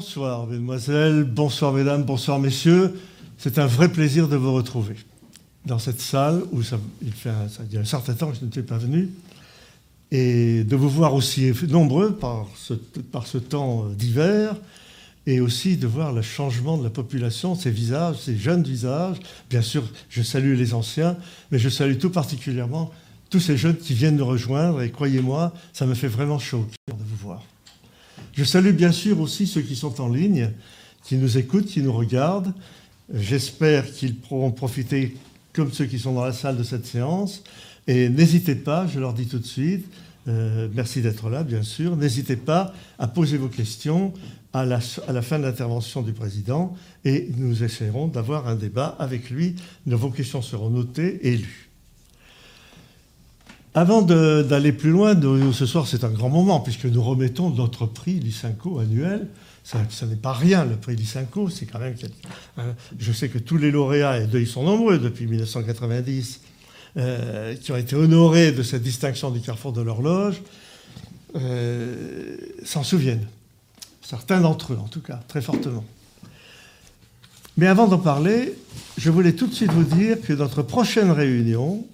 Bonsoir, mesdemoiselles, bonsoir, mesdames, bonsoir, messieurs. C'est un vrai plaisir de vous retrouver dans cette salle où ça, il, fait un, a un certain temps que je n'étais pas venu et de vous voir aussi nombreux par ce, par ce temps d'hiver et aussi de voir le changement de la population, ces visages, ces jeunes visages. Bien sûr, je salue les anciens, mais je salue tout particulièrement tous ces jeunes qui viennent nous rejoindre et croyez-moi, ça me fait vraiment chaud de vous voir. Je salue bien sûr aussi ceux qui sont en ligne, qui nous écoutent, qui nous regardent. J'espère qu'ils pourront profiter comme ceux qui sont dans la salle de cette séance. Et n'hésitez pas, je leur dis tout de suite, euh, merci d'être là, bien sûr. N'hésitez pas à poser vos questions à la, à la fin de l'intervention du président et nous essaierons d'avoir un débat avec lui. Vos questions seront notées et lues. Avant d'aller plus loin, ce soir c'est un grand moment puisque nous remettons notre prix Lysenko annuel. Ça, n'est pas rien le prix Lysenko, c'est quand même. Je sais que tous les lauréats, et ils sont nombreux depuis 1990, euh, qui ont été honorés de cette distinction du carrefour de l'horloge, euh, s'en souviennent. Certains d'entre eux, en tout cas, très fortement. Mais avant d'en parler, je voulais tout de suite vous dire que notre prochaine réunion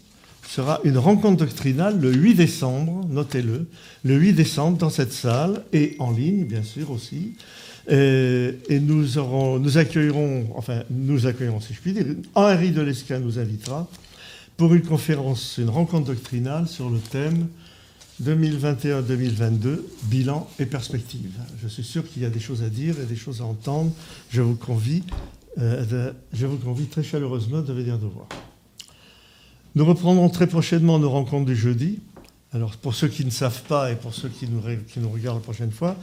sera une rencontre doctrinale le 8 décembre, notez-le, le 8 décembre dans cette salle et en ligne, bien sûr aussi. Et nous, aurons, nous accueillerons, enfin, nous accueillerons, si je puis dire, Henri de Lesquin nous invitera pour une conférence, une rencontre doctrinale sur le thème 2021-2022, bilan et perspective. Je suis sûr qu'il y a des choses à dire et des choses à entendre. Je vous convie, euh, je vous convie très chaleureusement de venir nous voir. Nous reprendrons très prochainement nos rencontres du jeudi. Alors, pour ceux qui ne savent pas et pour ceux qui nous, qui nous regardent la prochaine fois,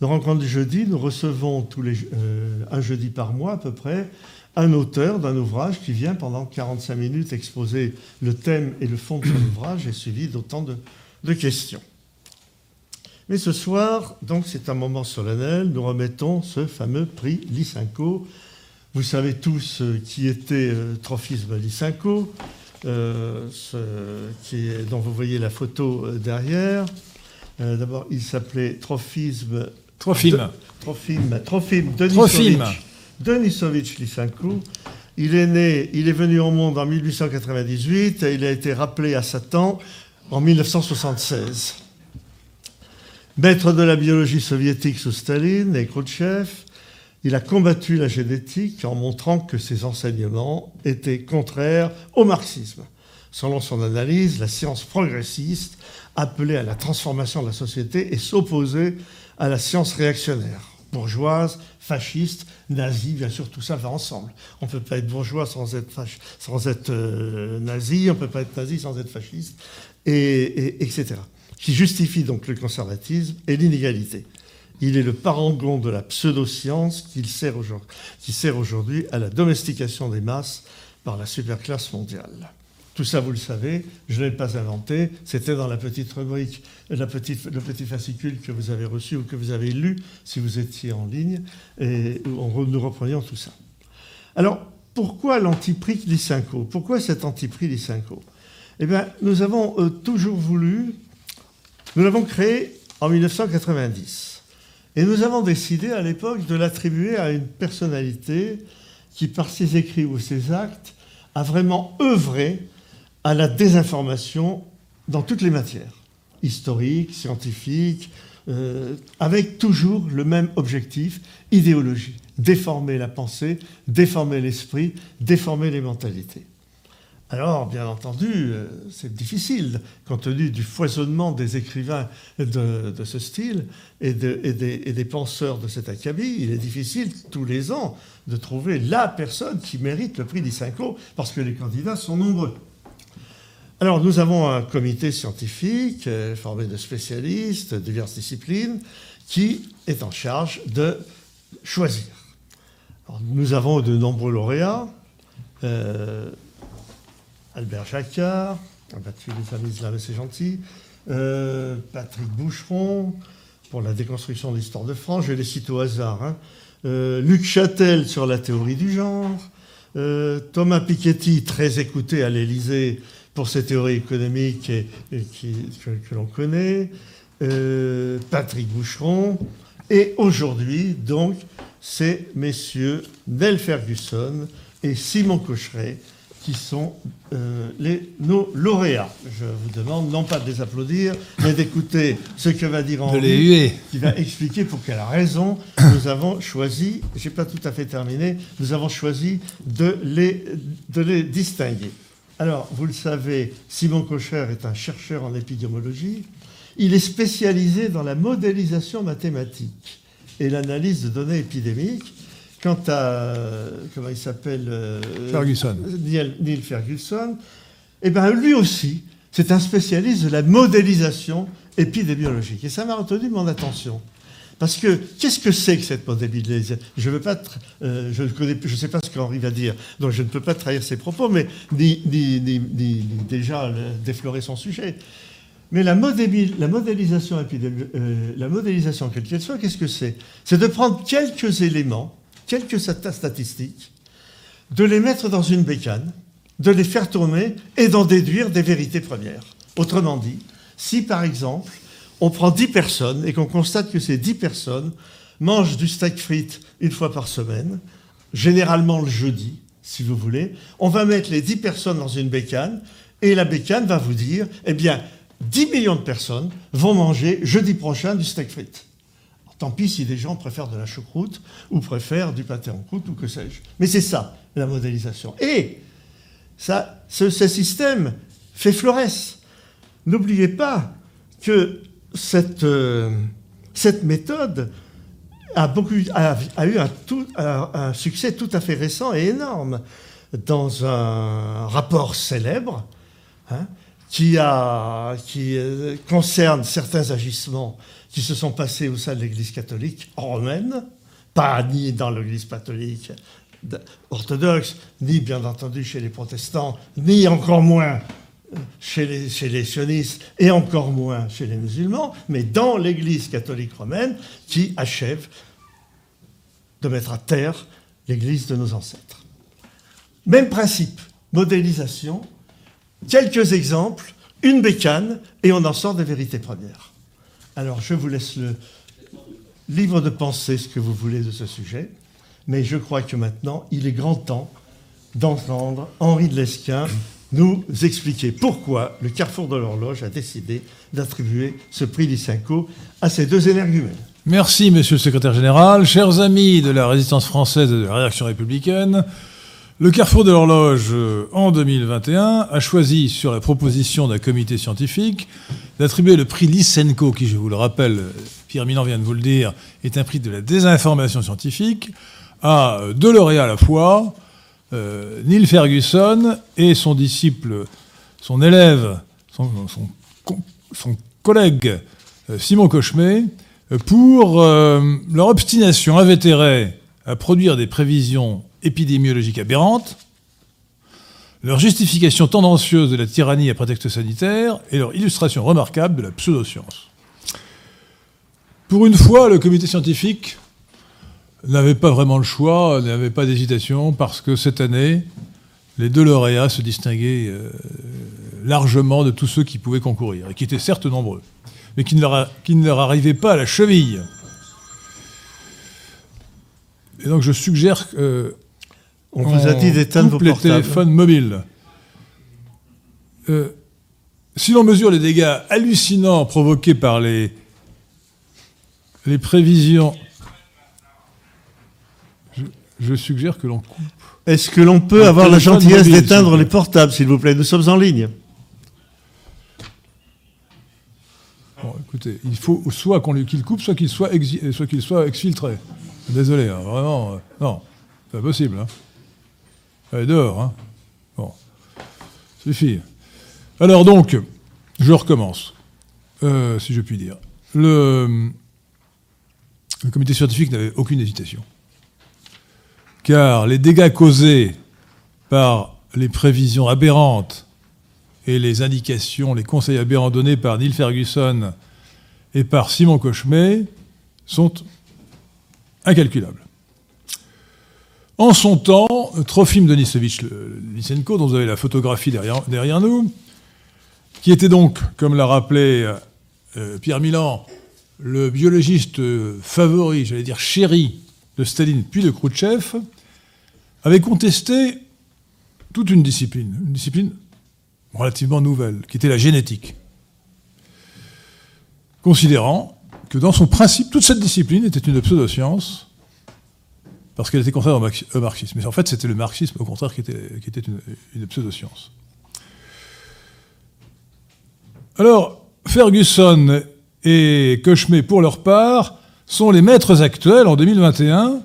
nos rencontres du jeudi, nous recevons tous les, euh, un jeudi par mois à peu près un auteur d'un ouvrage qui vient pendant 45 minutes exposer le thème et le fond de son ouvrage et suivi d'autant de, de questions. Mais ce soir, donc c'est un moment solennel, nous remettons ce fameux prix Lysenko. Vous savez tous qui était euh, Trophisme Lysenko euh, ce, qui est, dont vous voyez la photo euh, derrière. Euh, D'abord, il s'appelait Trophisme. Trophime. Trophime. Trophime Denisovitch. Denisovitch Lysenko. Il est né, il est venu au monde en 1898 et il a été rappelé à Satan en 1976. Maître de la biologie soviétique sous Staline et Khrouchtchev, il a combattu la génétique en montrant que ses enseignements étaient contraires au marxisme. Selon son analyse, la science progressiste appelait à la transformation de la société et s'opposait à la science réactionnaire. Bourgeoise, fasciste, nazie, bien sûr, tout ça va ensemble. On ne peut pas être bourgeois sans être, sans être euh, nazi, on ne peut pas être nazi sans être fasciste, et, etc. Qui justifie donc le conservatisme et l'inégalité. Il est le parangon de la pseudoscience qui sert aujourd'hui à la domestication des masses par la superclasse mondiale. Tout ça, vous le savez, je ne l'ai pas inventé, c'était dans la petite rubrique, le petit fascicule que vous avez reçu ou que vous avez lu si vous étiez en ligne, et nous reprenions tout ça. Alors, pourquoi l'antiprix Lysenko? Pourquoi cet antiprix Lysenko? Eh bien, nous avons euh, toujours voulu, nous l'avons créé en 1990. Et nous avons décidé à l'époque de l'attribuer à une personnalité qui, par ses écrits ou ses actes, a vraiment œuvré à la désinformation dans toutes les matières, historiques, scientifiques, euh, avec toujours le même objectif, idéologie, déformer la pensée, déformer l'esprit, déformer les mentalités. Alors, bien entendu, euh, c'est difficile, compte tenu du foisonnement des écrivains de, ce style et, de, et, des, penseurs de cet acabit, il est difficile tous les ans de trouver la personne qui mérite le prix d'Isinco, parce que les candidats sont nombreux. Alors, nous avons un comité scientifique euh, formé de spécialistes de diverses disciplines qui est en charge de choisir. Nous avons de nombreux lauréats. Euh, Albert Jacquard, battu les amis c'est gentil, Patrick Boucheron, pour la déconstruction de l'histoire de France, je les cite au hasard, hein. euh, Luc Châtel sur la théorie du genre, euh, Thomas Piketty, très écouté à l'Élysée pour ses théories économiques et, que, l'on connaît, euh, Patrick Boucheron, Et aujourd'hui, donc, c'est messieurs Nell Ferguson et Simon Cocheret qui sont euh, les, nos lauréats. Je vous demande non pas de les applaudir, mais d'écouter ce que va dire Henri, qui va expliquer pour quelle raison nous avons choisi, je n'ai pas tout à fait terminé, nous avons choisi de les, de les distinguer. Alors, vous le savez, Simon Cocher est un chercheur en épidémiologie. Il est spécialisé dans la modélisation mathématique et l'analyse de données épidémiques. Quant à, comment il s'appelle euh, Ferguson. Neil, Ferguson, eh ben, lui aussi, c'est un spécialiste de la modélisation épidémiologique. Et ça m'a retenu mon attention. Parce que qu'est-ce que c'est que cette modélisation? Je veux pas, euh, je ne sais pas ce qu'Henri va dire, donc je ne peux pas trahir ses propos, mais ni, déjà déflorer son sujet. Mais la, la modélisation, euh, la modélisation, quelle qu'elle soit, qu'est-ce que c'est? C'est de prendre quelques éléments quelques statistiques, de les mettre dans une bécane, de les faire tourner et d'en déduire des vérités premières. Autrement dit, si par exemple, on prend 10 personnes et qu'on constate que ces 10 personnes mangent du steak frites une fois par semaine, généralement le jeudi, si vous voulez, on va mettre les 10 personnes dans une bécane et la bécane va vous dire, eh bien, 10 millions de personnes vont manger jeudi prochain du steak frites. Tant pis si des gens préfèrent de la choucroute ou préfèrent du pâté en croûte ou que sais-je. Mais c'est ça, la modélisation. Et ça, ce, système fait florès. N'oubliez pas que cette, euh, méthode a, eu un, succès tout à fait récent et énorme dans un rapport célèbre hein, qui, a, qui euh, concerne certains agissements qui se sont passés au sein de l'Église catholique romaine, pas ni dans l'Église catholique orthodoxe, ni bien entendu chez les protestants, ni encore moins euh, chez les, chez les sionistes et encore moins chez les musulmans, mais dans l'Église catholique romaine qui achève de mettre à terre l'Église de nos ancêtres. Même principe, modélisation, quelques exemples, une bécane, et on en sort des vérités premières. Alors, je vous laisse le livre de penser ce que vous voulez de ce sujet, mais je crois que maintenant, il est grand temps d'entendre Henri de Lesquin nous expliquer pourquoi le Carrefour de l'Horloge a décidé d'attribuer ce prix Lysenko à ces deux énergumènes. Merci, monsieur le secrétaire général. Chers amis de la résistance française et de la réaction républicaine, le Carrefour de l'horloge, euh, en 2021, a choisi, sur la proposition d'un comité scientifique, d'attribuer le prix Lysenko, qui, je vous le rappelle, Pierre Milan vient de vous le dire, est un prix de la désinformation scientifique, à deux lauréats à la fois, euh, Neil Ferguson et son disciple, son élève, son, collègue euh, Simon Cochemet, pour leur obstination invétérée à produire des prévisions épidémiologiques aberrantes, leur justification tendancieuse de la tyrannie à prétexte sanitaire et leur illustration remarquable de la pseudoscience. Pour une fois, le comité scientifique n'avait pas vraiment le choix, n'avait pas d'hésitation, parce que cette année, les deux lauréats se distinguaient euh, largement de tous ceux qui pouvaient concourir, et qui étaient certes nombreux, mais qui ne leur, qui ne leur arrivaient pas à la cheville. Et donc je suggère que on, vous a dit d'éteindre vos les téléphones mobiles. Euh, si l'on mesure les dégâts hallucinants provoqués par les, les prévisions, je, suggère que l'on coupe. Est-ce que l'on peut avoir la gentillesse d'éteindre les portables, s'il vous plaît? Nous sommes en ligne. Bon, écoutez, il faut soit qu'on qu'il coupe, soit qu'il soit, soit, soit exfiltré. Désolé, hein, vraiment, euh, non, c'est pas possible. Hein. Elle est dehors, hein Bon. Suffit. Alors donc, je recommence, euh, si je puis dire. Le, le comité scientifique n'avait aucune hésitation. Car les dégâts causés par les prévisions aberrantes et les indications, les conseils aberrants donnés par Neil Ferguson et par Simon Cochemet sont incalculables. En son temps, Trofim Denisovitch Lysenko, dont vous avez la photographie derrière, nous, qui était donc, comme l'a rappelé euh, Pierre Milan, le biologiste favori, j'allais dire chéri, de Staline puis de Khrouchtchev, avait contesté toute une discipline, une discipline relativement nouvelle, qui était la génétique, considérant que dans son principe, toute cette discipline était une pseudo-science, parce qu'elle était contraire au marxisme. Mais en fait, c'était le marxisme, au contraire, qui était, une, une pseudo-science. Alors, Ferguson et Cauchemet, pour leur part, sont les maîtres actuels, en 2021,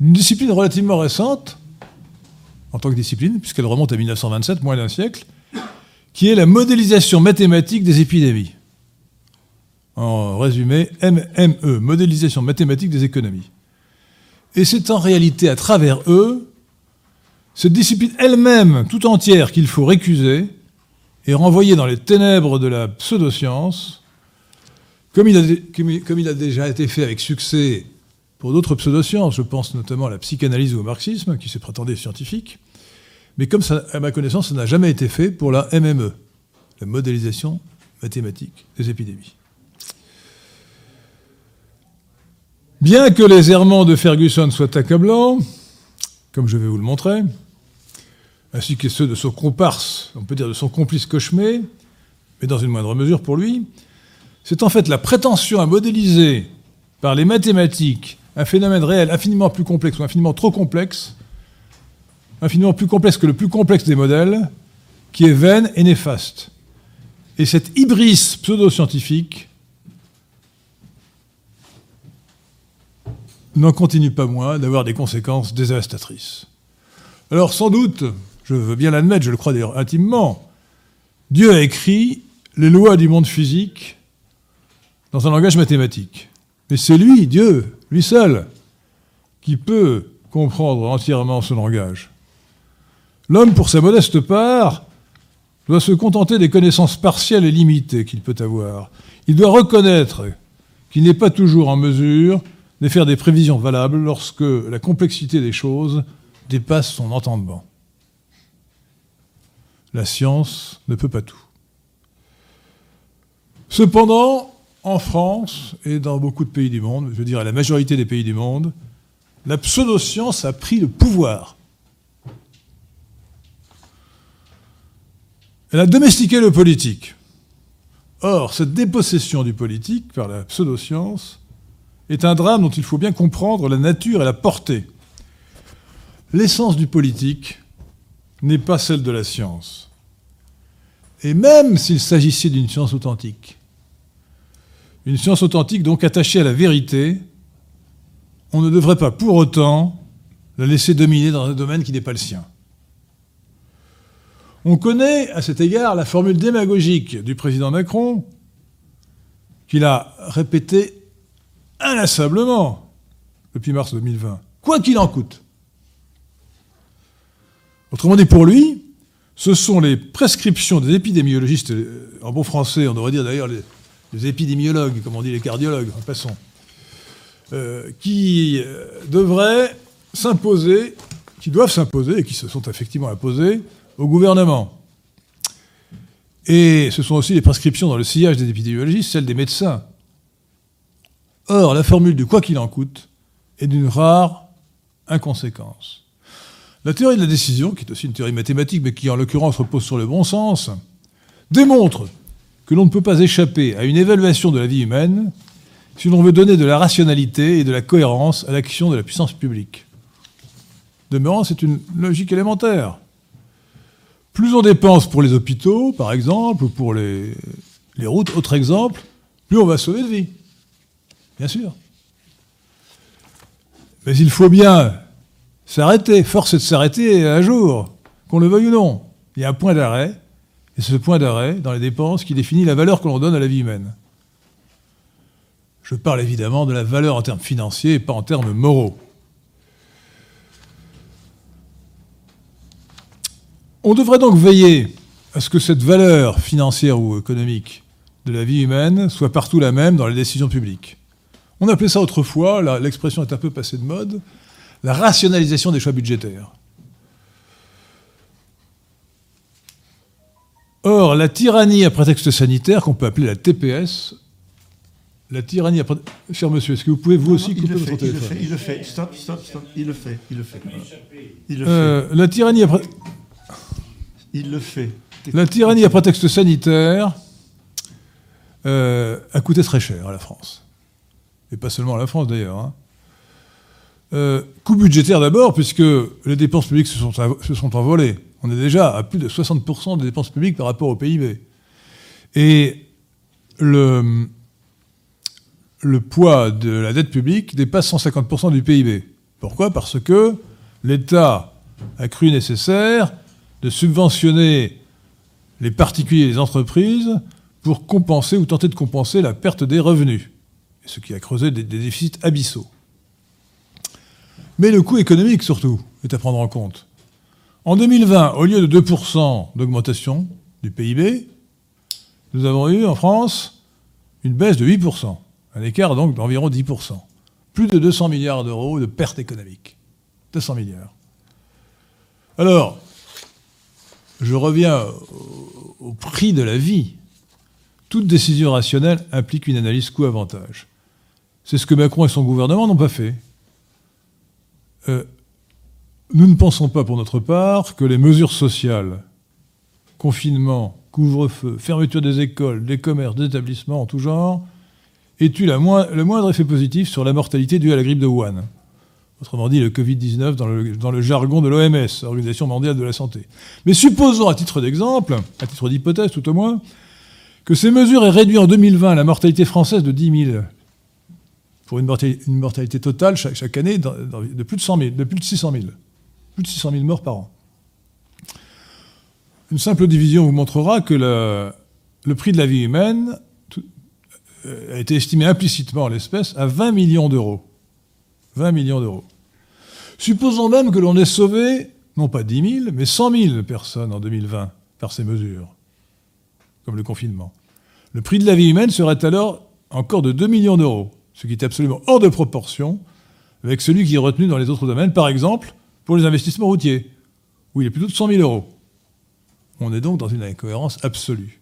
d'une discipline relativement récente, en tant que discipline, puisqu'elle remonte à 1927, moins d'un siècle, qui est la modélisation mathématique des épidémies. En résumé, MME, modélisation mathématique des économies. Et c'est en réalité à travers eux, cette discipline elle-même tout entière qu'il faut récuser et renvoyer dans les ténèbres de la pseudoscience, comme il, a, comme il a déjà été fait avec succès pour d'autres pseudosciences, je pense notamment à la psychanalyse ou au marxisme, qui se prétendait scientifique, mais comme ça, à ma connaissance, ça n'a jamais été fait pour la MME, la modélisation mathématique des épidémies. Bien que les errements de Ferguson soient accablants, comme je vais vous le montrer, ainsi que ceux de son comparse, on peut dire de son complice Cauchemet, mais dans une moindre mesure pour lui, c'est en fait la prétention à modéliser par les mathématiques un phénomène réel infiniment plus complexe ou infiniment trop complexe, infiniment plus complexe que le plus complexe des modèles, qui est vaine et néfaste. Et cette hybris pseudo-scientifique n'en continue pas moins d'avoir des conséquences dévastatrices. Alors sans doute, je veux bien l'admettre, je le crois d'ailleurs intimement, Dieu a écrit les lois du monde physique dans un langage mathématique. Mais c'est lui, Dieu, lui seul, qui peut comprendre entièrement ce langage. L'homme, pour sa modeste part, doit se contenter des connaissances partielles et limitées qu'il peut avoir. Il doit reconnaître qu'il n'est pas toujours en mesure de faire des prévisions valables lorsque la complexité des choses dépasse son entendement. La science ne peut pas tout. Cependant, en France et dans beaucoup de pays du monde, je veux dire à la majorité des pays du monde, la pseudoscience a pris le pouvoir. Elle a domestiqué le politique. Or, cette dépossession du politique par la pseudoscience est un drame dont il faut bien comprendre la nature et la portée. L'essence du politique n'est pas celle de la science. Et même s'il s'agissait d'une science authentique, une science authentique donc attachée à la vérité, on ne devrait pas pour autant la laisser dominer dans un domaine qui n'est pas le sien. On connaît à cet égard la formule démagogique du président Macron, qu'il a répétée inlassablement depuis mars 2020, quoi qu'il en coûte. Autrement dit, pour lui, ce sont les prescriptions des épidémiologistes, en bon français, on devrait dire d'ailleurs les, épidémiologues, comme on dit les cardiologues, en passant, euh, qui euh, devraient s'imposer, qui doivent s'imposer, et qui se sont effectivement imposés, au gouvernement. Et ce sont aussi les prescriptions dans le sillage des épidémiologistes, celles des médecins. Or, la formule du quoi qu'il en coûte est d'une rare inconséquence. La théorie de la décision, qui est aussi une théorie mathématique, mais qui en l'occurrence repose sur le bon sens, démontre que l'on ne peut pas échapper à une évaluation de la vie humaine si l'on veut donner de la rationalité et de la cohérence à l'action de la puissance publique. Demeurant, c'est une logique élémentaire. Plus on dépense pour les hôpitaux, par exemple, ou pour les, les routes, autre exemple, plus on va sauver de vie. Bien sûr. Mais il faut bien s'arrêter. Force est de s'arrêter un jour, qu'on le veuille ou non. Il y a un point d'arrêt, et ce point d'arrêt dans les dépenses qui définit la valeur que l'on donne à la vie humaine. Je parle évidemment de la valeur en termes financiers et pas en termes moraux. On devrait donc veiller à ce que cette valeur financière ou économique de la vie humaine soit partout la même dans les décisions publiques. On appelait ça autrefois, l'expression est un peu passée de mode, la rationalisation des choix budgétaires. Or, la tyrannie à prétexte sanitaire, qu'on peut appeler la TPS, la tyrannie après... Cher monsieur, est-ce que vous pouvez vous aussi couper votre téléphone il le, fait, il le fait, stop, stop, stop, il le fait, il le fait. Il le euh, fait. la tyrannie après... Il le fait. La tyrannie à prétexte sanitaire euh, a coûté très cher à la France. Et pas seulement à la France d'ailleurs. Hein. Euh, coût budgétaire d'abord, puisque les dépenses publiques se sont, envolées. On est déjà à plus de 60% des dépenses publiques par rapport au PIB. Et le, le poids de la dette publique dépasse 150% du PIB. Pourquoi? Parce que l'État a cru nécessaire de subventionner les particuliers et les entreprises pour compenser ou tenter de compenser la perte des revenus, ce qui a creusé des, déficits abyssaux. Mais le coût économique, surtout, est à prendre en compte. En 2020, au lieu de 2% d'augmentation du PIB, nous avons eu en France une baisse de 8%. Un écart donc d'environ 10%. Plus de 200 milliards d'euros de pertes économiques. 200 milliards. Alors, je reviens au, prix de la vie. Toute décision rationnelle implique une analyse coût-avantage. C'est ce que Macron et son gouvernement n'ont pas fait. Euh, nous ne pensons pas, pour notre part, que les mesures sociales, confinement, couvre-feu, fermeture des écoles, des commerces, des établissements en tout genre, ait eu le moindre effet positif sur la mortalité due à la grippe de Wuhan. Autrement dit, le Covid-19 dans dans le, jargon de l'OMS, Organisation mondiale de la santé. Mais supposons, à titre d'exemple, à titre d'hypothèse tout au moins, que ces mesures aient réduit en 2020 la mortalité française de 10 000, pour une mortalité, totale chaque, année de plus de, 100 000, de plus de 600 000. Plus de 600 000 morts par an. Une simple division vous montrera que le, prix de la vie humaine euh, a été estimé implicitement en l'espèce à 20 millions d'euros. 20 millions d'euros. Supposons même que l'on ait sauvé, non pas 10 000, mais 100 000 personnes en 2020 par ces mesures, comme le confinement. Le prix de la vie humaine serait alors encore de 2 millions d'euros, ce qui est absolument hors de proportion avec celui qui est retenu dans les autres domaines, par exemple pour les investissements routiers, où il est plutôt de 100 000 euros. On est donc dans une incohérence absolue.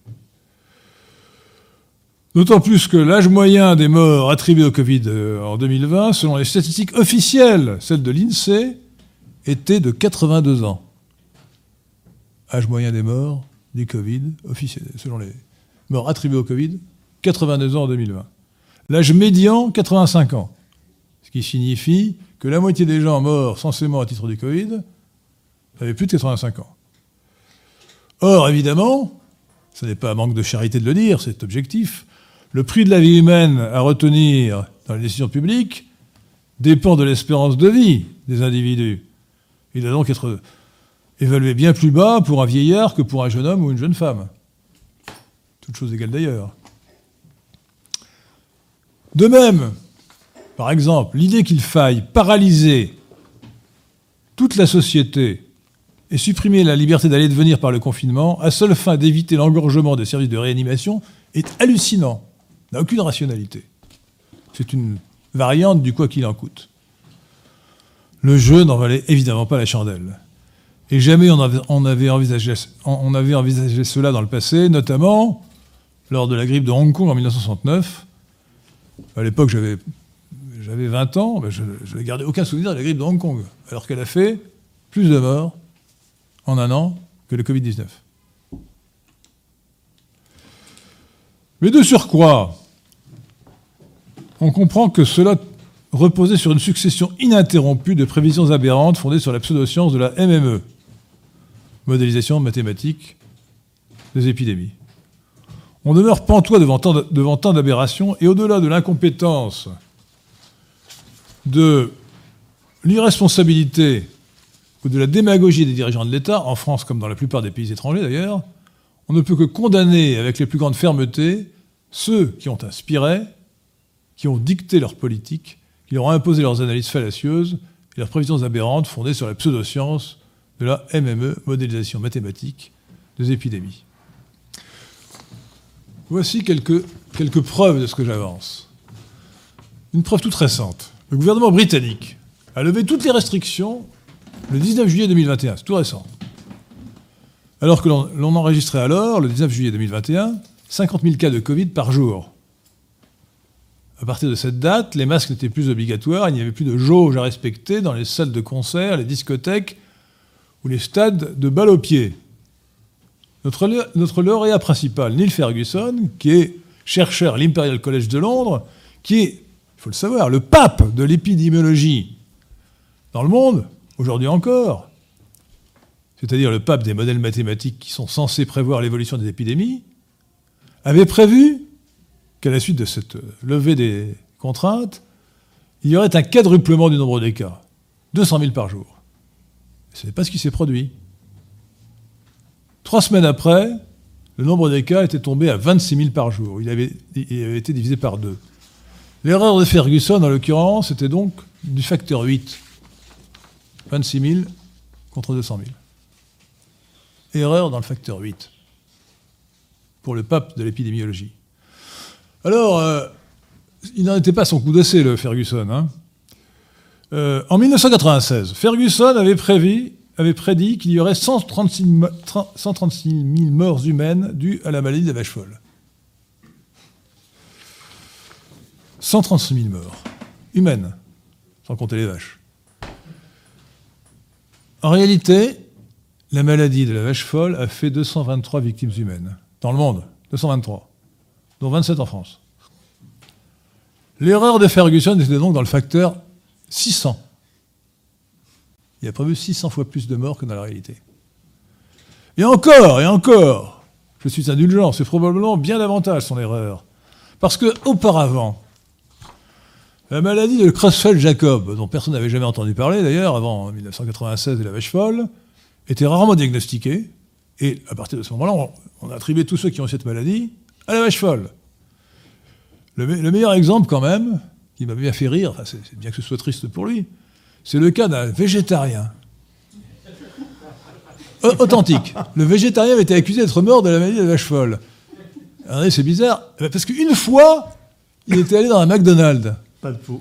D'autant plus que l'âge moyen des morts attribués au Covid euh, en 2020, selon les statistiques officielles, celles de l'INSEE, était de 82 ans. Âge moyen des morts du Covid, officiel, selon les morts attribués au Covid, 82 ans en 2020. L'âge médian, 85 ans. Ce qui signifie que la moitié des gens morts censément à titre du Covid avaient plus de 85 ans. Or, évidemment, ce n'est pas un manque de charité de le dire, c'est objectif, le prix de la vie humaine à retenir dans les décisions publiques dépend de l'espérance de vie des individus. Il doit donc être évalué bien plus bas pour un vieillard que pour un jeune homme ou une jeune femme. Toute chose égale d'ailleurs. De même, par exemple, l'idée qu'il faille paralyser toute la société et supprimer la liberté d'aller et de venir par le confinement, à seule fin d'éviter l'engorgement des services de réanimation, est hallucinant n'a aucune rationalité. C'est une variante du quoi qu'il en coûte. Le jeu n'en valait évidemment pas la chandelle. Et jamais on avait, envisagé, cela dans le passé, notamment lors de la grippe de Hong Kong en 1969. À l'époque, j'avais, j'avais 20 ans, mais je n'ai gardé aucun souvenir de la grippe de Hong Kong, alors qu'elle a fait plus de morts en un an que le Covid-19. Mais de surcroît, on comprend que cela reposait sur une succession ininterrompue de prévisions aberrantes fondées sur la pseudoscience de la MME, modélisation mathématique des épidémies. On demeure pantois devant tant d'aberrations, et au-delà de l'incompétence, de l'irresponsabilité ou de la démagogie des dirigeants de l'État, en France comme dans la plupart des pays étrangers d'ailleurs, on ne peut que condamner avec les plus grandes fermetés ceux qui ont inspiré, qui ont dicté leur politique, qui leur ont imposé leurs analyses fallacieuses et leurs prévisions aberrantes fondées sur la pseudoscience de la MME, modélisation mathématique des épidémies. Voici quelques, preuves de ce que j'avance. Une preuve toute récente. Le gouvernement britannique a levé toutes les restrictions le 19 juillet 2021, c'est tout récent. Alors que l'on enregistrait alors, le 19 juillet 2021, 50 000 cas de Covid par jour. À partir de cette date, les masques n'étaient plus obligatoires, il n'y avait plus de jauge à respecter dans les salles de concert, les discothèques ou les stades de balle au pied. Notre, lauréat principal, Neil Ferguson, qui est chercheur à l'Imperial College de Londres, qui est, il faut le savoir, le pape de l'épidémiologie dans le monde, aujourd'hui encore, c'est-à-dire le pape des modèles mathématiques qui sont censés prévoir l'évolution des épidémies, avait prévu qu'à la suite de cette levée des contraintes, il y aurait un quadruplement du nombre des cas, 200 000 par jour. Ce n'est pas ce qui s'est produit. Trois semaines après, le nombre des cas était tombé à 26 000 par jour. Il avait, été divisé par deux. L'erreur de Ferguson, en l'occurrence, était donc du facteur 8. 26 000 contre 200 000. Erreur dans le facteur 8 pour le pape de l'épidémiologie. Alors, euh, il n'en était pas son coup d'essai, le Ferguson. Hein. Euh, en 1996, Ferguson avait, prévu, avait prédit qu'il y aurait 136, 136 000 morts humaines dues à la maladie des vaches folles. 136 000 morts humaines, sans compter les vaches. En réalité, la maladie de la vache folle a fait 223 victimes humaines dans le monde, 223, dont 27 en France. L'erreur de Ferguson était donc dans le facteur 600. Il a prévu 600 fois plus de morts que dans la réalité. Et encore, et encore, je suis indulgent, c'est probablement bien davantage son erreur. Parce que auparavant, la maladie de Creutzfeldt-Jacob, dont personne n'avait jamais entendu parler d'ailleurs avant 1996 et la vache folle, était rarement diagnostiquée. Et à partir de ce moment-là, on, a attribué tous ceux qui ont cette maladie à la vache folle. Le, meilleur exemple, quand même, qui m'a bien fait rire, c'est bien que ce soit triste pour lui, c'est le cas d'un végétarien. Authentique. Le végétarien avait été accusé d'être mort de la maladie de la vache folle. C'est bizarre, parce qu'une fois, il était allé dans un McDonald's. Pas de peau.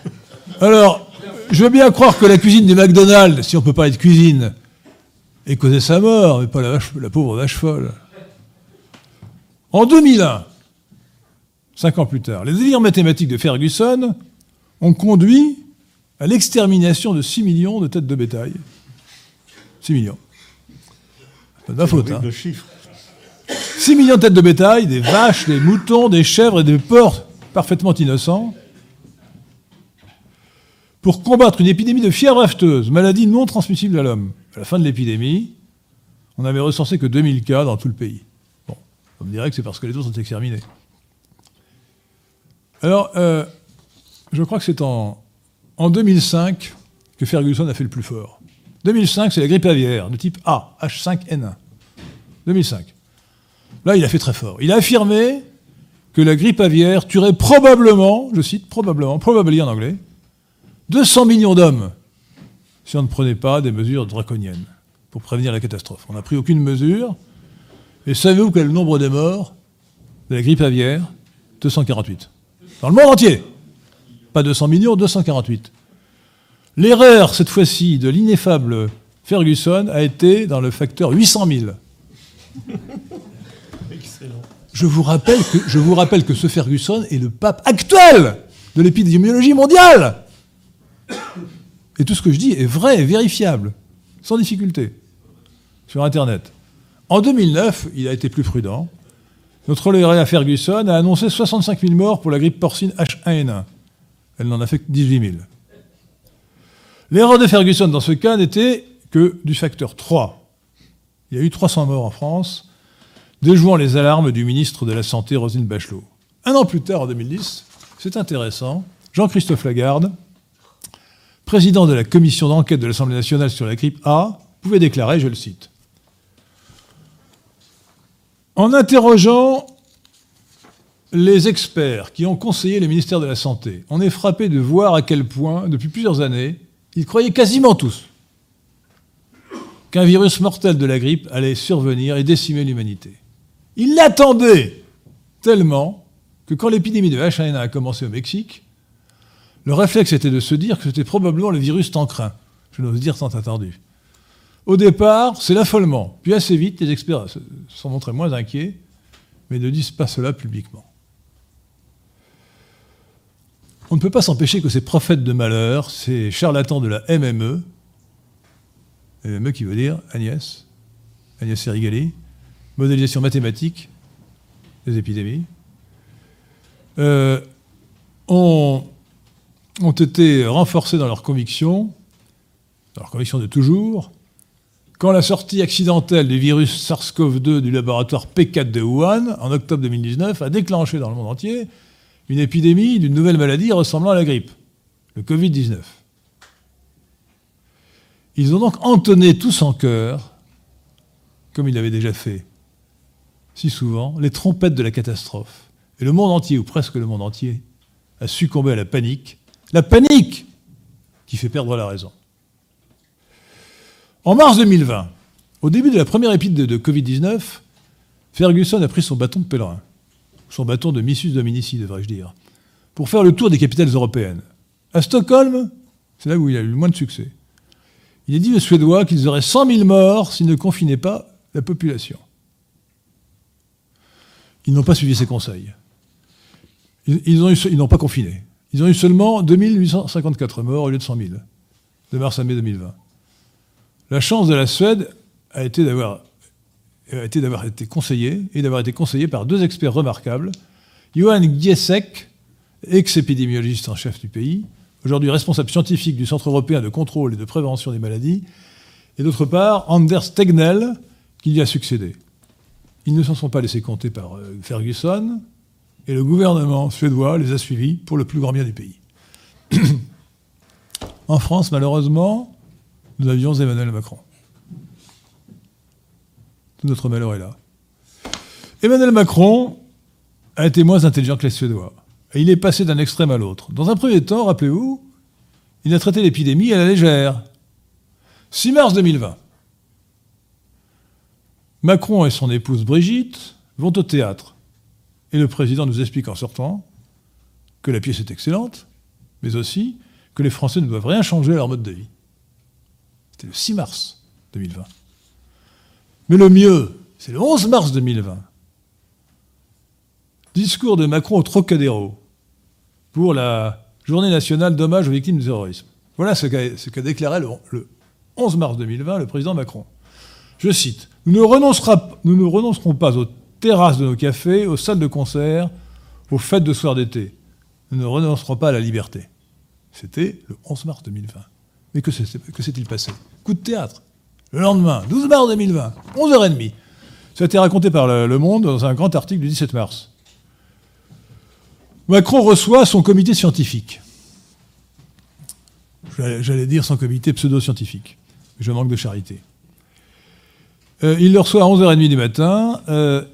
Alors, je veux bien croire que la cuisine du McDonald's, si on peut parler de cuisine, ait causé sa mort, mais pas la, la pauvre vache folle. En 2001, cinq ans plus tard, les délires mathématiques de Ferguson ont conduit à l'extermination de 6 millions de têtes de bétail. 6 millions. Pas de ma faute. Hein. 6 millions de têtes de bétail, des vaches, des moutons, des chèvres et des porcs parfaitement innocents pour combattre une épidémie de fièvre afteuse, maladie non transmissible à l'homme. À la fin de l'épidémie, on n'avait recensé que 2000 cas dans tout le pays. Bon, on me dirait que c'est parce que les autres sont exterminés. Alors, euh, je crois que c'est en, en 2005 que Ferguson a fait le plus fort. 2005, c'est la grippe aviaire de type A, H5N1. 2005. Là, il a fait très fort. Il a affirmé que la grippe aviaire tuerait probablement, je cite probablement, probably en anglais, 200 millions d'hommes si on ne prenait pas des mesures draconiennes pour prévenir la catastrophe. On n'a pris aucune mesure. Et savez-vous quel est le nombre des morts de la grippe aviaire? 248. Dans le monde entier. Pas 200 millions, 248. L'erreur, cette fois-ci, de l'ineffable Ferguson a été dans le facteur 800 000. Excellent. Je vous, rappelle que, je vous rappelle que ce Ferguson est le pape actuel de l'épidémiologie mondiale. Et tout ce que je dis est vrai et vérifiable, sans difficulté, sur Internet. En 2009, il a été plus prudent. Notre lauréat Ferguson a annoncé 65 000 morts pour la grippe porcine H1N1. Elle n'en a fait que 18 000. L'erreur de Ferguson dans ce cas n'était que du facteur 3. Il y a eu 300 morts en France, déjouant les alarmes du ministre de la Santé, Rosine Bachelot. Un an plus tard, en 2010, c'est intéressant, Jean-Christophe Lagarde, président de la commission d'enquête de l'Assemblée nationale sur la grippe A, pouvait déclarer, je le cite, En interrogeant les experts qui ont conseillé le ministère de la Santé, on est frappé de voir à quel point, depuis plusieurs années, ils croyaient quasiment tous qu'un virus mortel de la grippe allait survenir et décimer l'humanité. Ils l'attendaient tellement que quand l'épidémie de H1N1 a commencé au Mexique, le réflexe était de se dire que c'était probablement le virus tant craint. Je n'ose dire tant attendu. Au départ, c'est l'affolement. Puis assez vite, les experts se sont montrés moins inquiets, mais ne disent pas cela publiquement. On ne peut pas s'empêcher que ces prophètes de malheur, ces charlatans de la MME, MME qui veut dire Agnès, Agnès Serigali, modélisation mathématique des épidémies, euh, ont, été renforcés dans leurs convictions, dans leurs convictions de toujours, quand la sortie accidentelle du virus SARS-CoV-2 du laboratoire P4 de Wuhan, en octobre 2019, a déclenché dans le monde entier une épidémie d'une nouvelle maladie ressemblant à la grippe, le Covid-19. Ils ont donc entonné tous en chœur, comme ils l'avaient déjà fait si souvent, les trompettes de la catastrophe. Et le monde entier, ou presque le monde entier, a succombé à la panique. La panique qui fait perdre la raison. En mars 2020, au début de la première épidémie de, Covid-19, Ferguson a pris son bâton de pèlerin, son bâton de missus dominici, devrais-je dire, pour faire le tour des capitales européennes. À Stockholm, c'est là où il a eu le moins de succès. Il a dit aux Suédois qu'ils auraient 100 000 morts s'ils ne confinaient pas la population. Ils n'ont pas suivi ses conseils. Ils, n'ont pas confiné. Ils ont eu seulement 2854 morts au lieu de 100 000, de mars à mai 2020. La chance de la Suède a été d'avoir été, été conseillée et d'avoir été conseillée par deux experts remarquables, Johan Giesek, ex-épidémiologiste en chef du pays, aujourd'hui responsable scientifique du Centre européen de contrôle et de prévention des maladies, et d'autre part Anders Tegnell, qui lui a succédé. Ils ne s'en sont pas laissés compter par euh, Ferguson, et le gouvernement suédois les a suivis pour le plus grand bien du pays. en France, malheureusement, nous avions Emmanuel Macron. Tout notre malheur est là. Emmanuel Macron a été moins intelligent que les Suédois. Et il est passé d'un extrême à l'autre. Dans un premier temps, rappelez-vous, il a traité l'épidémie à la légère. 6 mars 2020. Macron et son épouse Brigitte vont au théâtre. Et le président nous explique en sortant que la pièce est excellente, mais aussi que les Français ne doivent rien changer à leur mode de vie. C'était le 6 mars 2020. Mais le mieux, c'est le 11 mars 2020. Discours de Macron au Trocadéro pour la journée nationale d'hommage aux victimes du terrorisme. Voilà ce qu'a déclaré le 11 mars 2020 le président Macron. Je cite nous ne, nous ne renoncerons pas aux terrasses de nos cafés, aux salles de concert, aux fêtes de soir d'été. Nous ne renoncerons pas à la liberté. C'était le 11 mars 2020. Mais que s'est-il passé? Coup de théâtre. Le lendemain, 12 mars 2020, 11h30. Ça a été raconté par Le Monde dans un grand article du 17 mars. Macron reçoit son comité scientifique. J'allais dire son comité pseudo-scientifique. Je manque de charité. Euh, il le reçoit à 11h30 du matin, euh,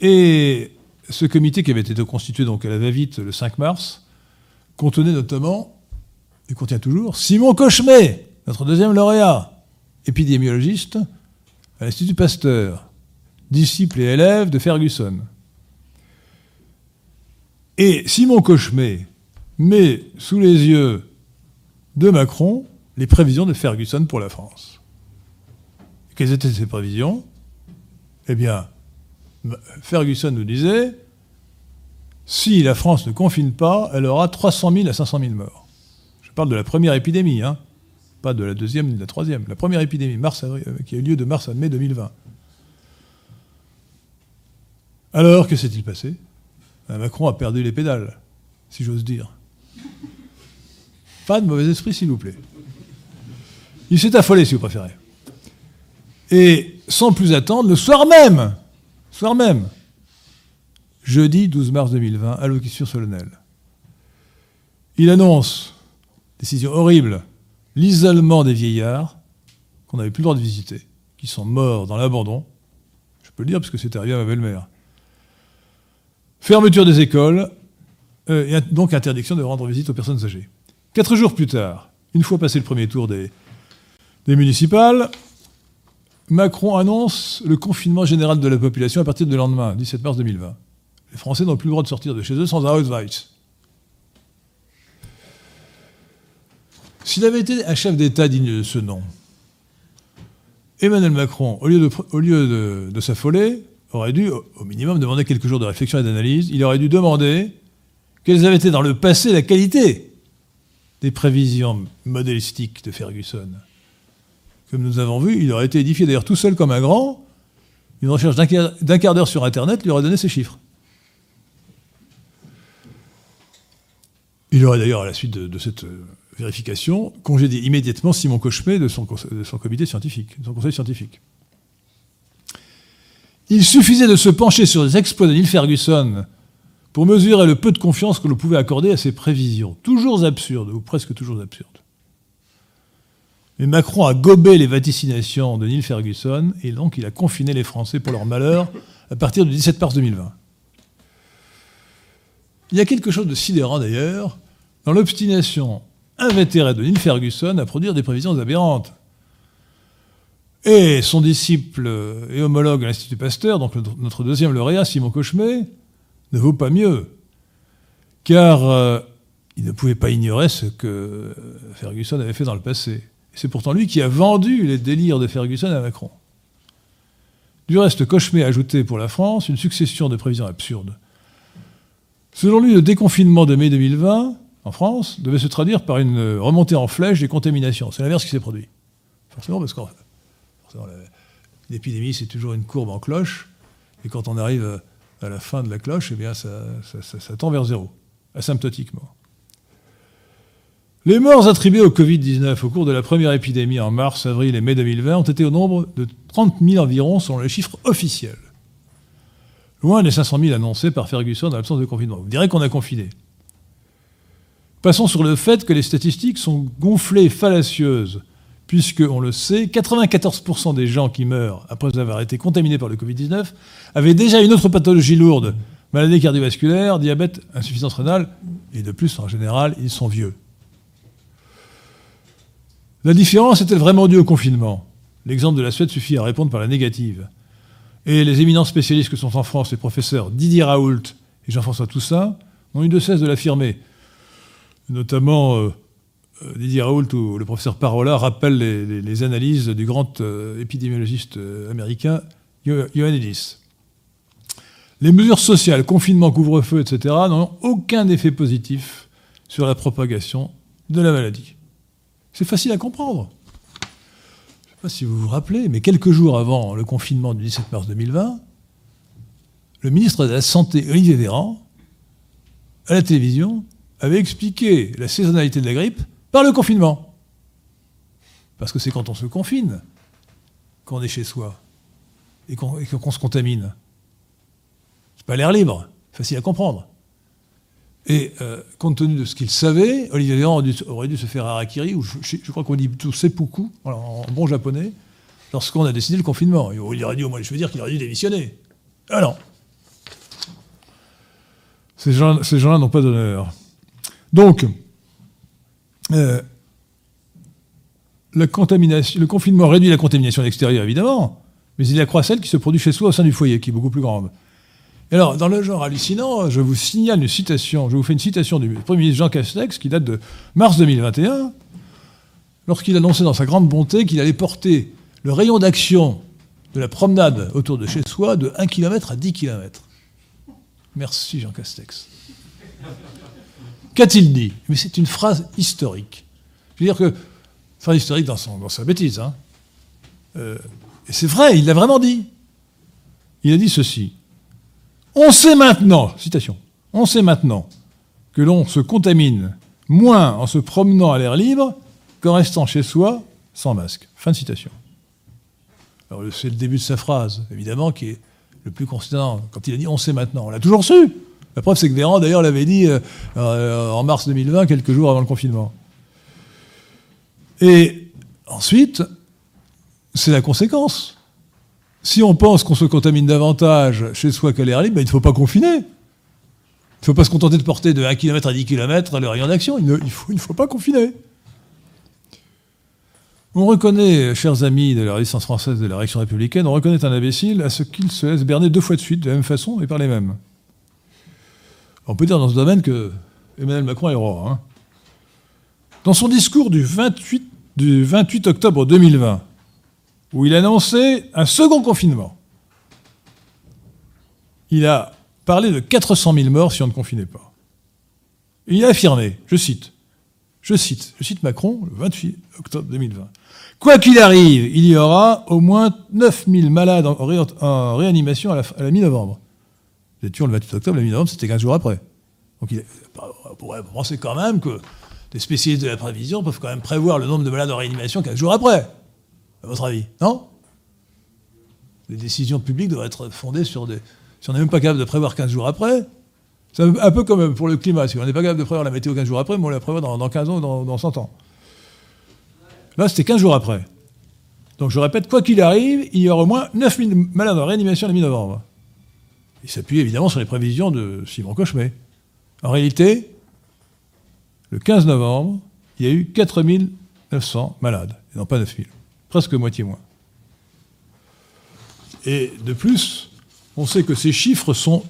et ce comité qui avait été constitué donc à la va-vite le 5 mars, contenait notamment, et contient toujours, Simon Cochemet, notre deuxième lauréat, épidémiologiste à l'Institut Pasteur, disciple et élève de Ferguson. Et Simon Cochemet met sous les yeux de Macron les prévisions de Ferguson pour la France. Quelles étaient ses prévisions? Eh bien, Ferguson nous disait, si la France ne confine pas, elle aura 300 000 à 500 000 morts. Je parle de la première épidémie, hein, pas de la deuxième ni de la troisième. La première épidémie, mars, euh, qui a eu lieu de mars à mai 2020. Alors, que s'est-il passé? Ben, Macron a perdu les pédales, si j'ose dire. Pas de mauvais esprit, s'il vous plaît. Il s'est affolé, si vous préférez. Et sans plus attendre, le soir même, soir même, jeudi 12 mars 2020, allocution solennelle, il annonce, décision horrible, l'isolement des vieillards qu'on n'avait plus le droit de visiter, qui sont morts dans l'abandon. Je peux le dire parce que c'est arrivé à ma belle-mère. Fermeture des écoles, euh, et donc interdiction de rendre visite aux personnes âgées. Quatre jours plus tard, une fois passé le premier tour des, municipales, Macron annonce le confinement général de la population à partir du lendemain, 17 mars 2020. Les Français n'ont plus le droit de sortir de chez eux sans un. S'il avait été un chef d'État digne de ce nom, Emmanuel Macron, au lieu de, s'affoler, aurait dû, au minimum, demander quelques jours de réflexion et d'analyse. Il aurait dû demander quelles avaient été dans le passé la qualité des prévisions modélistiques de Ferguson. Comme nous avons vu, il aurait été édifié d'ailleurs tout seul comme un grand. Une recherche d'un quart d'heure sur Internet lui aurait donné ces chiffres. Il aurait d'ailleurs, à la suite de, cette vérification, congédié immédiatement Simon Cochemet de son, de son comité scientifique, de son conseil scientifique. Il suffisait de se pencher sur les exploits de Neil Ferguson pour mesurer le peu de confiance que l'on pouvait accorder à ses prévisions, toujours absurdes, ou presque toujours absurdes. Mais Macron a gobé les vaticinations de Neil Ferguson, et donc il a confiné les Français pour leur malheur à partir du 17 mars 2020. Il y a quelque chose de sidérant d'ailleurs dans l'obstination invétérée de Neil Ferguson à produire des prévisions aberrantes. Et son disciple et homologue à l'Institut Pasteur, donc notre deuxième lauréat, Simon Cochemet, ne vaut pas mieux. Car euh, il ne pouvait pas ignorer ce que Ferguson avait fait dans le passé. c'est pourtant lui qui a vendu les délires de Ferguson à Macron. Du reste, Cochemet a ajouté pour la France une succession de prévisions absurdes. Selon lui, le déconfinement de mai 2020 en France devait se traduire par une remontée en flèche des contaminations. C'est l'inverse qui s'est produit. Forcément, parce que l'épidémie, c'est toujours une courbe en cloche. Et quand on arrive à la fin de la cloche, eh bien, ça, tend vers zéro, asymptotiquement. Les morts attribuées au Covid-19 au cours de la première épidémie en mars, avril et mai 2020 ont été au nombre de 30 000 environ selon les chiffres officiels. Loin des 500 000 annoncés par Ferguson dans l'absence de confinement. Vous direz qu'on a confiné. Passons sur le fait que les statistiques sont gonflées, fallacieuses, puisque, on le sait, 94% des gens qui meurent après avoir été contaminés par le Covid-19 avaient déjà une autre pathologie lourde, maladie cardiovasculaire, diabète, insuffisance rénale, et de plus, en général, ils sont vieux. La différence est-elle vraiment due au confinement? L'exemple de la Suède suffit à répondre par la négative. Et les éminents spécialistes que sont en France les professeurs Didier Raoult et Jean-François Toussaint n'ont eu de cesse de l'affirmer notamment euh, euh, Didier Raoult ou le professeur Parola rappellent les, analyses du grand euh, épidémiologiste américain Ioannidis. Les mesures sociales, confinement, couvre-feu, etc., n'ont aucun effet positif sur la propagation de la maladie. C'est facile à comprendre. Je ne sais pas si vous vous rappelez, mais quelques jours avant le confinement du 17 mars 2020, le ministre de la Santé, Olivier Véran, à la télévision, avait expliqué la saisonnalité de la grippe par le confinement. Parce que c'est quand on se confine qu'on est chez soi et qu'on se contamine. C'est pas l'air libre, facile à comprendre. Et euh, compte tenu de ce qu'il savait, Olivier Véran aurait dû se faire harakiri, ou je, crois qu'on dit tout seppuku, en bon japonais, lorsqu'on a décidé le confinement. Il aurait dit, au moins, je veux dire qu'il aurait dû démissionner. Ah non Ces gens-là n'ont pas d'honneur. Donc, euh, le confinement réduit la contamination extérieure, évidemment, mais il accroît celle qui se produit chez soi au sein du foyer, qui est beaucoup plus grande. Et alors, dans le genre hallucinant, je vous signale une citation, je vous fais une citation du Premier ministre Jean Castex, qui date de mars 2021, lorsqu'il annonçait dans sa grande bonté qu'il allait porter le rayon d'action de la promenade autour de chez soi de 1 km à 10 km. Merci Jean Castex. Qu'a-t-il dit Mais c'est une phrase historique. Je veux dire que, phrase historique dans, sa bêtise. Hein. Euh, et c'est vrai, il l'a vraiment dit. Il a dit ceci. On sait maintenant, citation, on sait maintenant que l'on se contamine moins en se promenant à l'air libre qu'en restant chez soi sans masque. Fin de citation. Alors c'est le début de sa phrase, évidemment, qui est le plus considérant. Quand il a dit on sait maintenant, on l'a toujours su. La preuve, c'est que Véran, d'ailleurs, l'avait dit euh, euh, en mars 2020, quelques jours avant le confinement. Et ensuite, c'est la conséquence. Si on pense qu'on se contamine davantage chez soi qu'à l'air libre, ben, il ne faut pas confiner. Il ne faut pas se contenter de porter de 1 km à 10 km le rayon d'action. Il, il, faut, pas confiner. On reconnaît, chers amis de la résistance française et de la réaction républicaine, on reconnaît un imbécile à ce qu'il se laisse berner deux fois de suite, de la même façon et par les mêmes. On peut dire dans ce domaine que Emmanuel Macron est roi. Hein. Dans son discours du 28, du 28 octobre 2020, où il annonçait un second confinement, il a parlé de 400 000 morts si on ne confinait pas. Il a affirmé, je cite, je cite, je cite Macron, le 28 octobre 2020. Quoi qu'il arrive, il y aura au moins 9000 malades en, réanimation à la, mi-novembre. Nous étions le 28 octobre, la mi-novembre, c'était 15 jours après. Donc il on pourrait penser quand même que des spécialistes de la prévision peuvent quand même prévoir le nombre de malades en réanimation 15 jours après. À votre avis, non? Les décisions publiques doivent être fondées sur des. Si on n'est même pas capable de prévoir 15 jours après, c'est un peu comme pour le climat. Si on n'est pas capable de prévoir la météo 15 jours après, mais on la prévoit dans, 15 ans ou dans, dans 100 ans. Là, c'était 15 jours après. Donc je répète, quoi qu'il arrive, il y aura au moins 9000 malades en réanimation la mi-novembre. Il s'appuie évidemment sur les prévisions de Simon Cochemet. En réalité, le 15 novembre, il y a eu 4900 malades, et non pas 9000. Presque moitié moins. Et de plus, on sait que ces chiffres sont.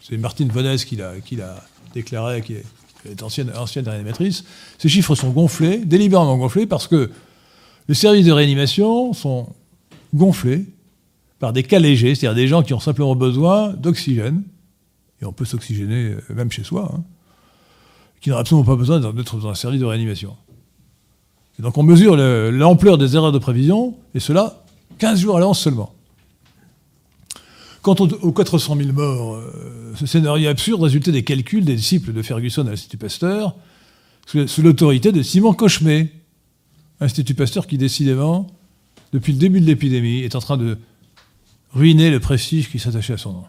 C'est Martine Vonès qui l'a déclaré, qui est, ancienne, ancienne réanimatrice. Ces chiffres sont gonflés, délibérément gonflés, parce que les services de réanimation sont gonflés par des cas légers, c'est-à-dire des gens qui ont simplement besoin d'oxygène, et on peut s'oxygéner euh, même chez soi, hein, qui n'ont absolument pas besoin d'être dans un service de réanimation. Et donc on mesure l'ampleur des erreurs de prévision, et cela 15 jours à l'avance seulement. Quant aux 400 000 morts, euh, ce scénario absurde résultait des calculs des disciples de Ferguson à l'Institut Pasteur, sous l'autorité de Simon Cochemet, Institut Pasteur qui, décidément, depuis le début de l'épidémie, est en train de ruiner le prestige qui s'attachait à son nom.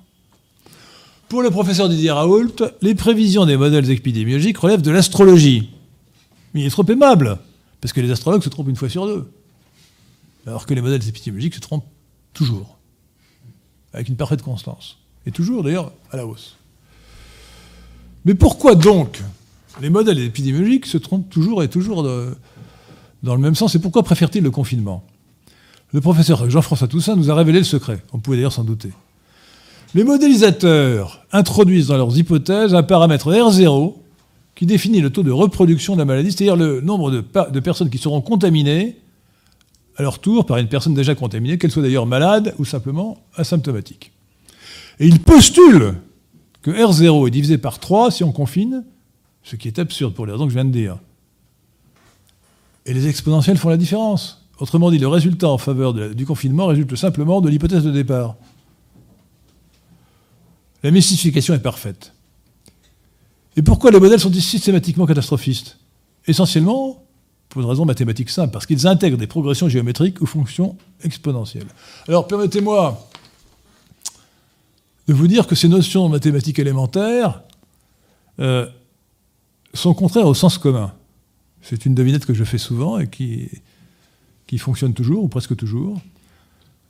Pour le professeur Didier Raoult, les prévisions des modèles épidémiologiques relèvent de l'astrologie. Mais il est trop aimable, parce que les astrologues se trompent une fois sur deux. Alors que les modèles épidémiologiques se trompent toujours, avec une parfaite constance. Et toujours, d'ailleurs, à la hausse. Mais pourquoi donc les modèles épidémiologiques se trompent toujours et toujours dans le même sens. Et pourquoi préfère-t-il le confinement? Le professeur Jean-François Toussaint nous a révélé le secret. On pouvait d'ailleurs s'en douter. Les modélisateurs introduisent dans leurs hypothèses un paramètre R0 qui définit le taux de reproduction de la maladie, c'est-à-dire le nombre de, personnes qui seront contaminées à leur tour par une personne déjà contaminée, qu'elle soit d'ailleurs malade ou simplement asymptomatique. Et il postule que R0 est divisé par 3 si on confine, ce qui est absurde pour les raisons que je viens de dire. Et les exponentielles font la différence. Autrement dit, le résultat en faveur du confinement résulte simplement de l'hypothèse de départ. La mystification est parfaite. Et pourquoi les modèles sont-ils systématiquement catastrophistes? Essentiellement pour une raison mathématique simple, parce qu'ils intègrent des progressions géométriques ou fonctions exponentielles. Alors permettez-moi de vous dire que ces notions mathématiques élémentaires euh, sont contraires au sens commun. C'est une devinette que je fais souvent et qui, qui fonctionne toujours, ou presque toujours.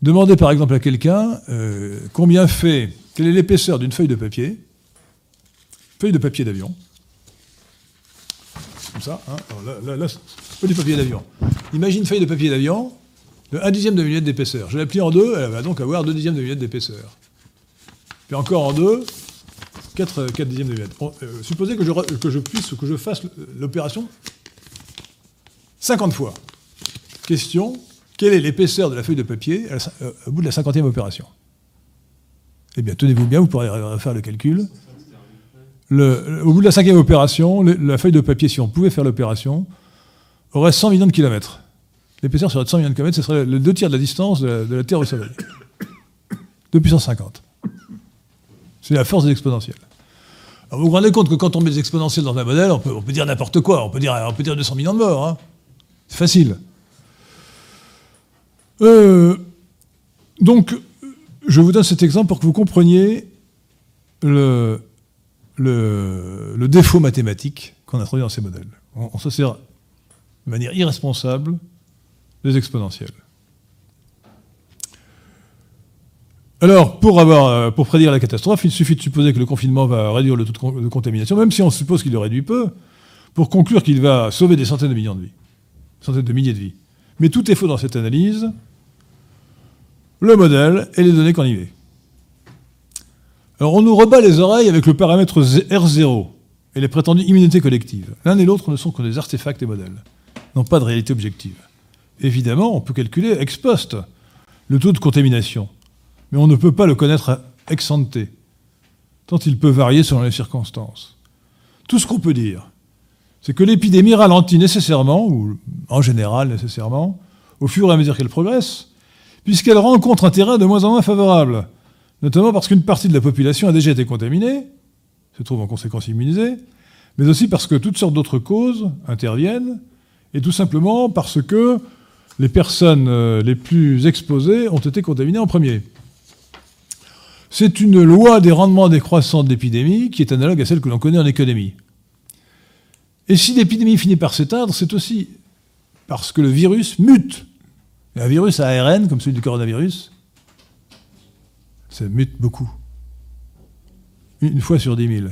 Demandez par exemple à quelqu'un euh, combien fait, quelle est l'épaisseur d'une feuille de papier, feuille de papier d'avion, comme ça, hein. là, là, pas du papier d'avion. Imagine une feuille de papier d'avion de 1 dixième de millimètre d'épaisseur. Je la plie en deux, elle va donc avoir 2 dixièmes de millimètre d'épaisseur. Puis encore en deux, 4, 4 dixièmes de millimètre. Euh, supposez que je, que je puisse, que je fasse l'opération 50 fois. Question, quelle est l'épaisseur de la feuille de papier euh, au bout de la cinquantième opération? Eh bien, tenez-vous bien, vous pourrez faire le calcul. au bout de la cinquième opération, la feuille de papier, si on pouvait faire l'opération, aurait 100 millions de kilomètres. L'épaisseur serait de 100 millions de kilomètres, ce serait le deux tiers de la distance de la, Terre au Soleil. De puissance 50. C'est la force des exponentielles. vous vous rendez compte que quand on met des exponentielles dans un modèle, on peut, on peut dire n'importe quoi. On peut dire, on peut dire 200 millions de morts. Hein. C'est facile. Euh, donc, je vous donne cet exemple pour que vous compreniez le, défaut mathématique qu'on trouvé dans ces modèles. On, se sert de manière irresponsable des exponentielles. Alors, pour, avoir, pour prédire la catastrophe, il suffit de supposer que le confinement va réduire le taux de contamination, même si on suppose qu'il le réduit peu, pour conclure qu'il va sauver des centaines de millions de vies centaines de milliers de vies. Mais tout est faux dans cette analyse. Le modèle et les données qu'on y met. Alors on nous rebat les oreilles avec le paramètre R0 et les prétendues immunités collectives. L'un et l'autre ne sont que des artefacts et modèles, n'ont pas de réalité objective. Évidemment, on peut calculer ex post le taux de contamination, mais on ne peut pas le connaître ex ante, tant il peut varier selon les circonstances. Tout ce qu'on peut dire, c'est que l'épidémie ralentit nécessairement, ou en général nécessairement, au fur et à mesure qu'elle progresse, puisqu'elle rencontre un terrain de moins en moins favorable, notamment parce qu'une partie de la population a déjà été contaminée, se trouve en conséquence immunisée, mais aussi parce que toutes sortes d'autres causes interviennent, et tout simplement parce que les personnes euh, les plus exposées ont été contaminées en premier. C'est une loi des rendements décroissants de l'épidémie qui est analogue à celle que l'on connaît en économie. Et si l'épidémie finit par s'éteindre, c'est aussi parce que le virus mute. Un virus à ARN, comme celui du coronavirus, ça mute beaucoup. Une fois sur 10 000.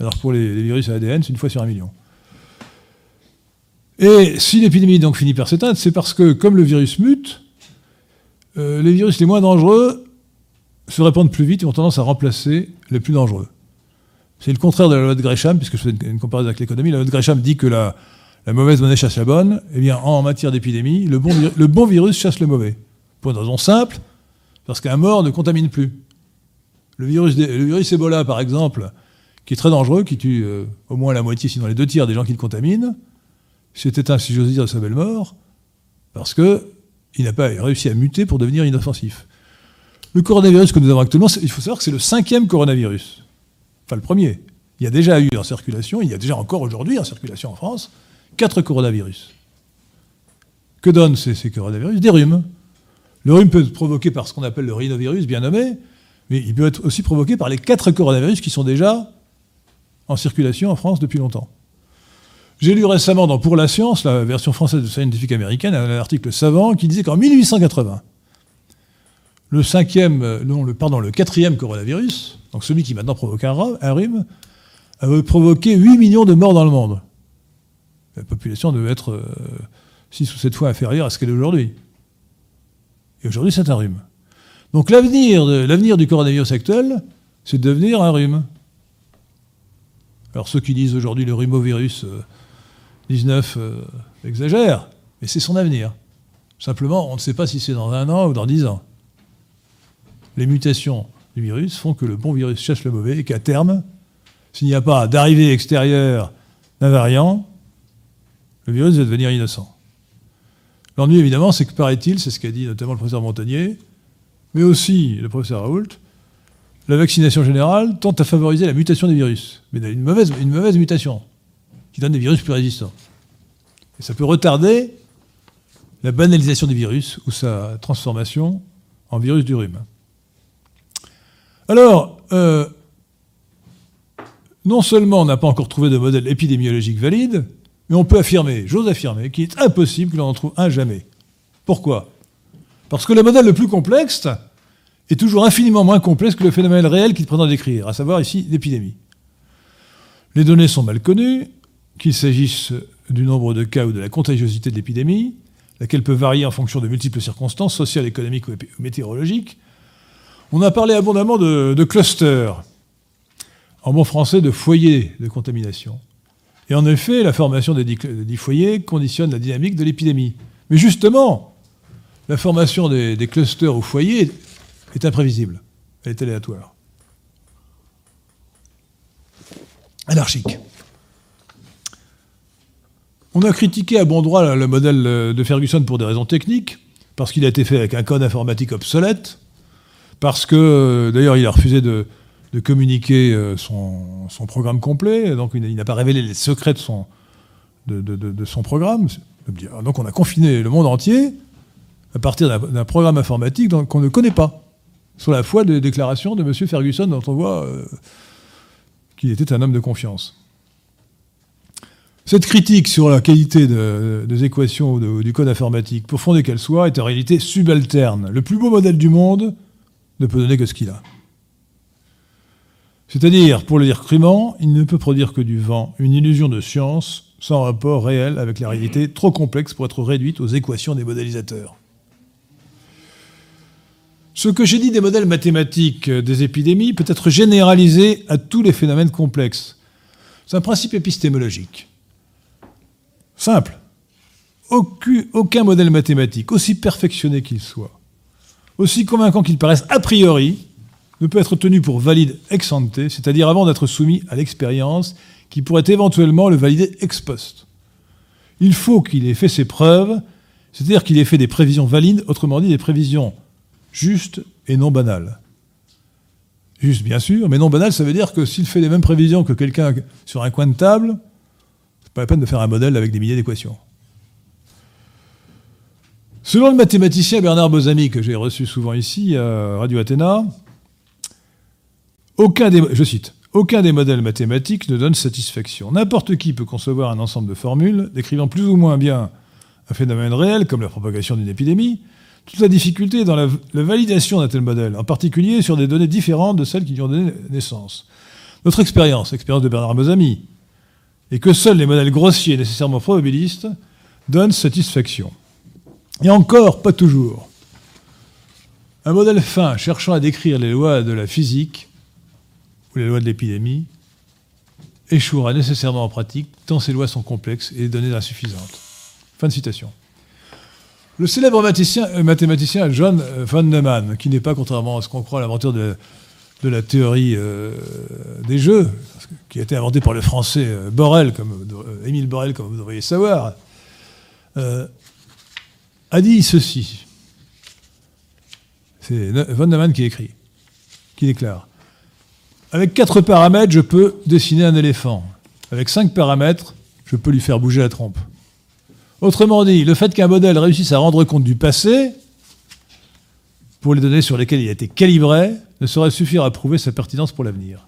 Alors pour les, virus à ADN, c'est une fois sur un million. Et si l'épidémie donc finit par s'éteindre, c'est parce que comme le virus mute, euh, les virus les moins dangereux se répandent plus vite et ont tendance à remplacer les plus dangereux. C'est le contraire de la loi de Gresham, puisque je fais une comparaison avec l'économie. La loi de Gresham dit que la, mauvaise monnaie chasse la bonne. Eh bien, en matière d'épidémie, le bon, virus chasse le mauvais. Pour une raison simple, parce qu'un mort ne contamine plus. Le virus, Ebola, par exemple, qui est très dangereux, qui tue euh, au moins la moitié, sinon les deux tiers des gens qui le contaminent, c'est éteint, si j'ose dire, de sa belle mort, parce qu'il n'a pas réussi à muter pour devenir inoffensif. Le coronavirus que nous avons actuellement, il faut savoir que c'est le cinquième coronavirus. Enfin, le premier. Il y a déjà eu en circulation, il y a déjà encore aujourd'hui en circulation en France, quatre coronavirus. Que donnent ces, coronavirus? Des rhumes. Le rhume peut être provoqué par ce qu'on appelle le rhinovirus, bien nommé, mais il peut être aussi provoqué par les quatre coronavirus qui sont déjà en circulation en France depuis longtemps. J'ai lu récemment dans Pour la science, la version française de Scientific American, un article savant qui disait qu'en 1880, le cinquième, euh, non, quatrième coronavirus, donc celui qui maintenant provoque un, rhume, avait provoqué 8 millions de morts dans le monde. La population devait être 6 euh, ou 7 fois inférieure à ce qu'elle est aujourd'hui. Et aujourd'hui, c'est un rhume. Donc l'avenir du coronavirus actuel, c'est de devenir un rhume. Alors ceux qui disent aujourd'hui le rhumovirus 19 euh, exagèrent, mais c'est son avenir. Simplement, on ne sait pas si c'est dans un an ou dans dix ans les mutations du virus font que le bon virus chasse le mauvais et qu'à terme, s'il n'y a pas d'arrivée extérieure d'un variant, le virus va devenir innocent. L'ennui, évidemment, c'est que, paraît-il, c'est ce qu'a dit notamment le professeur Montagnier, mais aussi le professeur Raoult, la vaccination générale tente à favoriser la mutation des virus, mais une mauvaise, une mauvaise mutation, qui donne des virus plus résistants. Et ça peut retarder la banalisation des virus ou sa transformation en virus du rhume. Alors, euh, non seulement on n'a pas encore trouvé de modèle épidémiologique valide, mais on peut affirmer, j'ose affirmer, qu'il est impossible que l'on en trouve un jamais. Pourquoi? Parce que le modèle le plus complexe est toujours infiniment moins complexe que le phénomène réel qu'il prétend décrire, à savoir ici l'épidémie. Les données sont mal connues, qu'il s'agisse du nombre de cas ou de la contagiosité de l'épidémie, laquelle peut varier en fonction de multiples circonstances sociales, économiques ou météorologiques, on a parlé abondamment de, clusters, en bon français de foyers de contamination. Et en effet, la formation des dix, foyers conditionne la dynamique de l'épidémie. Mais justement, la formation des, des clusters ou foyers est imprévisible. Elle est aléatoire. Anarchique. On a critiqué à bon droit le modèle de Ferguson pour des raisons techniques, parce qu'il a été fait avec un code informatique obsolète, parce que, d'ailleurs, il a refusé de, communiquer euh, son, programme complet, donc il n'a pas révélé les secrets de son, de, programme. Donc on a confiné le monde entier à partir d'un programme informatique qu'on ne connaît pas, sur la foi des déclarations de M. Ferguson, dont on voit euh, qu'il était un homme de confiance. Cette critique sur la qualité des équations du code informatique, pour fonder qu'elle soit, est en réalité subalterne. Le plus beau modèle du monde ne peut donner que ce qu'il a. C'est-à-dire, pour le dire crûment, il ne peut produire que du vent, une illusion de science sans rapport réel avec la réalité, trop complexe pour être réduite aux équations des modélisateurs. Ce que j'ai dit des modèles mathématiques des épidémies peut être généralisé à tous les phénomènes complexes. C'est un principe épistémologique. Simple. Aucun modèle mathématique, aussi perfectionné qu'il soit, aussi convaincant qu'il paraisse a priori, ne peut être tenu pour valide ex ante, c'est-à-dire avant d'être soumis à l'expérience qui pourrait éventuellement le valider ex post. Il faut qu'il ait fait ses preuves, c'est-à-dire qu'il ait fait des prévisions valides, autrement dit des prévisions justes et non banales. Juste, bien sûr, mais non banales, ça veut dire que s'il fait les mêmes prévisions que quelqu'un sur un coin de table, c'est pas la peine de faire un modèle avec des milliers d'équations. Selon le mathématicien Bernard Bozami, que j'ai reçu souvent ici à Radio Athéna, aucun des, je cite, aucun des modèles mathématiques ne donne satisfaction. N'importe qui peut concevoir un ensemble de formules décrivant plus ou moins bien un phénomène réel, comme la propagation d'une épidémie. Toute la difficulté est dans la, validation d'un tel modèle, en particulier sur des données différentes de celles qui lui ont donné naissance. Notre expérience, l'expérience de Bernard Bozami, est que seuls les modèles grossiers nécessairement probabilistes donnent satisfaction. Et encore, pas toujours. Un modèle fin cherchant à décrire les lois de la physique ou les lois de l'épidémie échouera nécessairement en pratique, tant ces lois sont complexes et les données insuffisantes. Fin de citation. Le célèbre euh, mathématicien John euh, von Neumann, qui n'est pas, contrairement à ce qu'on croit, l'inventeur de, la théorie euh, des jeux, qui a été inventé par le français Borel, comme, Émile Borel, comme vous devriez savoir, a dit ceci. C'est von Neumann qui écrit, qui déclare avec quatre paramètres, je peux dessiner un éléphant. Avec cinq paramètres, je peux lui faire bouger la trompe. Autrement dit, le fait qu'un modèle réussisse à rendre compte du passé, pour les données sur lesquelles il a été calibré, ne saurait suffire à prouver sa pertinence pour l'avenir.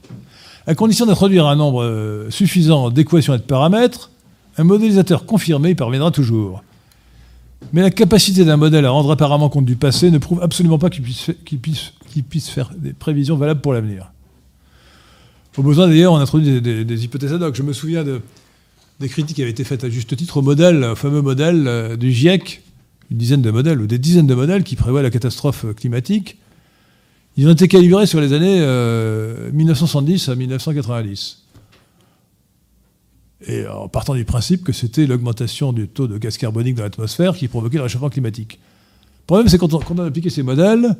À condition d'introduire un nombre euh, suffisant d'équations et de paramètres, un modélisateur confirmé y parviendra toujours. Mais la capacité d'un modèle à rendre apparemment compte du passé ne prouve absolument pas qu'il puisse, puisse, puisse, faire des prévisions valables pour l'avenir. Au besoin, d'ailleurs, on introduit des, hypothèses ad hoc. Je me souviens de, des critiques qui avaient été faites à juste titre au modèle, au fameux modèle euh, du GIEC, une dizaine de modèles, ou des dizaines de modèles qui prévoient la catastrophe climatique. Ils ont été calibrés sur les années 1970 euh, à 1990. Et en partant du principe que c'était l'augmentation du taux de gaz carbonique dans l'atmosphère qui provoquait le réchauffement climatique. Le problème, c'est quand on, a appliqué ces modèles,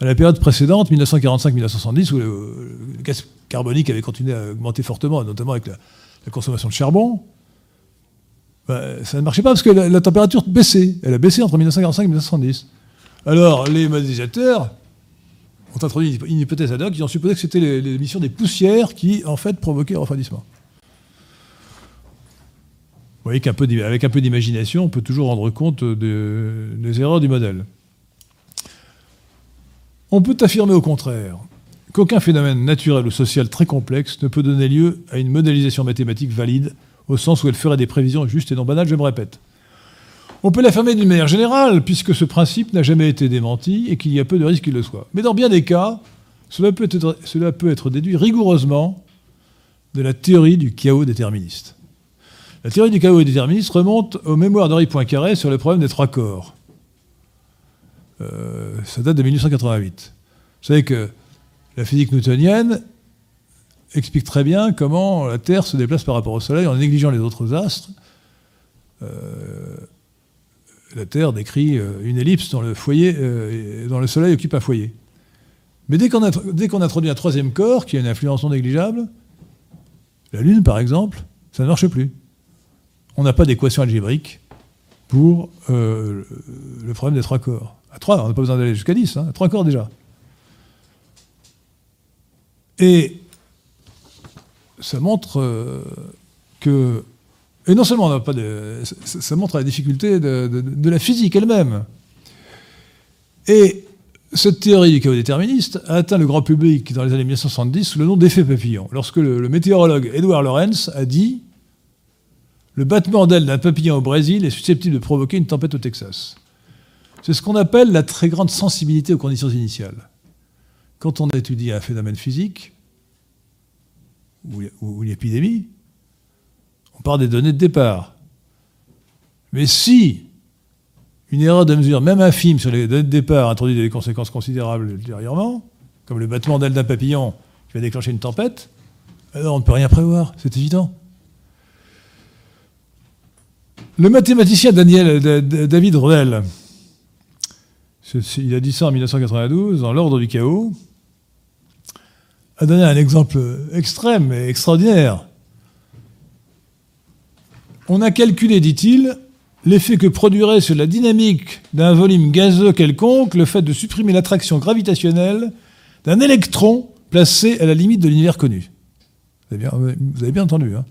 à la période précédente, 1945-1970, où le, gaz carbonique avait continué à augmenter fortement, notamment avec la, consommation de charbon, bah, ça ne marchait pas parce que la, température baissait. Elle a baissé entre 1945 et 1970. Alors, les modélisateurs ont introduit une hypothèse ad hoc, ils ont supposé que c'était l'émission des poussières qui, en fait, provoquaient le refroidissement. Vous voyez qu'avec un peu d'imagination, on peut toujours rendre compte des erreurs du modèle. On peut affirmer au contraire qu'aucun phénomène naturel ou social très complexe ne peut donner lieu à une modélisation mathématique valide, au sens où elle ferait des prévisions justes et non banales, je me répète. On peut l'affirmer d'une manière générale, puisque ce principe n'a jamais été démenti et qu'il y a peu de risques qu'il le soit. Mais dans bien des cas, cela peut, être, déduit rigoureusement de la théorie du chaos déterministe. La théorie du chaos déterministe remonte aux mémoires d'Henri Poincaré sur le problème des trois corps. Euh, ça date de 1888. Vous savez que la physique newtonienne explique très bien comment la Terre se déplace par rapport au Soleil en négligeant les autres astres. Euh, la Terre décrit euh, une ellipse dont le, Soleil occupe un foyer. Mais dès qu'on, introduit un troisième corps qui a une influence non négligeable, la Lune par exemple, ça ne marche plus. On n'a pas d'équation algébrique pour le problème des trois corps. À trois, on n'a pas besoin d'aller jusqu'à 10, hein, à trois corps déjà. Et ça montre euh, que. Et non seulement on n'a pas de. Ça montre la difficulté de, la physique elle-même. Et cette théorie du chaos déterministe a atteint le grand public dans les années 1970 sous le nom d'effet papillon, lorsque le, météorologue Edward Lorenz a dit Le battement d'aile d'un papillon au Brésil est susceptible de provoquer une tempête au Texas. C'est ce qu'on appelle la très grande sensibilité aux conditions initiales. Quand on étudie un phénomène physique, ou une épidémie, on part des données de départ. Mais si une erreur de mesure, même infime, sur les données de départ introduit des conséquences considérables ultérieurement, comme le battement d'aile d'un papillon qui va déclencher une tempête, alors on ne peut rien prévoir, c'est évident. Le mathématicien Daniel, David Rodel, il a dit ça en 1992, dans l'ordre du chaos, a donné un exemple extrême et extraordinaire. On a calculé, dit-il, l'effet que produirait sur la dynamique d'un volume gazeux quelconque le fait de supprimer l'attraction gravitationnelle d'un électron placé à la limite de l'univers connu. Vous avez bien, entendu, hein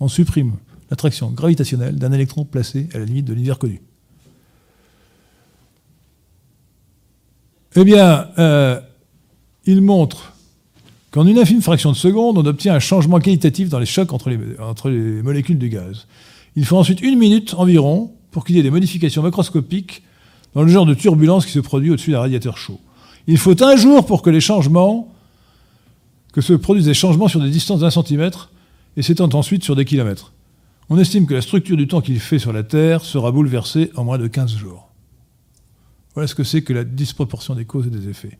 on supprime l'attraction gravitationnelle d'un électron placé à la limite de l'univers connu. Eh bien, euh, il montre qu'en une infime fraction de seconde, on obtient un changement qualitatif dans les chocs entre les, molécules du gaz. Il faut ensuite une minute environ pour qu'il y ait des modifications macroscopiques dans le genre de turbulence qui se produit au-dessus d'un radiateur chaud. Il faut un jour pour que les changements, que se produisent des changements sur des distances d'un centimètre et s'étendent ensuite sur des kilomètres. On estime que la structure du temps qu'il fait sur la Terre sera bouleversée en moins de 15 jours. Voilà ce que c'est que la disproportion des causes et des effets.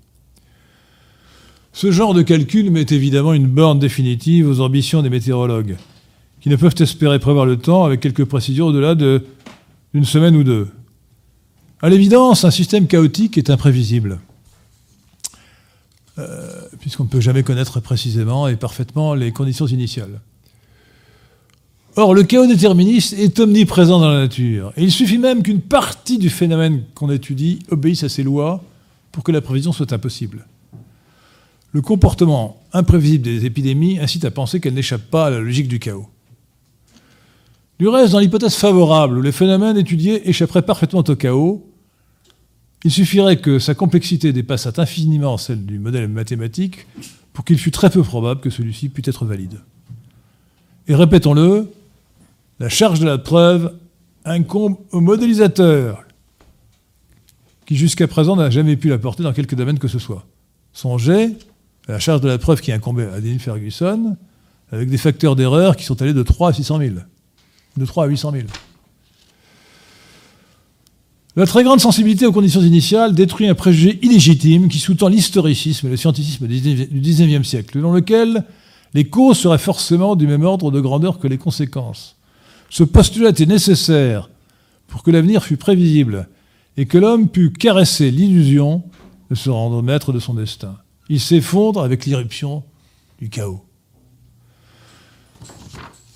Ce genre de calcul met évidemment une borne définitive aux ambitions des météorologues, qui ne peuvent espérer prévoir le temps avec quelques précisions au-delà d'une semaine ou deux. À l'évidence, un système chaotique est imprévisible, euh, puisqu'on ne peut jamais connaître précisément et parfaitement les conditions initiales. Or, le chaos déterministe est omniprésent dans la nature, et il suffit même qu'une partie du phénomène qu'on étudie obéisse à ces lois pour que la prévision soit impossible. Le comportement imprévisible des épidémies incite à penser qu'elles n'échappent pas à la logique du chaos. Du reste, dans l'hypothèse favorable où les phénomènes étudiés échapperaient parfaitement au chaos, il suffirait que sa complexité dépasse infiniment celle du modèle mathématique pour qu'il fût très peu probable que celui-ci pût être valide. Et répétons-le, la charge de la preuve incombe au modélisateur, qui jusqu'à présent n'a jamais pu la porter dans quelque domaine que ce soit. Songez la charge de la preuve qui incombait à Denis Ferguson, avec des facteurs d'erreur qui sont allés de 3 à 600 000, de 3 à 800 000. La très grande sensibilité aux conditions initiales détruit un préjugé illégitime qui sous-tend l'historicisme et le scientifique du XIXe siècle, selon lequel les causes seraient forcément du même ordre de grandeur que les conséquences. Ce postulat était nécessaire pour que l'avenir fût prévisible et que l'homme pût caresser l'illusion de se rendre maître de son destin. Il s'effondre avec l'irruption du chaos.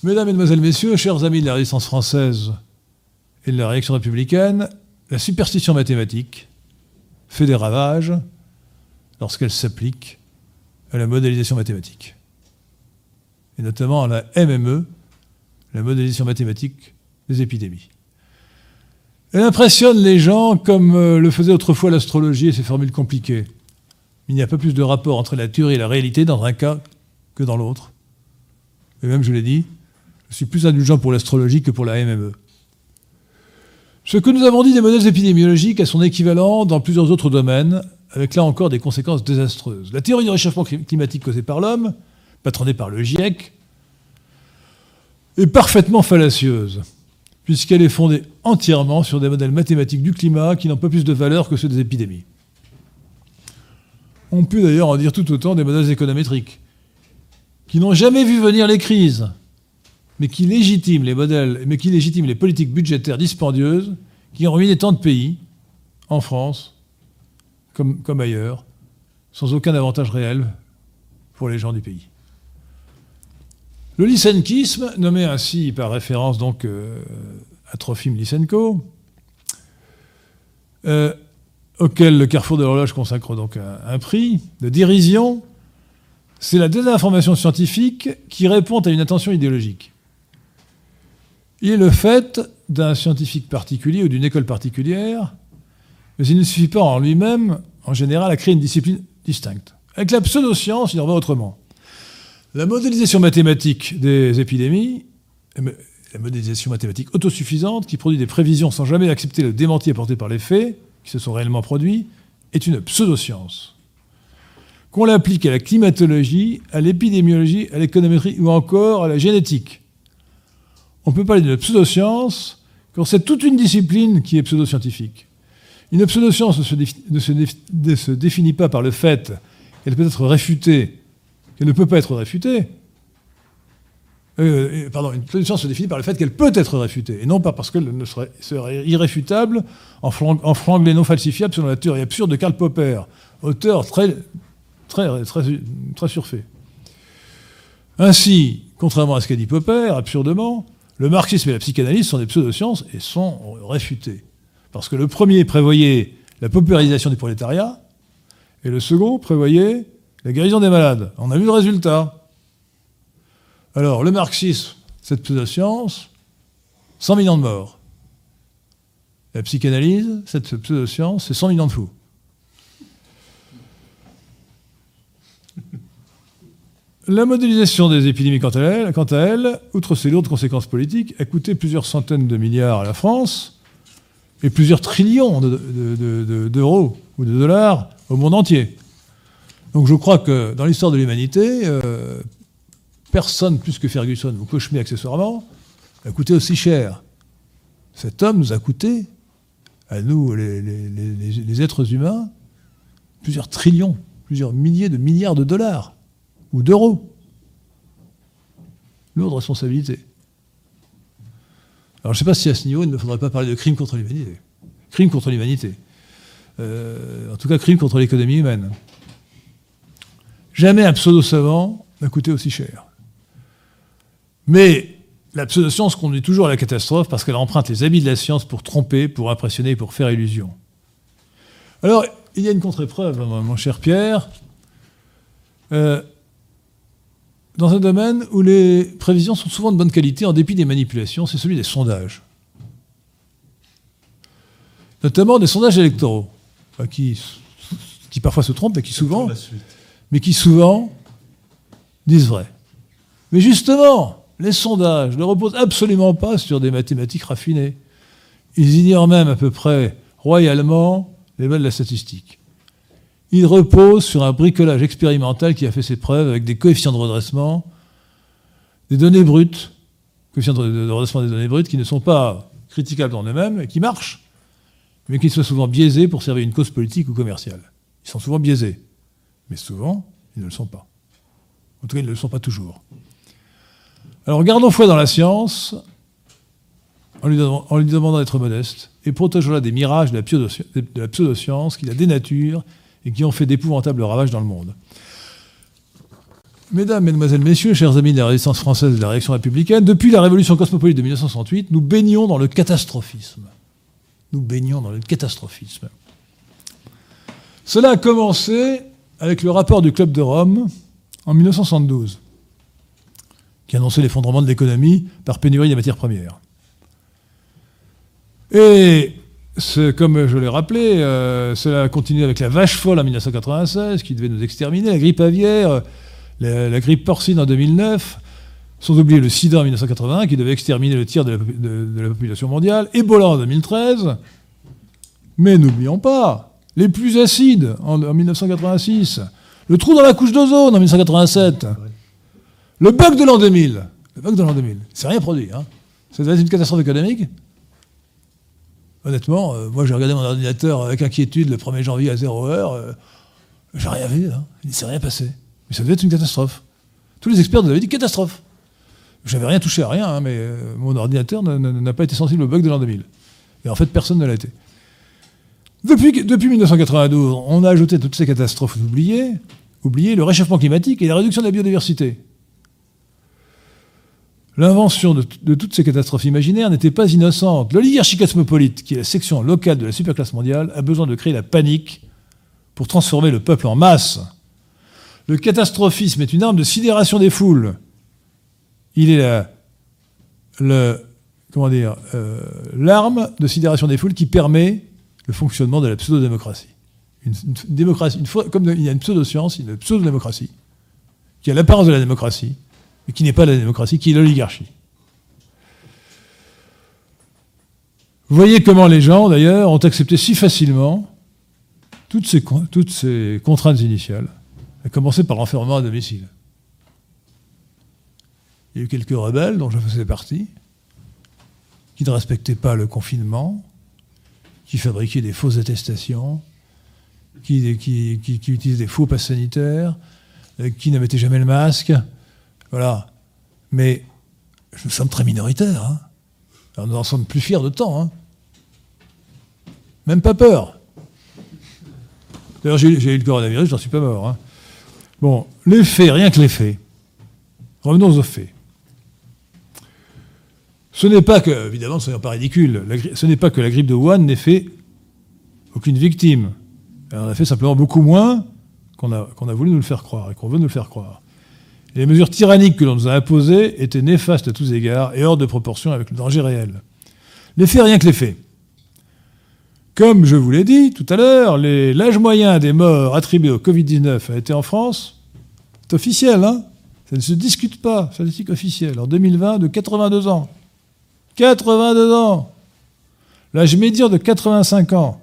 Mesdames, Mesdemoiselles, Messieurs, chers amis de la résistance française et de la réaction républicaine, la superstition mathématique fait des ravages lorsqu'elle s'applique à la modélisation mathématique, et notamment à la MME, la modélisation mathématique des épidémies. Elle impressionne les gens comme euh, le faisait autrefois l'astrologie et ses formules compliquées. Il n'y a pas plus de rapport entre la théorie et la réalité dans un cas que dans l'autre. Et même, je l'ai dit, je suis plus indulgent pour l'astrologie que pour la MME. Ce que nous avons dit des modèles épidémiologiques a son équivalent dans plusieurs autres domaines, avec là encore des conséquences désastreuses. La théorie du réchauffement climatique causée par l'homme, patronnée par le GIEC, est parfaitement fallacieuse, puisqu'elle est fondée entièrement sur des modèles mathématiques du climat qui n'ont pas plus de valeur que ceux des épidémies. On peut d'ailleurs en dire tout autant des modèles économétriques, qui n'ont jamais vu venir les crises, mais qui légitiment les modèles, mais qui légitiment les politiques budgétaires dispendieuses qui ont ruiné tant de pays, en France comme, comme ailleurs, sans aucun avantage réel pour les gens du pays. Le lysenkisme, nommé ainsi par référence donc euh, à Trofim Lysenko, euh, auquel le Carrefour de l'horloge consacre donc un, prix de dérision, c'est la désinformation scientifique qui répond à une attention idéologique. Il est le fait d'un scientifique particulier ou d'une école particulière, mais il ne suffit pas en lui-même, en général, à créer une discipline distincte. Avec la pseudoscience, il en va autrement. La modélisation mathématique des épidémies, la modélisation mathématique autosuffisante, qui produit des prévisions sans jamais accepter le démenti apporté par les faits, qui se sont réellement produits, est une pseudoscience. Qu'on l'applique à la climatologie, à l'épidémiologie, à l'économétrie ou encore à la génétique. On peut parler d'une pseudoscience quand c'est toute une discipline qui est pseudoscientifique. Une pseudoscience ne se, ne se définit pas par le fait qu'elle peut être réfutée, qu'elle ne peut pas être réfutée, euh, pardon, une science se définit par le fait qu'elle peut être réfutée, et non pas parce qu'elle ne serait, irréfutable en, franc non falsifiable selon la théorie absurde de Karl Popper, auteur très, très, très, très surfait. Ainsi, contrairement à ce qu'a dit Popper, absurdement, le marxisme et la psychanalyse sont des pseudosciences et sont réfutés. Parce que le premier prévoyait la popularisation du prolétariat, et le second prévoyait la guérison des malades. On a vu le résultat. Alors, le marxisme, cette pseudoscience, 100 millions de morts. La psychanalyse, cette pseudoscience, c'est 100 millions de fous. La modélisation des épidémies, quant à, elle, quant à elle, outre ses lourdes conséquences politiques, a coûté plusieurs centaines de milliards à la France et plusieurs trillions d'euros ou de dollars au monde entier. Donc je crois que dans l'histoire de l'humanité, euh, personne plus que Ferguson ou Cauchemé accessoirement a coûté aussi cher. Cet homme nous a coûté, à nous les êtres humains, plusieurs trillions, plusieurs milliers de milliards de dollars ou d'euros. Lourde responsabilité. Alors je ne sais pas si à ce niveau, il ne faudrait pas parler de crime contre l'humanité. Crime contre l'humanité. Euh, en tout cas, crime contre l'économie humaine. Jamais un pseudo-savant n'a coûté aussi cher. Mais la pseudo-science conduit toujours à la catastrophe parce qu'elle emprunte les habits de la science pour tromper, pour impressionner, pour faire illusion. Alors, il y a une contre-épreuve, mon cher Pierre. Euh, dans un domaine où les prévisions sont souvent de bonne qualité en dépit des manipulations, c'est celui des sondages. Notamment des sondages électoraux, qui, qui parfois se trompent, mais qui souvent, mais qui souvent disent vrai. Mais justement, les sondages ne reposent absolument pas sur des mathématiques raffinées. Ils ignorent même à peu près royalement les lois de la statistique il repose sur un bricolage expérimental qui a fait ses preuves avec des coefficients de redressement, des données brutes, coefficients de redressement des données brutes qui ne sont pas critiquables en eux-mêmes et qui marchent, mais qui sont souvent biaisés pour servir une cause politique ou commerciale. Ils sont souvent biaisés, mais souvent, ils ne le sont pas. En tout cas, ils ne le sont pas toujours. Alors, gardons foi dans la science, en lui, demandant d'être modeste, et protégeons-la des mirages de la pseudo-science qui la dénature et qui ont fait d'épouvantables ravages dans le monde. Mesdames, Mesdemoiselles, Messieurs, chers amis de la résistance française et de la réaction républicaine, depuis la révolution cosmopolite de 1968, nous baignons dans le catastrophisme. Nous baignons dans le catastrophisme. Cela a commencé avec le rapport du Club de Rome en 1972, qui annonçait l'effondrement de l'économie par pénurie des matières premières. Et comme je l'ai rappelé, euh, cela a continué avec la vache folle en 1996, qui devait nous exterminer, la grippe aviaire, la, grippe porcine en 2009, sans oublier le sida en 1981, qui devait exterminer le tiers de la, population mondiale, Ebola en 2013, mais n'oublions pas, les plus acides en, 1986, le trou dans la couche d'ozone en 1987, le bug de l'an 2000, le bug de l'an 2000, c'est rien produit, hein. Être une catastrophe économique honnêtement, euh, moi j'ai regardé mon ordinateur avec inquiétude le 1er janvier à 0 heure, euh, j'ai rien vu, hein. il ne s'est rien passé. Mais ça devait être une catastrophe. Tous les experts nous avaient dit catastrophe. J'avais rien touché à rien, hein, mais euh, mon ordinateur n'a pas été sensible au bug de l'an 2000. Et en fait, personne ne l'a été. Depuis, depuis 1992, on a ajouté toutes ces catastrophes oubliées, oubliées le réchauffement climatique et la réduction de la biodiversité. L'invention de, toutes ces catastrophes imaginaires n'était pas innocente. L'oligarchie cosmopolite, qui est la section locale de la superclasse mondiale, a besoin de créer la panique pour transformer le peuple en masse. Le catastrophisme est une arme de sidération des foules. Il est la, le, comment dire, euh, l'arme de sidération des foules qui permet le fonctionnement de la pseudo-démocratie. Une, démocratie, comme il y a une pseudo-science, il y a une pseudo-démocratie, qui a l'apparence de la démocratie, mais qui n'est pas la démocratie, qui est l'oligarchie. Vous voyez comment les gens, d'ailleurs, ont accepté si facilement toutes ces, toutes ces contraintes initiales, à commencer par l'enfermement à domicile. Il y a eu quelques rebelles, dont je faisais partie, qui ne respectaient pas le confinement, qui fabriquaient des fausses attestations, qui, qui, utilisaient des faux passes sanitaires, euh, qui ne mettaient jamais le masque, voilà. Mais nous sommes très minoritaires. Hein. Alors nous en sommes plus fiers de temps. Hein. Même pas peur. D'ailleurs, j'ai eu le coronavirus, j'en suis pas mort. Hein. Bon, les faits, rien que les faits. Revenons aux faits. Ce n'est pas que, évidemment, n'est pas ridicule, ce n'est pas que la grippe de Wuhan n'ait fait aucune victime. Elle en a fait simplement beaucoup moins qu'on a, voulu nous le faire croire et qu'on veut nous le faire croire. Les mesures tyranniques que l'on nous a imposées étaient néfastes à tous égards et hors de proportion avec le danger réel. Les faits, rien que les faits. Comme je vous l'ai dit tout à l'heure, l'âge moyen des morts attribués au Covid-19 a été en France, c'est officiel, hein ça ne se discute pas, statistique officielle, en 2020 de 82 ans. 82 ans L'âge médian de 85 ans.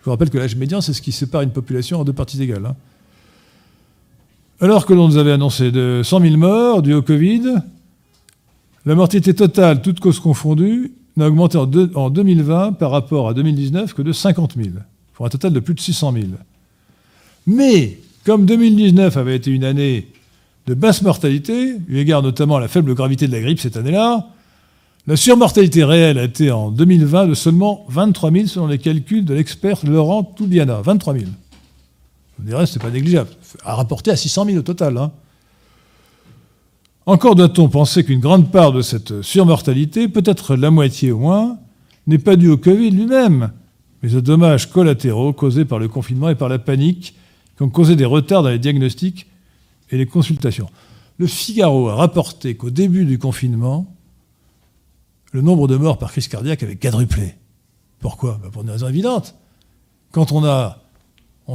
Je vous rappelle que l'âge médian, c'est ce qui sépare une population en deux parties égales. Hein. Alors que l'on nous avait annoncé de 100 000 morts dus au Covid, la mortalité totale, toutes causes confondues, n'a augmenté en, en, 2020 par rapport à 2019 que de 50 000, pour un total de plus de 600 000. Mais, comme 2019 avait été une année de basse mortalité, eu égard notamment à la faible gravité de la grippe cette année-là, la surmortalité réelle a été en 2020 de seulement 23 000 selon les calculs de l'expert Laurent Toubiana. 23 000. Vous direz, c'est pas négligeable. À rapporter à 600 000 au total. Hein. Encore doit-on penser qu'une grande part de cette surmortalité, peut-être la moitié au moins, n'est pas due au Covid lui-même, mais aux dommages collatéraux causés par le confinement et par la panique qui ont causé des retards dans les diagnostics et les consultations. Le Figaro a rapporté qu'au début du confinement, le nombre de morts par crise cardiaque avait quadruplé. Pourquoi? Bah, Pour une raison évidente. Quand on, a,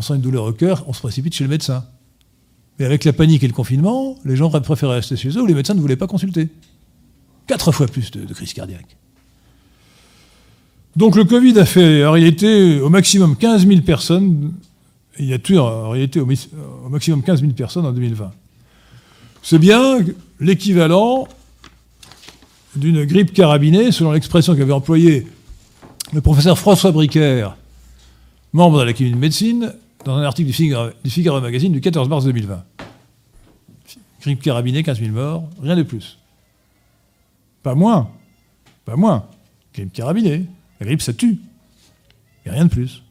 sent une douleur au cœur, on se précipite chez le médecin. Mais avec la panique et le confinement, les gens préféraient rester chez eux ou les médecins ne voulaient pas consulter. Quatre fois plus de, crise cardiaque. Donc le Covid a fait en réalité au maximum 15 000 personnes. Il a tué en réalité au maximum 15 000 personnes en 2020. C'est bien l'équivalent d'une grippe carabinée, selon l'expression qu'avait employée le professeur François Bricaire, membre de l'Académie de médecine, dans un article du Figaro, Magazine du 14 mars 2020. Grippe carabinée, 15 000 morts, rien de plus. Pas moins. Pas moins. Grippe carabinée. La grippe, ça tue. Et rien de plus.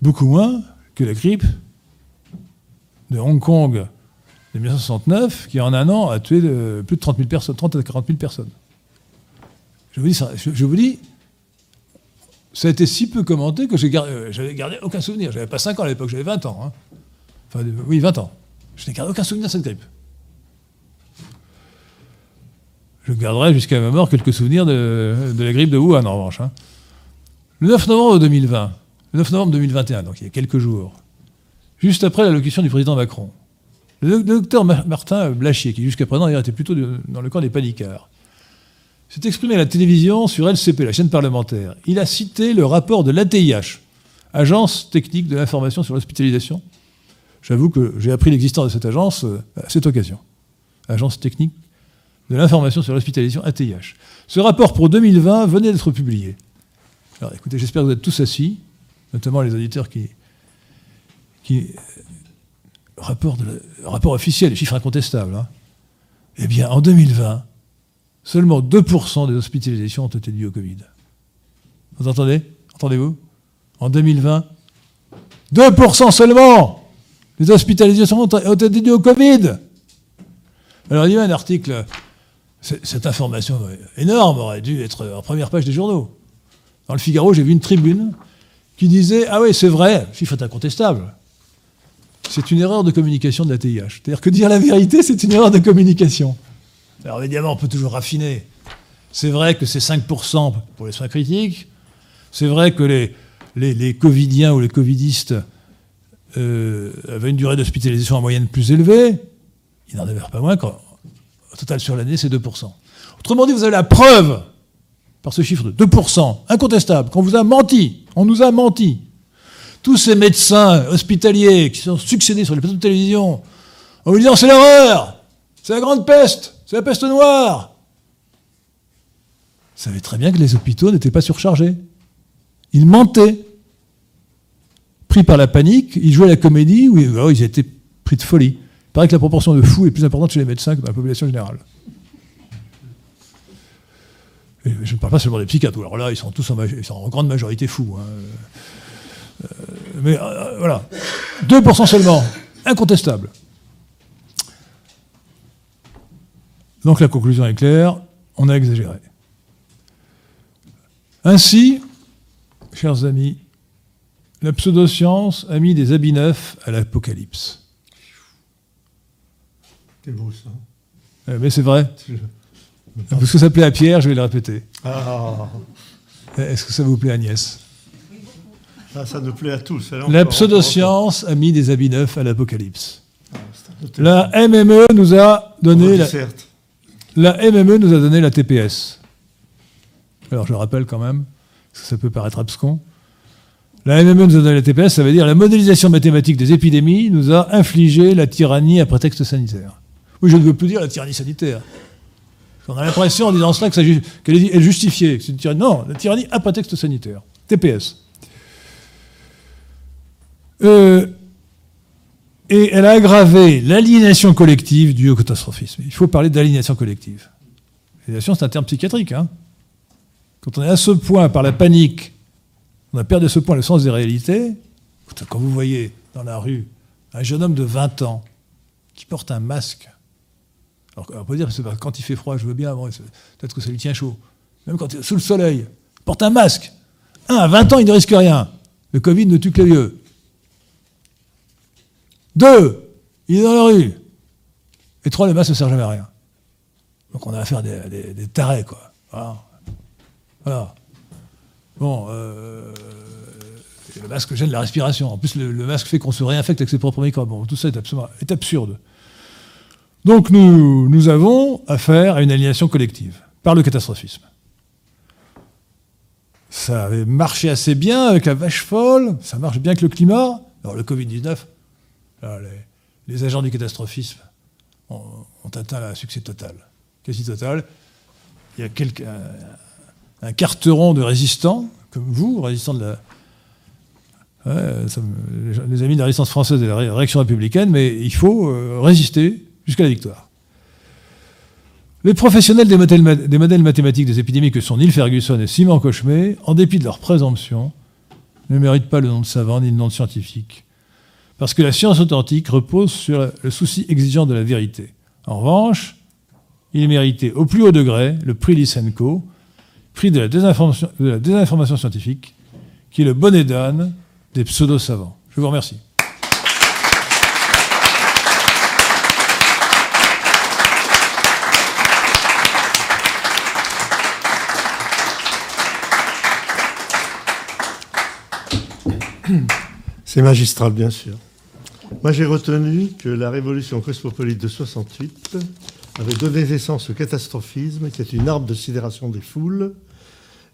Beaucoup moins que la grippe de Hong Kong de 1969, qui en un an a tué plus de 30 000 personnes, 30 à 40 000 personnes. Je vous dis, ça, a été si peu commenté que euh, j'avais gardé, aucun souvenir. J'avais pas 5 ans à l'époque, j'avais 20 ans. Hein. Enfin, oui, 20 ans. Je n'ai gardé aucun souvenir de cette grippe. Je garderai jusqu'à ma mort quelques souvenirs de, la grippe de Wuhan, en revanche. Hein. Le 9 novembre 2020, le 9 novembre 2021, donc il y a quelques jours, juste après l'allocution du président Macron, le docteur Martin Blachier, qui jusqu'à présent était plutôt dans le camp des panicards, s'est exprimé à la télévision sur LCP, la chaîne parlementaire. Il a cité le rapport de l'ATIH, Agence technique de l'information sur l'hospitalisation. J'avoue que j'ai appris l'existence de cette agence euh, à cette occasion. Agence technique de l'information sur l'hospitalisation, ATIH. Ce rapport pour 2020 venait d'être publié. Alors écoutez, j'espère que vous êtes tous assis, notamment les auditeurs qui, qui rapport, officiel, les chiffres incontestables, hein. eh bien, en 2020, seulement 2% des hospitalisations ont été dues au Covid. Vous entendez? Entendez-vous? En 2020, 2% seulement des hospitalisations ont été dues au Covid. Alors, il y a un article, cette information énorme aurait dû être en première page des journaux. Dans le Figaro, j'ai vu une tribune qui disait Ah oui, c'est vrai, chiffre est incontestable c'est une erreur de communication de la TIH. C'est-à-dire que dire la vérité, c'est une erreur de communication. Alors évidemment, on peut toujours raffiner. C'est vrai que c'est 5% pour les soins critiques. C'est vrai que les, les, Covidiens ou les Covidistes euh, avaient une durée d'hospitalisation en moyenne plus élevée. Ils n'en avaient pas moins. Quand, au total, sur l'année, c'est 2%. Autrement dit, vous avez la preuve, par ce chiffre de 2%, incontestable, qu'on vous a menti. On nous a menti tous ces médecins hospitaliers qui sont succédés sur les plateaux de télévision en vous disant c'est l'horreur, c'est la grande peste, c'est la peste noire. Vous savez très bien que les hôpitaux n'étaient pas surchargés. Ils mentaient. Pris par la panique, ils jouaient la comédie où ils étaient pris de folie. Il paraît que la proportion de fous est plus importante chez les médecins que dans la population générale. je ne parle pas seulement des psychiatres. Alors là, ils sont tous en, grande majorité fous. Hein. Euh, mais euh, voilà, 2% seulement, incontestable. Donc la conclusion est claire, on a exagéré. Ainsi, chers amis, la pseudoscience a mis des habits neufs à l'apocalypse. C'est beau ça. Mais c'est vrai. Parce que ça plaît à Pierre, je vais le répéter. Ah, Est-ce que ça vous plaît Agnès? Ah, ça nous plaît à tous. Alors, La pseudoscience a mis des habits neufs à l'apocalypse. un La MME nous a donné autre- la, certes. la MME nous a donné la TPS. Alors je rappelle quand même, parce que ça peut paraître abscon. La MME nous a donné la TPS, ça veut dire la modélisation mathématique des épidémies nous a infligé la tyrannie à prétexte sanitaire. Oui, je ne veux plus dire la tyrannie sanitaire. On a l'impression en disant cela qu'elle est, justifiée. Non, la tyrannie à prétexte sanitaire. TPS. Euh, et elle a aggravé l'aliénation collective due au catastrophisme. Il faut parler d'aliénation collective. L'aliénation, c'est un terme psychiatrique. hein. Quand on est à ce point par la panique, on a perdu à ce point le sens des réalités. Quand vous voyez dans la rue un jeune homme de 20 ans qui porte un masque, alors on peut dire que quand il fait froid, je veux bien, peut-être que ça lui tient chaud. Même quand il est sous le soleil, porte un masque. Un, à 20 ans, il ne risque rien. Le Covid ne tue que les vieux. Deux, il est dans la rue. Et trois, le masque ne sert jamais à rien. Donc on a affaire à des, tarés, quoi. Voilà. Voilà. Bon, euh, le masque gêne la respiration. En plus, le, le masque fait qu'on se réinfecte avec ses propres microbes. Bon, tout ça est, absolument, est absurde. Donc nous, nous avons affaire à une aliénation collective par le catastrophisme. Ça avait marché assez bien avec la vache folle, ça marche bien avec le climat. Alors le Covid-19, là, les, agents du catastrophisme ont, atteint un succès total, quasi total. Il y a quelques, un, un carteron de résistants, comme vous, résistants de la... Les amis de la résistance française et de la ré- réaction républicaine, mais il faut euh, résister jusqu'à la victoire. Les professionnels des modèles, des modèles mathématiques des épidémies que sont Neil Ferguson et Simon Cauchemet, en dépit de leur présomption, ne méritent pas le nom de savant ni le nom de scientifique. Parce que la science authentique repose sur le souci exigeant de la vérité. En revanche, il méritait au plus haut degré le prix Lysenko, prix de la désinformation, scientifique, qui est le bonnet d'âne des pseudo-savants. Je vous remercie. C'est magistral, bien sûr. Moi, j'ai retenu que la révolution cosmopolite de 68 avait donné naissance au catastrophisme, qui est une arme de sidération des foules,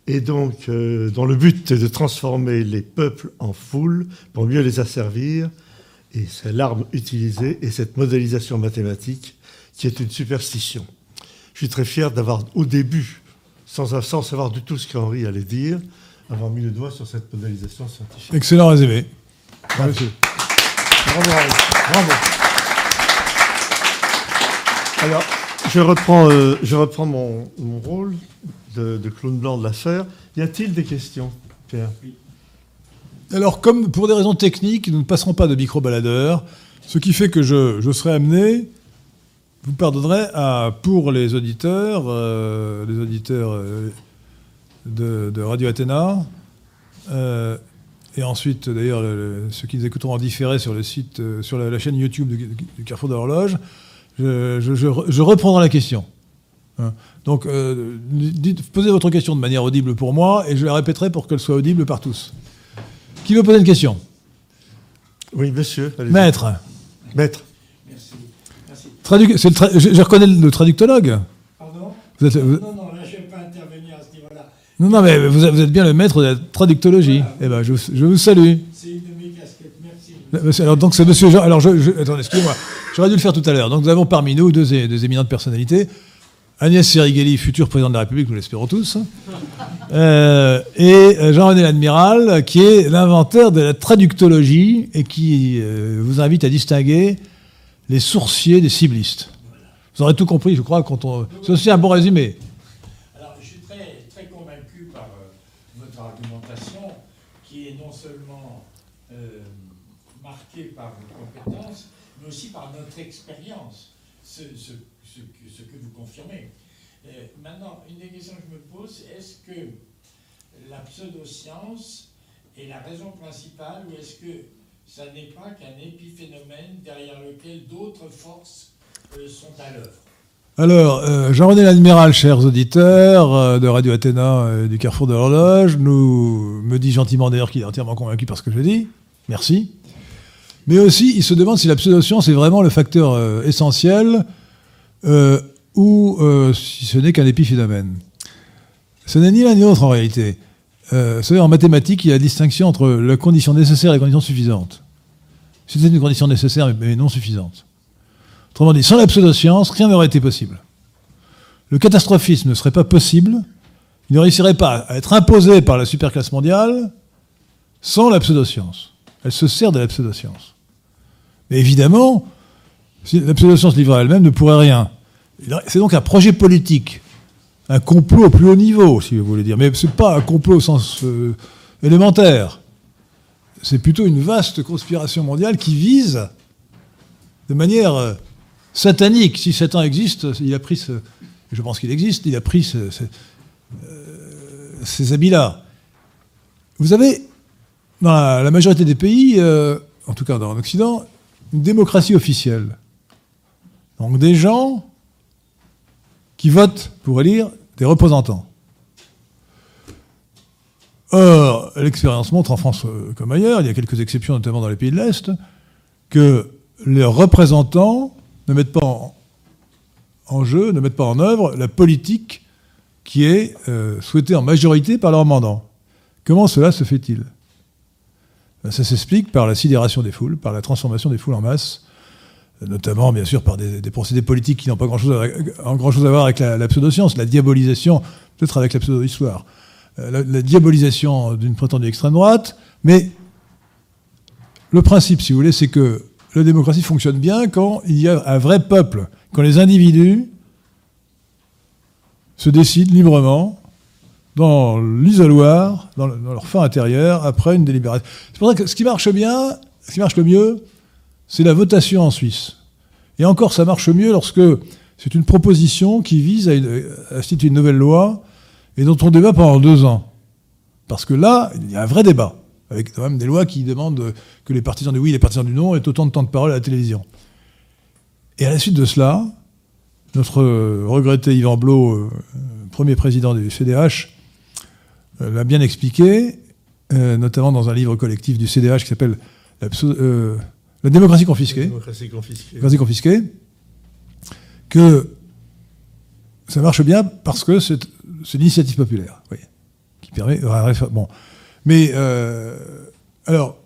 et donc euh, dont le but de transformer les peuples en foules pour mieux les asservir. Et c'est l'arme utilisée et cette modélisation mathématique qui est une superstition. Je suis très fier d'avoir, au début, sans, sans savoir du tout ce qu'Henri allait dire, avoir mis le doigt sur cette modélisation scientifique. Excellent résumé. Bravo. Bravo. Alors, je reprends, euh, je reprends mon, mon rôle de, de clown blanc de l'affaire. Y a-t-il des questions, Pierre? Alors, comme pour des raisons techniques, nous ne passerons pas de micro-baladeur, ce qui fait que je, je serai amené, vous pardonnerez, à, pour les auditeurs, euh, les auditeurs euh, de, de Radio Athéna, et ensuite d'ailleurs le- le- ceux qui nous écouteront en différé sur le site, euh, sur la, la chaîne YouTube du, du Carrefour de l'Horloge, je, je- je- je reprendrai la question. Hein. Donc, euh, dites- posez votre question de manière audible pour moi, et je la répéterai pour qu'elle soit audible par tous. Qui veut poser une question? Oui, monsieur. Maître. Maître. Tradu- le tra- je, je reconnais le traductologue. Pardon? Vous êtes, vous- Non, non, là, je ne vais pas intervenir à ce niveau-là. Non, non, mais vous êtes, bien le maître de la traductologie. Eh ben, je, vous- je vous salue. C'est une de mes casquettes, merci. Monsieur- Alors, donc, c'est monsieur Jean. Alors, je, je- attendez, excusez-moi. J'aurais dû le faire tout à l'heure. Donc, nous avons parmi nous deux, éminentes personnalités. Agnès Serigeli, futur président de la République, nous l'espérons tous. Euh, et euh, Jean-René L'Admiral, qui est l'inventeur de la traductologie et qui euh, vous invite à distinguer les sourciers des ciblistes. Vous aurez tout compris, je crois, quand on. C'est aussi un bon résumé. Alors, je suis très, très convaincu par euh, votre argumentation, qui est non seulement euh, marquée par vos compétences, mais aussi par notre expérience, ce, ce- ce que, ce que vous confirmez. Maintenant, une des questions que je me pose, est-ce que la pseudoscience est la raison principale ou est-ce que ça n'est pas qu'un épiphénomène derrière lequel d'autres forces sont à l'œuvre? Alors, euh, Jean-René l'Admiral, chers auditeurs euh, de Radio Athéna et du Carrefour de l'Horloge, nous me dit gentiment d'ailleurs qu'il est entièrement convaincu par ce que je dis. Merci. Mais aussi, il se demande si la pseudoscience est vraiment le facteur euh, ou si ce n'est qu'un épiphénomène. Ce n'est ni l'un ni l'autre en réalité. vous savez, en mathématiques, il y a la distinction entre la condition nécessaire et la condition suffisante. C'était une condition nécessaire mais non suffisante. Autrement dit, sans la pseudoscience, rien n'aurait été possible. Le catastrophisme ne serait pas possible, il ne réussirait pas à être imposé par la superclasse mondiale sans la pseudoscience. Elle se sert de la pseudoscience. Mais évidemment, la pseudoscience livrée à elle-même ne pourrait rien. C'est donc un projet politique, un complot au plus haut niveau, si vous voulez dire. Mais ce n'est pas un complot au sens euh, élémentaire. C'est plutôt une vaste conspiration mondiale qui vise de manière euh, satanique. Si Satan existe, il a pris ce, je pense qu'il existe, il a pris euh, ces habits-là. Vous avez, dans la, majorité des pays, en tout cas dans l'Occident, une démocratie officielle. Donc des gens qui votent pour élire des représentants. Or, l'expérience montre en France euh, comme ailleurs, il y a quelques exceptions, notamment dans les pays de l'Est, que les représentants ne mettent pas en, jeu, ne mettent pas en œuvre la politique qui est euh, souhaitée en majorité par leurs mandants. Comment cela se fait-il? Ben, Ça s'explique par la sidération des foules, par la transformation des foules en masse, notamment bien sûr par des, procédés politiques qui n'ont pas grand-chose à, grand à voir avec la, pseudo-science, la diabolisation, peut-être avec la pseudo-histoire, euh, la, diabolisation d'une prétendue extrême droite, mais le principe, si vous voulez, c'est que la démocratie fonctionne bien quand il y a un vrai peuple, quand les individus se décident librement dans l'isoloir, dans, leur fin intérieure, après une délibération. C'est pour ça que ce qui marche bien, ce qui marche le mieux, c'est la votation en Suisse. Et encore, ça marche mieux lorsque c'est une proposition qui vise à, instituer une nouvelle loi et dont on débat pendant deux ans. Parce que là, il y a un vrai débat avec quand même des lois qui demandent que les partisans du oui et les partisans du non aient autant de temps de parole à la télévision. Et à la suite de cela, notre regretté Yvan Blot, euh, premier président du CDH, euh, l'a bien expliqué, euh, notamment dans un livre collectif du CDH qui s'appelle la, démocratie confisquée. La démocratie confisquée. Démocratie confisquée. Que ça marche bien parce que c'est l'initiative populaire, oui, qui permet. Bon, mais, euh, alors,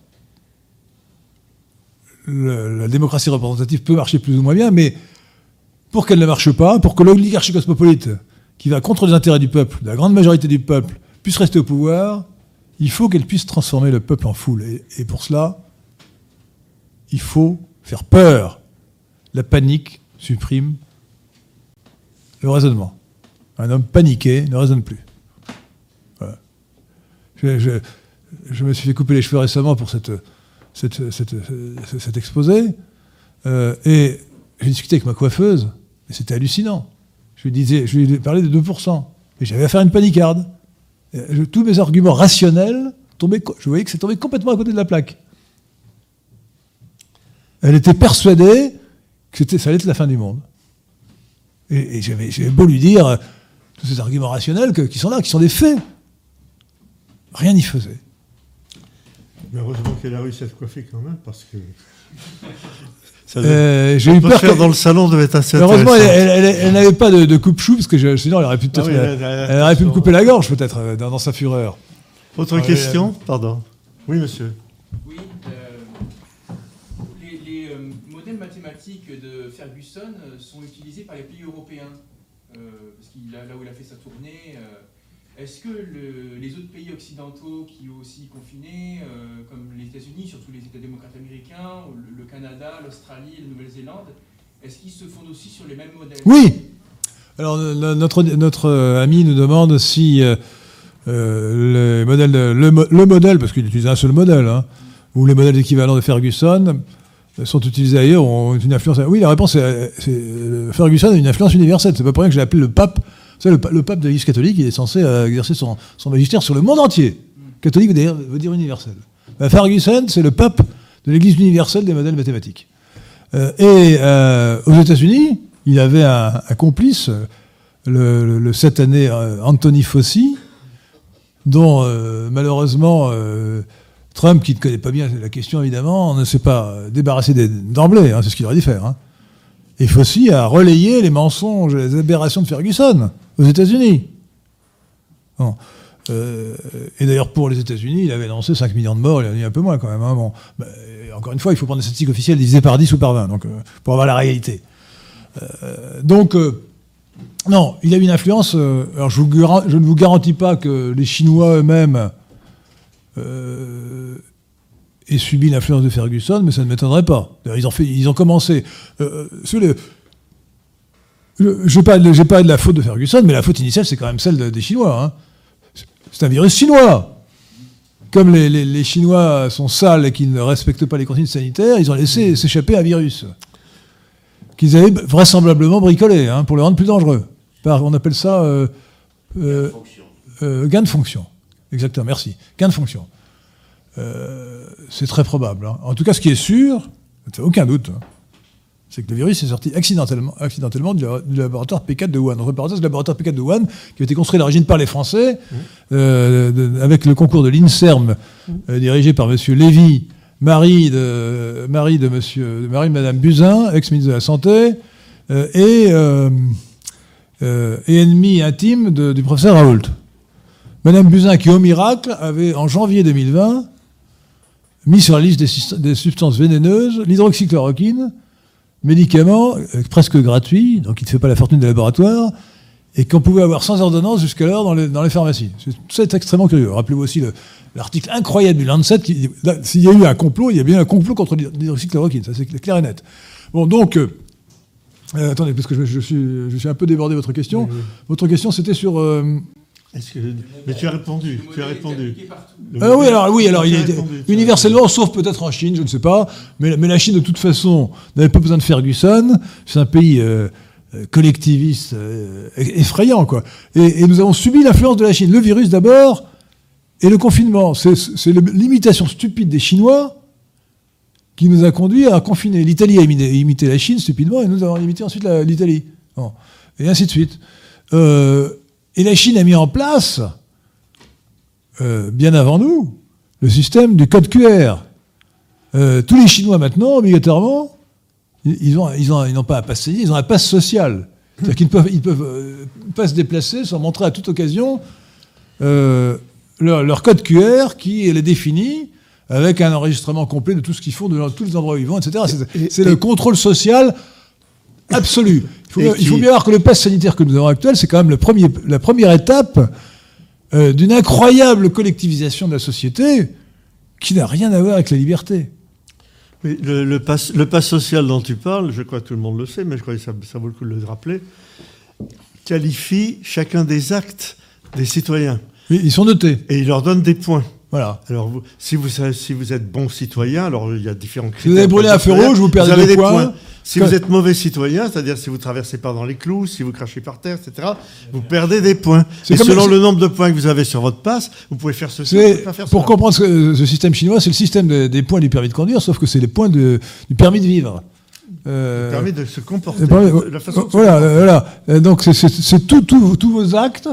la démocratie représentative peut marcher plus ou moins bien, mais pour qu'elle ne marche pas, pour que l'oligarchie cosmopolite, qui va contre les intérêts du peuple, de la grande majorité du peuple, puisse rester au pouvoir, il faut qu'elle puisse transformer le peuple en foule. Et, pour cela, il faut faire peur. La panique supprime le raisonnement. Un homme paniqué ne raisonne plus. Je, me suis fait couper les cheveux récemment pour cet exposé. Euh, et j'ai discuté avec ma coiffeuse, et c'était hallucinant. Je lui, disais, je lui ai parlé de 2%. Et j'avais à faire une panicarde. tous mes arguments rationnels tombaient, je voyais que c'est tombé complètement à côté de la plaque. Elle était persuadée que ça allait être la fin du monde. Et, et j'avais beau lui dire euh, tous ces arguments rationnels qui sont là, qui sont des faits. Rien n'y faisait. Mais heureusement qu'elle a réussi à se coiffer quand même, parce que. Euh, j'ai eu peur faire dans le salon devait être assez Heureusement, elle, n'avait pas de, coupe-chou, parce que sinon elle aurait pu, ah elle, aurait pu me couper la gorge, peut-être, euh, dans, sa fureur. Autre question Pardon. Oui, monsieur. Oui, euh, les, modèles mathématiques Ferguson sont utilisés par les pays européens. parce qu'il là où il a fait sa tournée, est-ce que les autres pays occidentaux qui ont aussi confiné, euh, comme les États-Unis, surtout les États démocrates américains, le, Canada, l'Australie, la Nouvelle-Zélande, est-ce qu'ils se fondent aussi sur les mêmes modèles? Oui Alors notre, notre euh, ami nous demande si euh, le, modèle, parce qu'il utilise un seul modèle, hein, ou les modèles équivalents de Ferguson, sont utilisés ailleurs, ont une influence. Oui, la réponse est, Ferguson a une influence universelle. C'est pas pour rien que je l'ai appelé le pape C'est le, le, pape de l'Église catholique, il est censé exercer son, magistère sur le monde entier. Catholique veut dire, veut dire universel. Ben, Ferguson, c'est le pape de l'Église universelle des modèles mathématiques. Euh, et euh, aux États-Unis, il avait un, un complice, le, le, cette année Anthony Fauci, dont malheureusement Trump, qui ne connaît pas bien la question évidemment, ne s'est pas débarrassé d'emblée, hein, c'est ce qu'il aurait dû faire. Hein. Et Fauci a relayé les mensonges, les aberrations de Ferguson aux États-Unis. Euh, et d'ailleurs, pour les États-Unis, il avait annoncé 5 millions de morts, il en a eu un peu moins quand même. Hein. Bah, encore une fois, il faut prendre des statistiques officielles divisées par 10 ou par 20, donc, euh, pour avoir la réalité. Euh, donc, euh, non, il a une influence. Euh, alors, je, ne vous garantis pas que les Chinois eux-mêmes aient subi l'influence de Ferguson, mais ça ne m'étonnerait pas. Ils ont, ils ont commencé. sur les, je n'ai pas, pas, de la faute de Ferguson, mais la faute initiale, c'est quand même celle de, des Chinois. Hein. C'est un virus chinois. Comme les, Chinois sont sales et qu'ils ne respectent pas les consignes sanitaires, ils ont laissé s'échapper un virus qu'ils avaient vraisemblablement bricolé hein, pour le rendre plus dangereux. On appelle ça euh, euh, euh, gain de fonction. Exactement, merci. Gain de fonction. Euh, c'est très probable. Hein. En tout cas, ce qui est sûr, aucun doute, hein, c'est que le virus est sorti accidentellement, accidentellement du, du laboratoire P4 de Wuhan. Parenthèses, le laboratoire P4 de Wuhan, qui a été construit à l'origine par les Français, mmh. euh, de, avec le concours de l'INSERM, mmh. euh, dirigé par M. Lévy, mari de, mari de, monsieur, mari de Mme Buzyn, ex-ministre de la Santé, et, et, ennemi intime de, du professeur Raoult. Mme Buzyn, qui au miracle avait, en janvier 2020, mis sur la liste des, des substances vénéneuses l'hydroxychloroquine, médicament euh, presque gratuit, donc il ne fait pas la fortune des laboratoires, et qu'on pouvait avoir sans ordonnance jusqu'alors dans les, dans les pharmacies. C'est extrêmement curieux. Rappelez-vous aussi l'article incroyable du Lancet, s'il y a eu un complot, il y a bien un complot contre l'hydroxychloroquine, ça c'est clair et net. Bon, donc, euh, euh, attendez, parce que je, je, suis, je, suis, un peu débordé votre question. Oui, oui. Votre question, c'était sur... Euh, que... Mais tu as répondu, tu as répondu. Euh, oui, alors, oui, alors il est universellement, sauf peut-être en Chine, je ne sais pas, mais, mais la Chine, de toute façon, n'avait pas besoin de Ferguson. C'est un pays euh, collectiviste euh, effrayant, quoi. Et, et, nous avons subi l'influence de la Chine. Le virus d'abord, et le confinement. C'est l'imitation stupide des Chinois qui nous a conduit à confiner. L'Italie a imité la Chine stupidement, et nous avons imité ensuite l'Italie. Bon. Et ainsi de suite. Euh, et la Chine a mis en place, euh, bien avant nous, le système du code QR. Euh, tous les Chinois maintenant, obligatoirement, ils n'ont ils ont, ils ont pas un passe ils ont un passe social. C'est-à-dire qu'ils ne peuvent, ils peuvent euh, pas se déplacer sans montrer à toute occasion leur, leur, code QR qui les définit avec un enregistrement complet de tout ce qu'ils font, de tous les endroits où ils vont, etc. C'est le contrôle social absolu. Il faut, bien, qui... il faut, bien voir que le pass sanitaire que nous avons actuel, c'est quand même le premier, la première étape euh, d'une incroyable collectivisation de la société qui n'a rien à voir avec la liberté. Mais le, le, pass, le pass social dont tu parles, je crois que tout le monde le sait, mais je crois que ça, ça vaut le coup de le rappeler, qualifie chacun des actes des citoyens. Oui, ils sont notés. Et il leur donne des points. Voilà. Alors, vous, si, vous, si vous êtes bon citoyen, alors il y a différents critères. Si vous avez brûlé un feu rouge, vous perdez vous des, points. points. Si vous êtes mauvais citoyen, c'est-à-dire si vous traversez pas dans les clous, si vous crachez par terre, etc., vous perdez des points. Et selon le nombre de points que vous avez sur votre passe, vous pouvez faire ceci, vous pouvez pas faire Pour comprendre ce, ce, système chinois, c'est le système de, des points du permis de conduire, sauf que c'est les points de, du permis de vivre. Euh, le permis de se comporter. Permis, la façon voilà, voilà. Donc c'est tous tout, tout vos actes,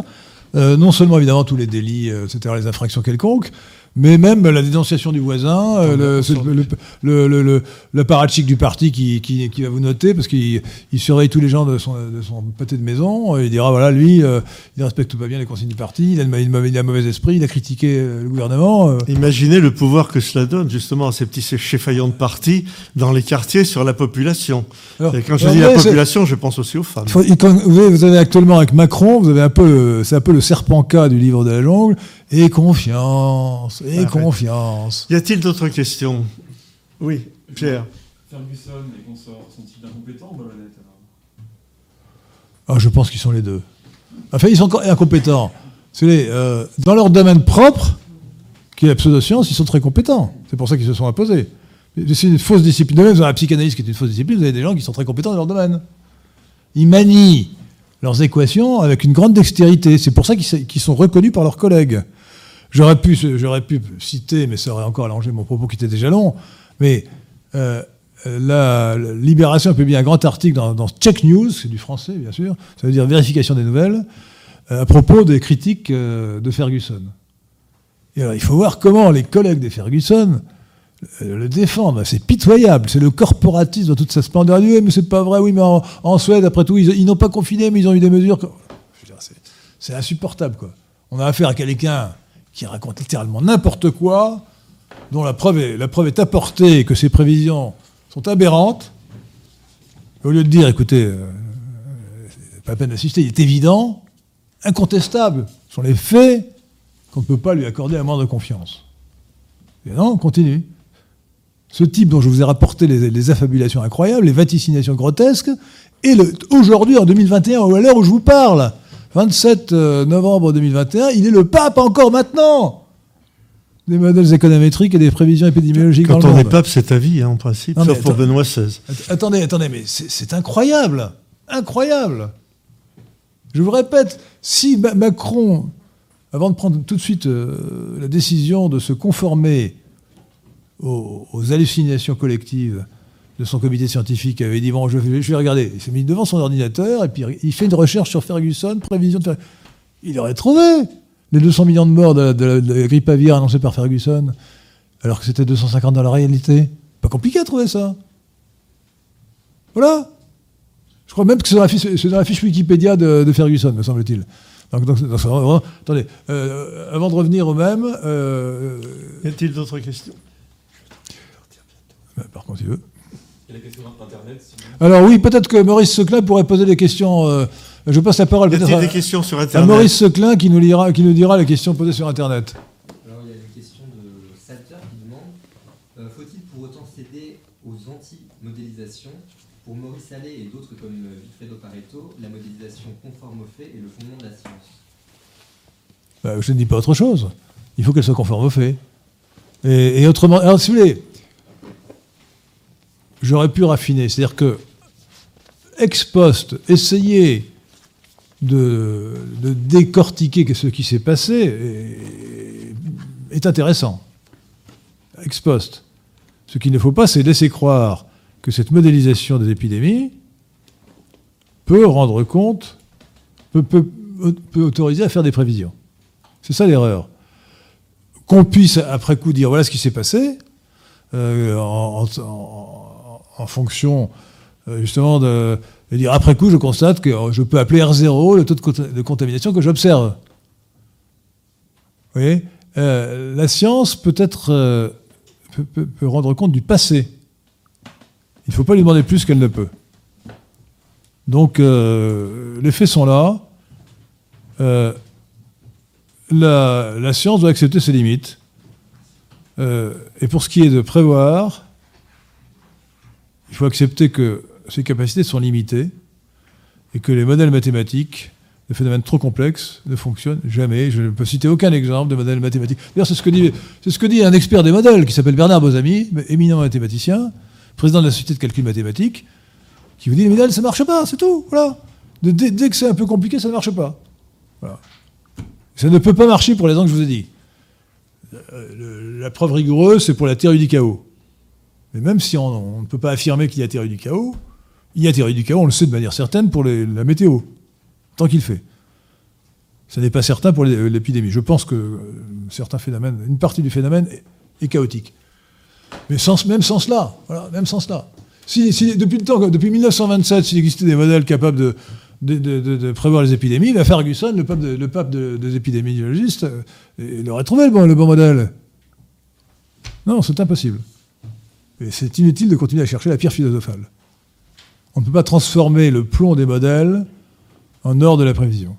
euh, non seulement évidemment tous les délits, euh, etc., les infractions quelconques, mais même la dénonciation du voisin, euh, le, le, le, le, du parti qui, qui, qui, va vous noter parce qu'il il surveille tous les gens de son, de son pâté de maison. Et il dira voilà, lui, euh, il ne respecte pas bien les consignes du parti, il a, il a, il a mauvais esprit, il a critiqué euh, le gouvernement. Imaginez le pouvoir que cela donne justement à ces petits cheffaillants de parti dans les quartiers sur la population. Alors, et quand je dis la population, je pense aussi aux femmes. Faut, vous, avez, vous avez actuellement avec Macron, vous avez un peu, c'est un peu le serpent K du livre de la jungle. Et confiance, et Arrête. confiance. Y a-t-il d'autres questions? Oui, Pierre. Ferguson et consorts sont-ils incompétents ou malhonnêtes ah, Je pense qu'ils sont les deux. Enfin, ils sont encore incompétents. Les, euh, dans leur domaine propre, qui est la pseudoscience, ils sont très compétents. C'est pour ça qu'ils se sont imposés. C'est une fausse discipline. De même, dans la psychanalyse qui est une fausse discipline, vous avez des gens qui sont très compétents dans leur domaine. Ils manient leurs équations avec une grande dextérité. C'est pour ça qu'ils sont reconnus par leurs collègues. J'aurais pu, j'aurais pu citer, mais ça aurait encore allongé mon propos qui était déjà long, mais euh, la, Libération a publié un grand article dans, Check News, c'est du français bien sûr, ça veut dire vérification des nouvelles, euh, à propos des critiques euh, de Ferguson. Et alors il faut voir comment les collègues de Ferguson le défendent. C'est pitoyable, c'est le corporatisme dans toute sa splendeur. Oui, mais c'est pas vrai, oui, mais en, Suède, après tout, ils n'ont pas confiné, mais ils ont eu des mesures. C'est insupportable, quoi. On a affaire à quelqu'un qui raconte littéralement n'importe quoi, dont la preuve, est, la preuve est apportée que ses prévisions sont aberrantes, au lieu de dire, écoutez, euh, pas la peine d'assister, il est évident, incontestable, ce sont les faits qu'on ne peut pas lui accorder la moindre confiance. Et non, on continue. Ce type dont je vous ai rapporté les, affabulations incroyables, les vaticinations grotesques, et aujourd'hui, en 2021, à l'heure où je vous parle, 27 euh, novembre 2021, il est le pape encore maintenant. Des modèles économétriques et des prévisions épidémiologiques Quand on est pape, c'est ta vie, hein, en principe, sauf pour Benoît XVI. Attendez, attendez, mais c'est incroyable. Incroyable. Je vous répète, si Macron, avant de prendre tout de suite euh, la décision de se conformer aux hallucinations collectives de son comité scientifique avait dit bon, je vais, regarder. Il s'est mis devant son ordinateur et puis il fait une recherche sur Ferguson, prévision de Ferguson. Il aurait trouvé les 200 millions de morts de, la grippe aviaire annoncée par Ferguson, alors que c'était 250 dans la réalité. Pas compliqué à trouver ça. Voilà. Je crois même que c'est dans, la fiche, Wikipédia de, Ferguson, me semble-t-il. Donc, attendez, euh, avant de revenir au même. Euh, y a-t-il d'autres questions? Par contre, il veut. Alors oui, peut-être que Maurice Seclin pourrait poser des questions. Euh, je passe la parole peut-être à, des questions sur Internet. Maurice Seclin qui nous, lira, qui nous dira les questions posées sur Internet. Alors il y a une question de Salter qui demande euh, faut-il pour autant céder aux anti-modélisations? Pour Maurice Allais et d'autres comme Vilfredo Pareto, la modélisation conforme aux faits est le fondement de la science. Bah, je ne dis pas autre chose. Il faut qu'elle soit conforme aux faits. Et, et autrement, alors si vous voulez, j'aurais pu raffiner. C'est-à-dire que, ex post, essayer de, décortiquer ce qui s'est passé est, intéressant. Ex post. Ce qu'il ne faut pas, c'est laisser croire que cette modélisation des épidémies peut rendre compte, peut, autoriser à faire des prévisions. C'est ça l'erreur. Qu'on puisse après coup dire voilà ce qui s'est passé, euh, en fonction euh, justement de, dire après coup, je constate que je peux appeler R0 le taux de, contamination que j'observe. Vous voyez? Euh, La science peut, être, euh, peut, rendre compte du passé. Il ne faut pas lui demander plus qu'elle ne peut. Donc les faits sont là. La, science doit accepter ses limites. et pour ce qui est de prévoir, il faut accepter que ces capacités sont limitées et que les modèles mathématiques de phénomènes trop complexes ne fonctionnent jamais. Je ne peux citer aucun exemple de modèle mathématique. D'ailleurs, c'est ce, que dit, un expert des modèles qui s'appelle Bernard Bozami, éminent mathématicien, président de la Société de calcul mathématique, qui vous dit les modèles, ça ne marche pas, c'est tout. Dès, que c'est un peu compliqué, ça ne marche pas. Ça ne peut pas marcher pour les gens que je vous ai dit. Euh, la preuve rigoureuse, c'est pour la théorie du chaos. Mais même si on, ne peut pas affirmer qu'il y a théorie du chaos, il y a théorie du chaos, on le sait de manière certaine pour la météo, tant qu'il fait. Ce n'est pas certain pour l'épidémie. Je pense que euh, certains phénomènes, une partie du phénomène est, chaotique. Mais sans, même sans cela, même sans cela. Depuis, le temps, depuis 1927, s'il existait des modèles capables de, prévoir les épidémies, la Ferguson, le pape, le pape des épidémiologistes, euh, il aurait trouvé le bon, le bon modèle. Non, c'est impossible. Et c'est inutile de continuer à chercher la pierre philosophale. On ne peut pas transformer le plomb des modèles en or de la prévision.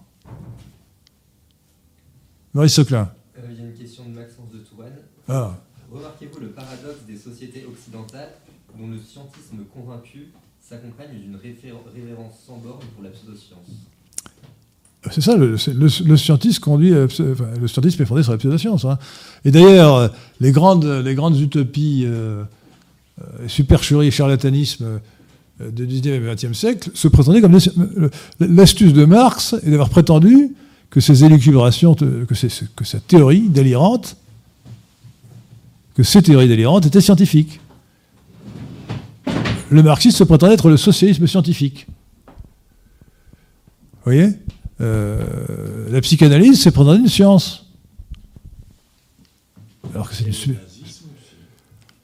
Maurice Soclin. Euh, il y a une question de Maxence de Touraine. Ah. Remarquez-vous le paradoxe des sociétés occidentales dont le scientisme convaincu s'accompagne d'une révérence sans borne pour la pseudoscience? C'est ça, le, le, scientisme conduit, le scientisme est fondé sur la pseudoscience. Hein. Et d'ailleurs, les grandes, les grandes utopies euh, euh, supercherie et charlatanisme du 19e et 20e siècle se prétendait comme l'astuce de Marx est d'avoir prétendu que ces élucubrations, que, cette théorie délirante, que ces théories délirantes étaient scientifiques. Le marxisme se prétendait être le socialisme scientifique. Vous voyez? Euh, La psychanalyse, c'est prétendait une science. Alors que c'est du...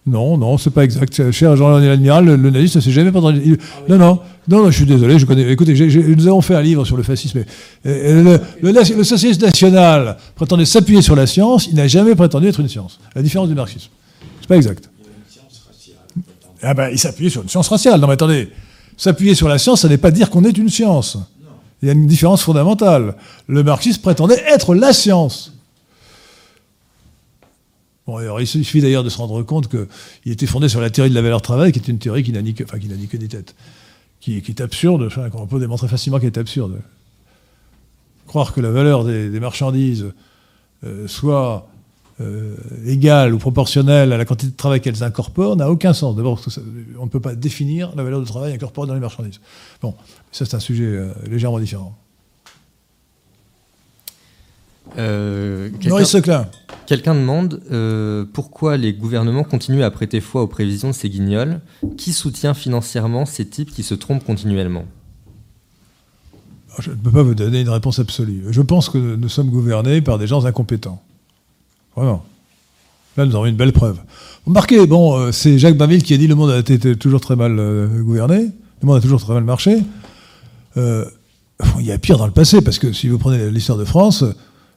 Non, non, c'est pas exact. Cher Jean-René L'Admiral, le, le nazisme, ça s'est jamais prétendu. Non, non, non, non, je suis désolé, je connais. Écoutez, nous avons fait un livre sur le fascisme. Le, le, socialisme national prétendait s'appuyer sur la science, il n'a jamais prétendu être une science. La différence du marxisme. C'est pas exact. Ah ben, il s'appuyait sur une science raciale. Non, mais attendez, s'appuyer sur la science, ça n'est pas dire qu'on est une science. Il y a une différence fondamentale. Le marxisme prétendait être la science. Bon, il suffit d'ailleurs de se rendre compte qu'il était fondé sur la théorie de la valeur travail, qui est une théorie qui n'a ni que, enfin, qui ni que des têtes, qui, est absurde, enfin, qu'on peut démontrer facilement qu'elle est absurde. Croire que la valeur des, marchandises euh, soit euh, égale ou proportionnelle à la quantité de travail qu'elles incorporent n'a aucun sens. D'abord, on ne peut pas définir la valeur de travail incorporée dans les marchandises. Bon, ça c'est un sujet euh, légèrement différent. Euh, Quelqu'un demande euh, pourquoi les gouvernements continuent à prêter foi aux prévisions de ces guignols? Qui soutient financièrement ces types qui se trompent continuellement? Ah, Je ne peux pas vous donner une réponse absolue. Je pense que nous sommes gouvernés par des gens incompétents. Vraiment. Là, nous avons une belle preuve. Vous remarquez, bon, euh, c'est Jacques Baville qui a dit le monde a été toujours très mal gouverné, le monde a toujours très mal marché. il y a pire dans le passé, parce que si vous prenez l'histoire de France,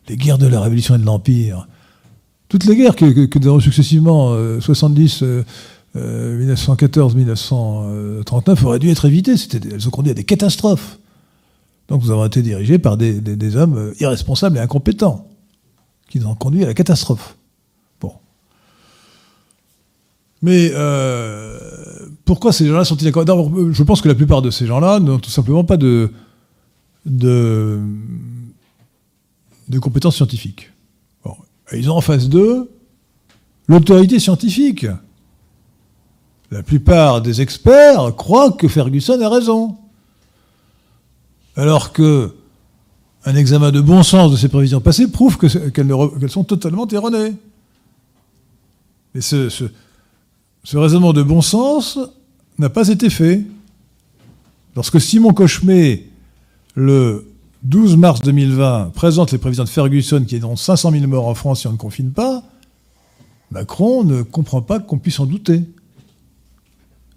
les guerres de la Révolution et de l'Empire, toutes les guerres que, nous avons successivement, 70, 1914, 1939, auraient dû être évitées. Elles ont conduit à des catastrophes. Donc nous avons été dirigés par des, hommes euh, irresponsables et incompétents, qui nous ont conduit à la catastrophe. Bon. Mais euh, pourquoi ces gens-là sont-ils d'accord? Je pense que la plupart de ces gens-là n'ont tout simplement pas de, de de compétences scientifiques. ils ont en face d'eux l'autorité scientifique. La plupart des experts croient que Ferguson a raison. Alors que un examen de bon sens de ces prévisions passées prouve qu'elles sont totalement erronées. Mais ce, ce, raisonnement de bon sens n'a pas été fait. Lorsque Simon Cauchemet, le 12 mars 2020 présente les prévisions de Ferguson qui auront 500 000 morts en France si on ne confine pas, Macron ne comprend pas qu'on puisse en douter.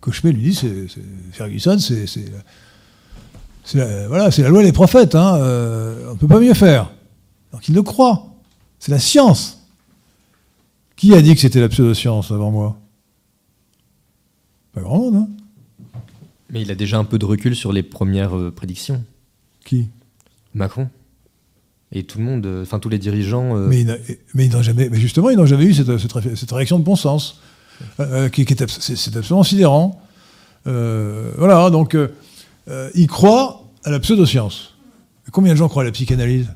Cauchemet lui dit c'est, Ferguson, c'est, la, voilà, c'est la loi des prophètes, hein, euh, on ne peut pas mieux faire. Donc il le croit. C'est la science. Qui a dit que c'était la pseudo-science avant moi? Pas grand monde, hein Mais il a déjà un peu de recul sur les premières euh, prédictions. Qui? Macron et tout le monde, euh, enfin tous les dirigeants. Euh, mais, ils jamais, mais justement, ils n'ont jamais eu cette, cette, réaction de bon sens, euh, qui, est, c'est, absolument sidérant. voilà, donc ils croient à la pseudoscience. Combien de gens croient à la psychanalyse?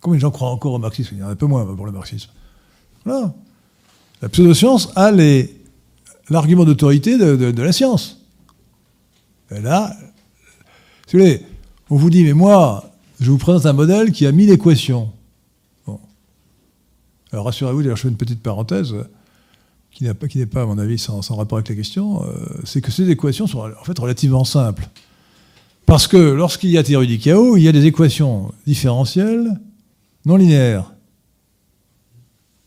Combien de gens croient encore au marxisme? Il y en a un peu moins pour le marxisme. Voilà. La pseudoscience a l'argument d'autorité de, la science. Et là, si vous voulez, on vous dit, mais moi, je vous présente un modèle qui a 1000 équations. Alors rassurez-vous, je fais une petite parenthèse qui n'est pas, pas, à mon avis, sans, rapport avec la question, euh, c'est que ces équations sont en fait relativement simples. Parce que lorsqu'il y a théorie du chaos, il y a des équations différentielles non linéaires.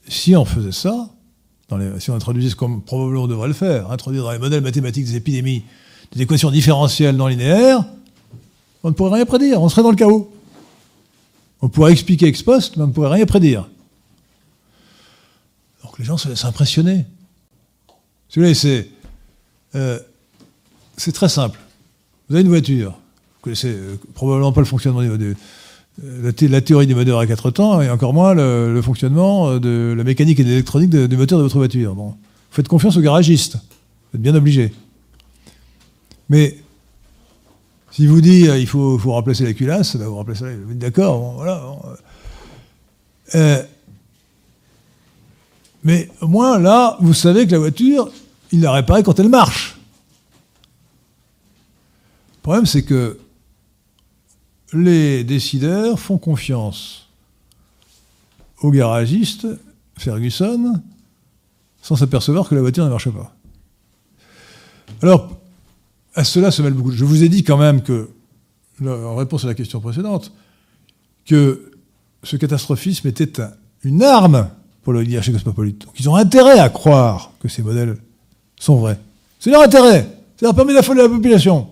Si on faisait ça, si on introduisait ce comme probablement devrait le faire, introduire dans les modèles mathématiques des épidémies des équations différentielles non linéaires, on ne pourrait rien prédire, on serait dans le chaos. On pourrait expliquer ex post, mais on ne pourrait rien prédire. Donc les gens se laissent impressionner. c'est euh, c'est très simple. Vous avez une voiture. Vous connaissez euh, probablement pas le fonctionnement de, euh, la, théorie des moteurs à quatre temps, et encore moins le, fonctionnement de la mécanique et de l'électronique du moteur de votre voiture. Vous faites confiance au garagiste. Vous êtes bien obligé. Mais si vous dit euh, il faut, remplacer la culasse, ben vous remplacez la D'accord, voilà. Euh, euh, mais au moins, là, vous savez que la voiture, il la réparée quand elle marche. problème, c'est que les décideurs font confiance au garagiste Ferguson sans s'apercevoir que la voiture ne marche pas. Alors, à cela se mêle beaucoup. Je vous ai dit quand même que, en réponse à la question précédente, que ce catastrophisme était une arme pour l'oligarchie cosmopolite. Donc ils ont intérêt à croire que ces modèles sont vrais. C'est leur intérêt. Ça leur permet d'affoler la population.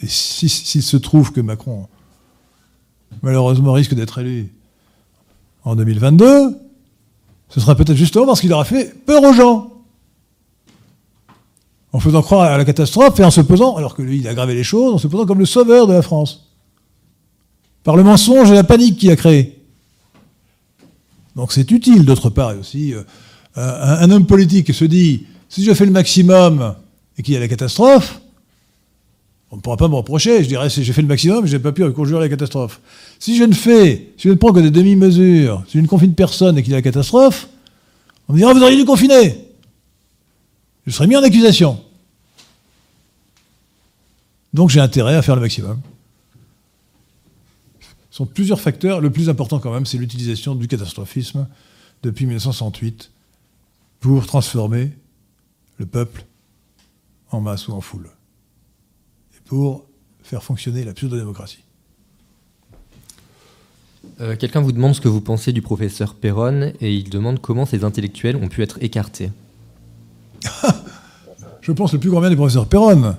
Et s'il se trouve que Macron, malheureusement, risque d'être élu en 2022, ce sera peut-être justement parce qu'il aura fait peur aux gens. En faisant croire à la catastrophe et en se posant, alors que lui, il a aggravé les choses, en se posant comme le sauveur de la France. Par le mensonge et la panique qu'il a créé. Donc c'est utile, d'autre part, aussi, euh, un, homme politique se dit, si je fais le maximum et qu'il y a la catastrophe, on ne pourra pas me reprocher. Je dirais, si j'ai fait le maximum, je n'ai pas pu conjurer la catastrophe. Si je ne fais, si je ne prends que des demi-mesures, si je ne confine personne et qu'il y a la catastrophe, on me dira, vous auriez dû confiner. Je serai mis en accusation. Donc j'ai intérêt à faire le maximum. Ce sont plusieurs facteurs. Le plus important quand même, c'est l'utilisation du catastrophisme depuis 1968 pour transformer le peuple en masse ou en foule pour faire fonctionner la pseudo-démocratie. Euh, quelqu'un vous demande ce que vous pensez du professeur Perron et il demande comment ces intellectuels ont pu être écartés. Je pense le plus grand bien du professeur Perron,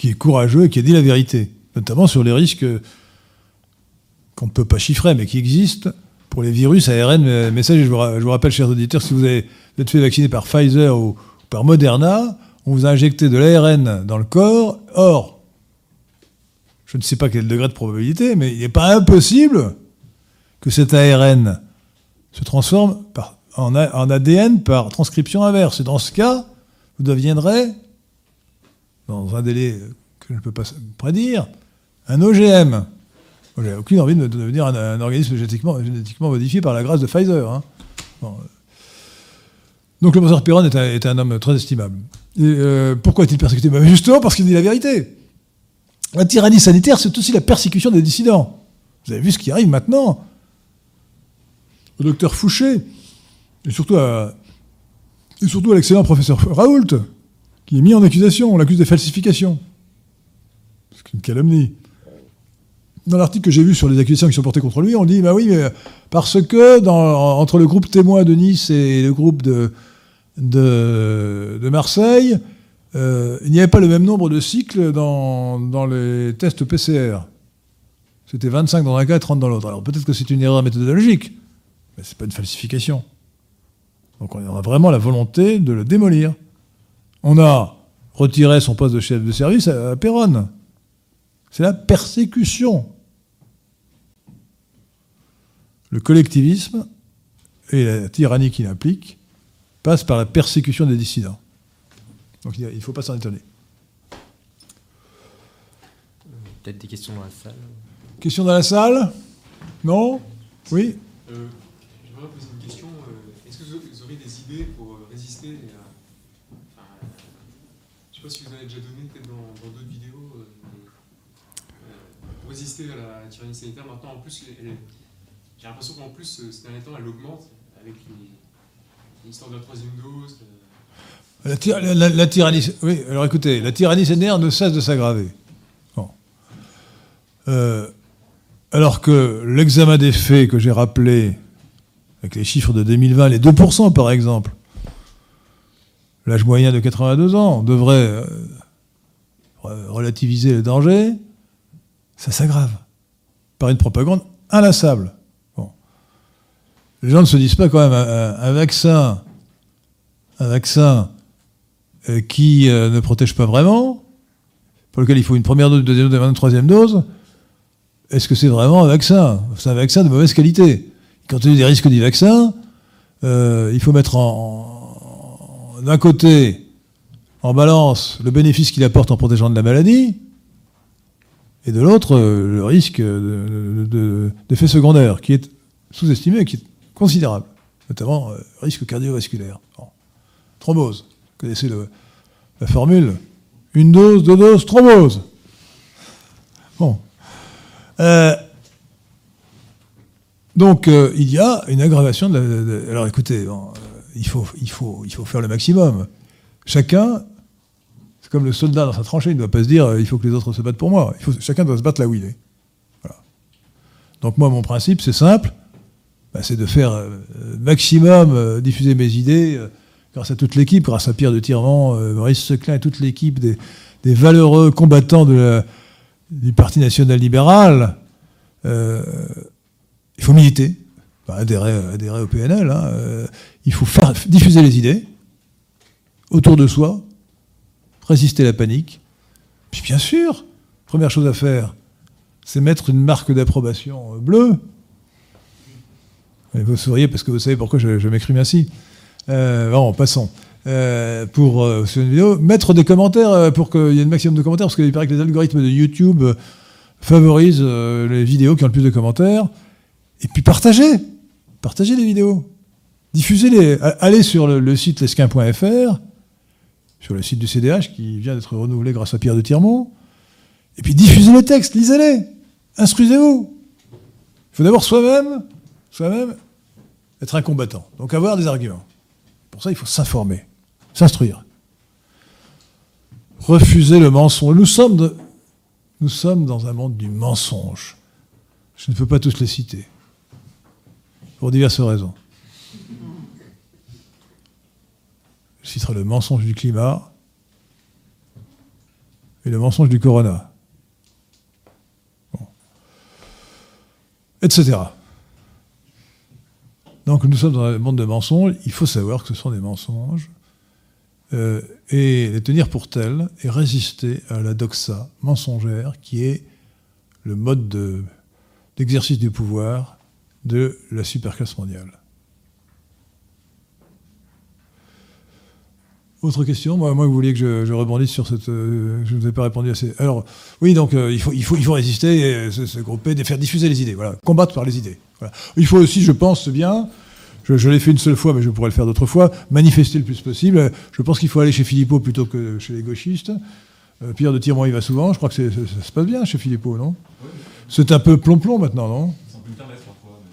qui est courageux et qui a dit la vérité, notamment sur les risques qu'on ne peut pas chiffrer mais qui existent pour les virus ARN messager. Je vous rappelle, chers auditeurs, si vous été fait vacciner par Pfizer ou par Moderna, on vous a injecté de l'ARN dans le corps. Or, je ne sais pas quel degré de probabilité, mais il n'est pas impossible que cet ARN se transforme en, ADN par transcription inverse. Et dans ce cas, vous deviendrez, dans un délai que je ne peux pas prédire, un OGM. J'ai aucune envie de devenir un, organisme génétiquement, modifié par la grâce de Pfizer. Hein. Donc le professeur Perron est un homme très estimable. Euh, pourquoi est-il persécuté? Ben, Justement parce qu'il dit la vérité. La tyrannie sanitaire, c'est aussi la persécution des dissidents. Vous avez vu ce qui arrive maintenant Le docteur Fouché, et surtout à, et surtout à l'excellent professeur Raoult, qui est mis en accusation, on l'accuse de falsification. C'est une calomnie. Dans l'article que j'ai vu sur les accusations qui sont portées contre lui, on dit bah oui, mais parce que dans, entre le groupe témoin de Nice et le groupe de, Marseille, euh, il n'y avait pas le même nombre de cycles dans, les tests PCR. C'était 25 dans un cas et 30 dans l'autre. Alors peut-être que c'est une erreur méthodologique, mais ce n'est pas une falsification. Donc on a vraiment la volonté de le démolir. On a retiré son poste de chef de service à, Péronne. C'est la persécution. Le collectivisme et la tyrannie qu'il implique passe par la persécution des dissidents. Donc il ne faut pas s'en étonner. Peut-être des questions dans la salle Questions dans la salle? Non? Oui? Euh, J'aimerais poser une question. Euh, est-ce que vous aurez des idées pour euh, résister à, Je ne sais pas si vous en avez déjà donné peut-être dans d'autres vidéos. pour à la tyrannie sanitaire, maintenant en plus, j'ai l'impression qu'en plus, ces derniers temps, elle augmente avec L'histoire de la troisième dose. La, tyrannie, oui, alors écoutez, la tyrannie sanitaire ne cesse de s'aggraver. Euh, alors que l'examen des faits que j'ai rappelé, avec les chiffres de 2020, les 2% par exemple, l'âge moyen de 82 ans, devrait euh, relativiser le danger, ça s'aggrave par une propagande inlassable. Les gens ne se disent pas quand même un, vaccin, un vaccin euh, qui euh, ne protège pas vraiment, pour lequel il faut une première dose, une deuxième dose, une troisième dose. Est-ce que c'est vraiment un vaccin? C'est un vaccin de mauvaise qualité. Y a des risques du vaccin, euh, il faut mettre en, d'un côté en balance le bénéfice qu'il apporte en protégeant de la maladie, et de l'autre le risque d'effet secondaire qui est sous-estimé, qui est considérable, notamment euh, risque cardiovasculaire. Thrombose. connaissez la formule. Une dose, deux doses, thrombose. Bon. Euh, donc, euh, il y a une aggravation de, alors écoutez, il, faut, il, faut, il faut faire le maximum. Chacun, comme le soldat dans sa tranchée, il ne doit pas se dire il faut que les autres se battent pour moi. Chacun doit se battre là où il est. Donc, moi, mon principe, c'est simple bah, c'est de faire euh, maximum euh, diffuser mes idées euh, grâce à toute l'équipe, grâce à Pierre de Tirement, Maurice Seclin et toute l'équipe des, valeureux combattants du Parti national libéral. il faut militer, adhérer, au PNL. Hein, il faut diffuser les idées autour de soi, résister à la panique. Puis bien sûr, première chose à faire, c'est mettre une marque d'approbation bleue vous souriez parce que vous savez pourquoi je, m'exprime ainsi. Euh, bon, passons. Euh, pour euh, une vidéo, mettre des commentaires euh, pour qu'il y ait un maximum de commentaires, parce qu'il paraît que les algorithmes de YouTube favorisent les vidéos qui ont le plus de commentaires. Et puis partagez, partagez les vidéos, diffusez-les. Allez sur le, site lesquin.fr, sur le site du CDH qui vient d'être renouvelé grâce à Pierre de Tirmont, et puis diffusez les textes, lisez-les, instruisez-vous. Il faut d'abord soi-même être un combattant. Donc avoir des arguments. Pour ça, il faut s'informer, s'instruire. Refuser le mensonge. Nous sommes dans un monde du mensonge. Je ne peux pas tous les citer. Pour diverses raisons. Je citerai le mensonge du climat et le mensonge du corona. Etc. Donc nous sommes dans un monde de mensonges, il faut savoir que ce sont des mensonges, euh, et les tenir pour tels, et résister à la doxa mensongère qui est le mode d'exercice du pouvoir de la superclasse mondiale. Autre question moi, moi, vous vouliez que je, rebondisse sur cette. Euh, je ne vous ai pas répondu assez. Alors, oui, donc euh, il, faut, il, faut, il faut résister, se, se, grouper, faire diffuser les idées. Voilà, combattre par les idées. Il faut aussi, je pense bien, je, l'ai fait une seule fois, mais je pourrais le faire d'autres fois, manifester le plus possible. Je pense qu'il faut aller chez Philippot plutôt que chez les gauchistes. Euh, Pierre de Tirmont y va souvent, je crois que ça, se passe bien chez Philippot, non? C'est un peu plomb-plomb maintenant, non?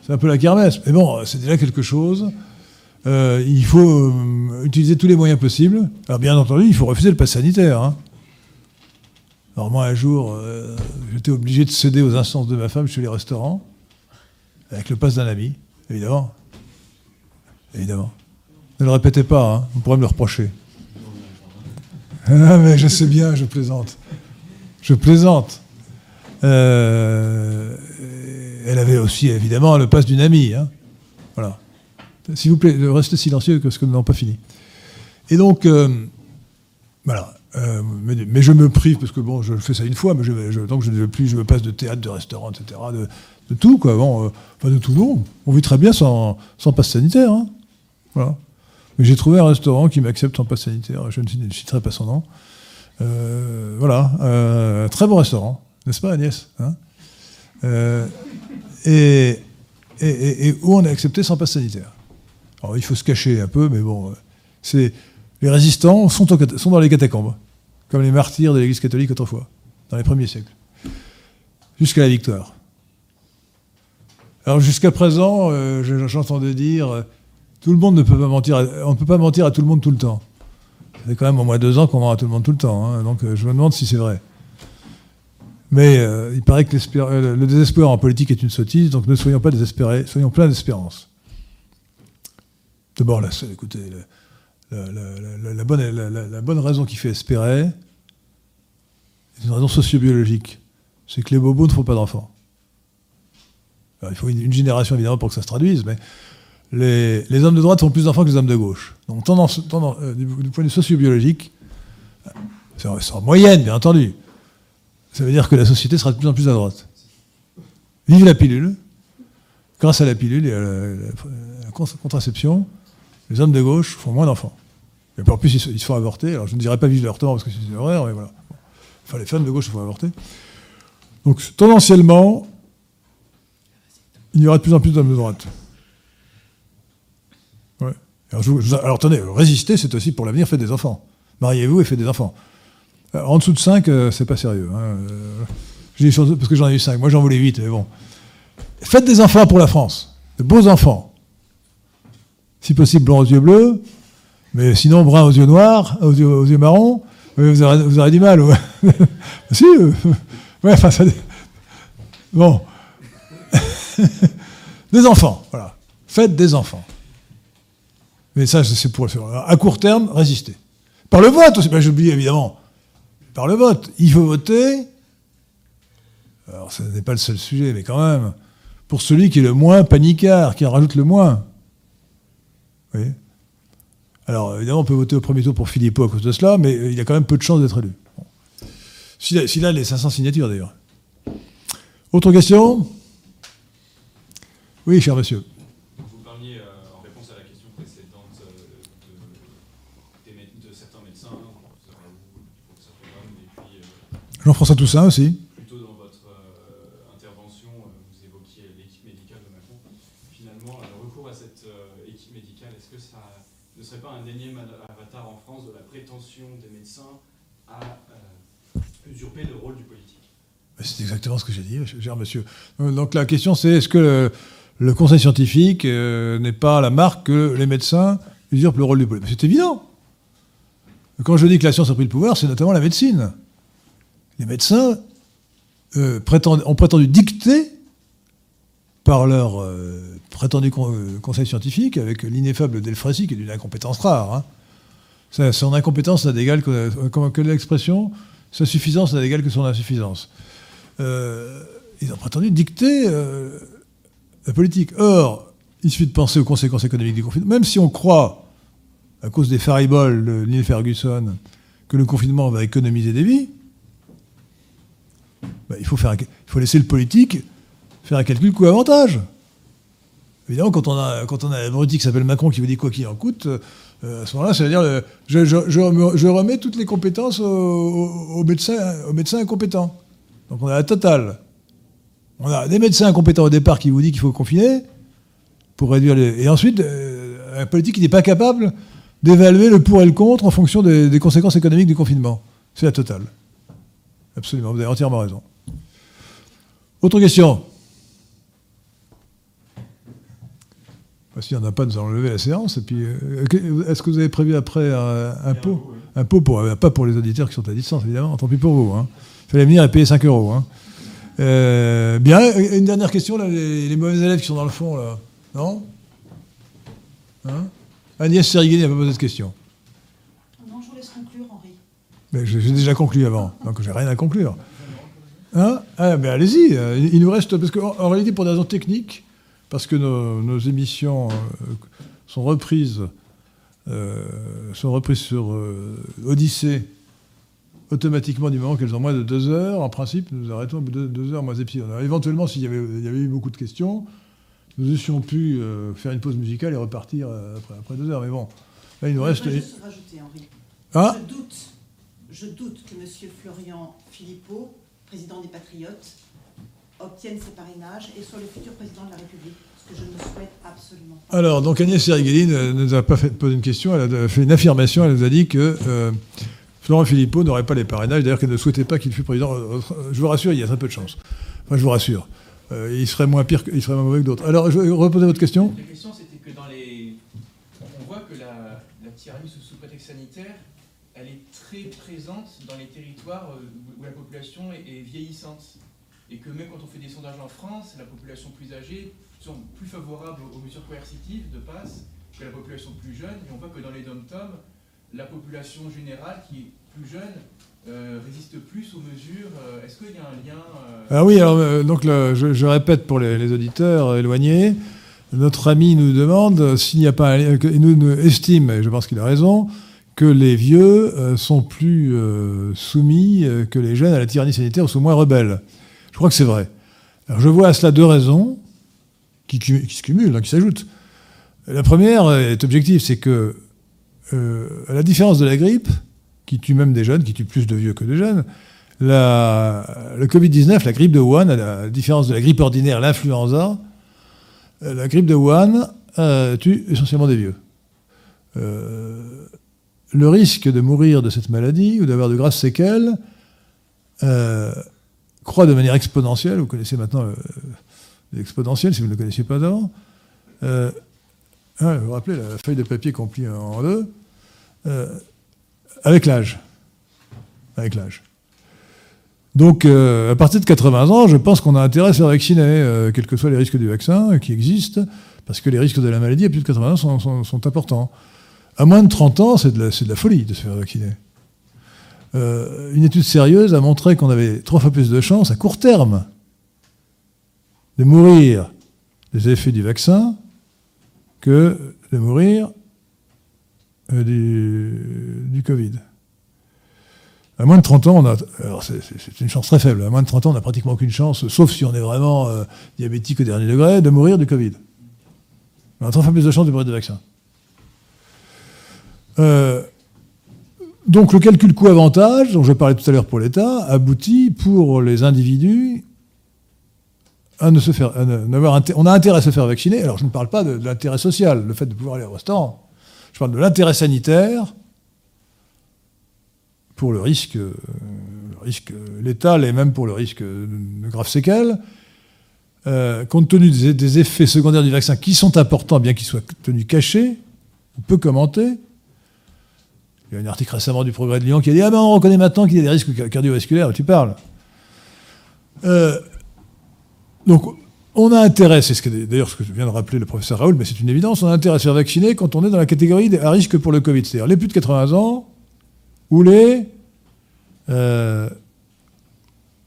C'est un peu la kermesse. Mais bon, c'est déjà quelque chose. Euh, il faut euh, utiliser tous les moyens possibles. Alors bien entendu, il faut refuser le pass sanitaire. Hein. Alors moi, un jour, j'étais obligé de céder aux instances de ma femme chez les restaurants avec le passe d'un ami, évidemment. Évidemment. Ne le répétez pas, hein, vous pourrez me le reprocher. Ah, mais je sais bien, je plaisante. Je plaisante. Euh, elle avait aussi, évidemment, le passe d'une amie. Hein. Voilà. S'il vous plaît, restez silencieux parce que nous n'avons pas fini. Et donc, euh, voilà. Euh, mais, je me prive, parce que bon, je fais ça une fois, mais je, je ne veux plus, je me passe de théâtre, de restaurant, etc., de, tout, quoi. Bon, euh, de tout, non. On vit très bien sans, passe sanitaire. Hein. Voilà. Mais j'ai trouvé un restaurant qui m'accepte sans passe sanitaire. Je ne citerai pas son nom. Voilà. Très bon restaurant, n'est-ce pas, Agnès hein et, et, où on est accepté sans passe sanitaire. Alors, il faut se cacher un peu, mais bon, c'est les résistants sont, sont dans les catacombes, comme les martyrs de l'Église catholique autrefois, dans les premiers siècles, jusqu'à la victoire. Alors jusqu'à présent, euh, j'entendais dire, euh, tout le monde ne peut pas mentir, on ne peut pas mentir à tout le monde tout le temps. Ça fait quand même au moins deux ans qu'on ment à tout le monde tout le temps, hein, donc euh, je me demande si c'est vrai. Mais il paraît que le désespoir en politique est une sottise, donc ne soyons pas désespérés, soyons pleins d'espérance. D'abord, écoutez, la, bonne, la, bonne, raison qui fait espérer est une raison sociobiologique. C'est que les bobos ne font pas d'enfants il faut une, génération évidemment pour que ça se traduise, mais les, hommes de droite font plus d'enfants que les hommes de gauche. Donc euh, du, point de vue sociobiologique, c'est en, moyenne bien entendu, ça veut dire que la société sera de plus en plus à droite. Vive la pilule. Grâce à la pilule et à la, contraception, les hommes de gauche font moins d'enfants. Et puis en plus, ils se, font avorter. Alors je ne dirais pas vive l'avortement parce que c'est une horreur, mais voilà. Enfin, les femmes de gauche se font avorter. Donc tendanciellement, il y aura de plus en plus d'hommes de droite. Alors, attendez, résister, c'est aussi pour l'avenir, faites des enfants. Mariez-vous et faites des enfants. en dessous de 5, c'est pas sérieux. Hein. je dis parce que j'en ai eu 5. Moi, j'en voulais 8, mais bon. Faites des enfants pour la France. De beaux enfants. Si possible, blonds aux yeux bleus. Mais sinon, brun aux yeux noirs, aux yeux, marrons. Vous aurez, du mal. si. ouais, enfin, ça. Bon. des enfants, voilà. Faites des enfants. Mais ça, c'est pour à court terme, résister. Par le vote aussi, ben, j'oublie évidemment. Par le vote. Il faut voter. Alors, ce n'est pas le seul sujet, mais quand même, pour celui qui est le moins panicard, qui en rajoute le moins. Oui. Alors, évidemment, on peut voter au premier tour pour Philippot à cause de cela, mais il a quand même peu de chances d'être élu. S'il a, a les 500 signatures, d'ailleurs. Autre question? Oui, cher monsieur. Vous parliez euh, en réponse à la question précédente euh, de, certains médecins, euh, Jean-François Toussaint aussi. Plutôt dans votre intervention, vous évoquiez l'équipe médicale de Macron. Finalement, le recours à cette équipe médicale, est-ce que ça ne serait pas un énième avatar en France de la prétention des médecins à usurper le rôle du politique c'est exactement ce que j'ai dit, cher monsieur. Donc la question c'est est-ce que le, conseil scientifique euh, n'est pas la marque que les médecins usurpent le rôle du politique C'est évident. Quand je dis que la science a pris le pouvoir, c'est notamment la médecine. Les médecins euh, ont prétendu dicter par leur euh, prétendu conseil scientifique, avec l'ineffable Delfrécy, qui est d'une incompétence rare. Hein. Son incompétence n'a d'égal que, que l'expression, sa suffisance n'a d'égal que son insuffisance. Euh, ils ont prétendu dicter euh, la politique. Or, il suffit de penser aux conséquences économiques du confinement. Même si on croit, à cause des fariboles de Neil Ferguson, que le confinement va économiser des vies, bah, il, faut laisser le politique faire un calcul coût-avantage. Évidemment, quand on a, quand on a un politique qui s'appelle Macron qui vous dit quoi qu'il en coûte, euh, à ce moment-là, ça veut dire je, je, remets toutes les compétences aux médecins, aux médecins incompétents. Donc on a la totale. On a des médecins incompétents au départ qui vous disent qu'il faut confiner pour réduire les... Et ensuite, euh, un politique qui n'est pas capable d'évaluer le pour et le contre en fonction des, conséquences économiques du confinement. C'est la totale. Absolument, vous avez entièrement raison. Autre question Si on n'a pas, nous allons lever la séance. Et puis, euh, est-ce que vous avez prévu après un, pot? Un pot pour, euh, pas pour les auditeurs qui sont à distance, évidemment, tant pis pour vous. Hein. Il fallait venir et payer 5 euros. Hein. Euh, bien, une dernière question, là, les, mauvais élèves qui sont dans le fond, là. Non? Hein? Agnès Serigini n'a pas posé de question. Non, je vous laisse conclure, Henri? Mais j'ai déjà conclu avant, donc j'ai rien à conclure. Hein? Ah, ben allez-y, euh, il nous reste, parce qu'en en réalité, pour des raisons techniques, parce que nos, émissions euh, sont reprises, sont reprises sur Odyssée automatiquement du moment qu'elles ont moins de deux heures. En principe, nous arrêtons au bout de deux heures moins epsilon. Alors, éventuellement, s'il y avait, y avait eu beaucoup de questions, nous eussions pu euh, faire une pause musicale et repartir euh, après, deux heures. Mais bon, là, il nous reste. Je juste rajouter, Henri. Ah je, doute, je doute que M. Florian Philippot, président des Patriotes, obtienne ses parrainages et soit le futur président de la République. Ce que je ne souhaite absolument pas. Alors, donc Agnès Serigeli ne nous a pas fait poser une question, elle a fait une affirmation, elle nous a dit que. Euh, Florent Philippot n'aurait pas les parrainages, d'ailleurs qu'elle ne souhaitait pas qu'il fût président. Je vous rassure, il y a très peu de chance. Enfin, je vous rassure. Euh, il serait moins pire, serait moins mauvais que d'autres. Alors, je vais reposer votre question. La question, c'était que dans les. On voit que la, tyrannie sous, prétexte sanitaire, elle est très présente dans les territoires euh, où la population est, vieillissante. Et que même quand on fait des sondages en France, la population plus âgée sont plus favorables aux mesures coercitives de passe que la population plus jeune. Et on voit que dans les dom-toms, la population générale qui est plus jeune euh, résiste plus aux mesures. Euh, est-ce qu'il y a un lien euh, Ah oui, donc je, répète pour les, auditeurs éloignés, notre ami nous demande s'il n'y a pas un lien, il nous, estime, et je pense qu'il a raison, que les vieux sont plus soumis que les jeunes à la tyrannie sanitaire ou sont moins rebelles. Je crois que c'est vrai. Alors je vois à cela deux raisons qui, se cumulent, hein, qui s'ajoutent. La première est objective, c'est que à la différence de la grippe, qui tue même des jeunes, qui tue plus de vieux que de jeunes, le Covid-19, la grippe de Wuhan, à la différence de la grippe ordinaire, l'influenza, euh, la grippe de Wuhan euh, tue essentiellement des vieux. le risque de mourir de cette maladie ou d'avoir de graves séquelles croît de manière exponentielle. Vous connaissez maintenant l'exponentiel, si vous ne le connaissiez pas avant. Euh, vous vous rappelez la feuille de papier qu'on plie en deux Avec l'âge. Avec l'âge. Donc, euh, à partir de 80 ans, je pense qu'on a intérêt à se faire vacciner, euh, quels que soient les risques du vaccin qui existent, parce que les risques de la maladie à plus de 80 ans sont, importants. À moins de 30 ans, c'est de, la folie de se faire vacciner. Euh, une étude sérieuse a montré qu'on avait trois fois plus de chances à court terme de mourir des effets du vaccin de mourir du Covid. À moins de 30 ans, on a. C'est une chance très faible. À moins de 30 ans, on n'a pratiquement aucune chance, sauf si on est vraiment euh, diabétique au dernier degré, de mourir du Covid. On a trois fois plus de chances de mourir de vaccin. Euh, donc, le calcul coût-avantage, dont je parlais tout à l'heure pour l'État, aboutit pour les individus on a intérêt à se faire vacciner. Alors, je ne parle pas de l'intérêt social, le fait de pouvoir aller au restaurant. Je parle de l'intérêt sanitaire pour le risque, euh, létal et même pour le risque de graves séquelles. Euh, compte tenu des, effets secondaires du vaccin qui sont importants, bien qu'ils soient tenus cachés, on peut commenter. Il y a un article récemment du Progrès de Lyon qui a dit Ah ben on reconnaît maintenant qu'il y a des risques cardiovasculaires, tu parles. Euh, donc on a intérêt, c'est ce d'ailleurs ce que vient de rappeler le professeur Raoul, mais c'est une évidence, on a intérêt à se faire vacciner quand on est dans la catégorie à risque pour le Covid, c'est-à-dire les plus de 80 ans, ou les, euh,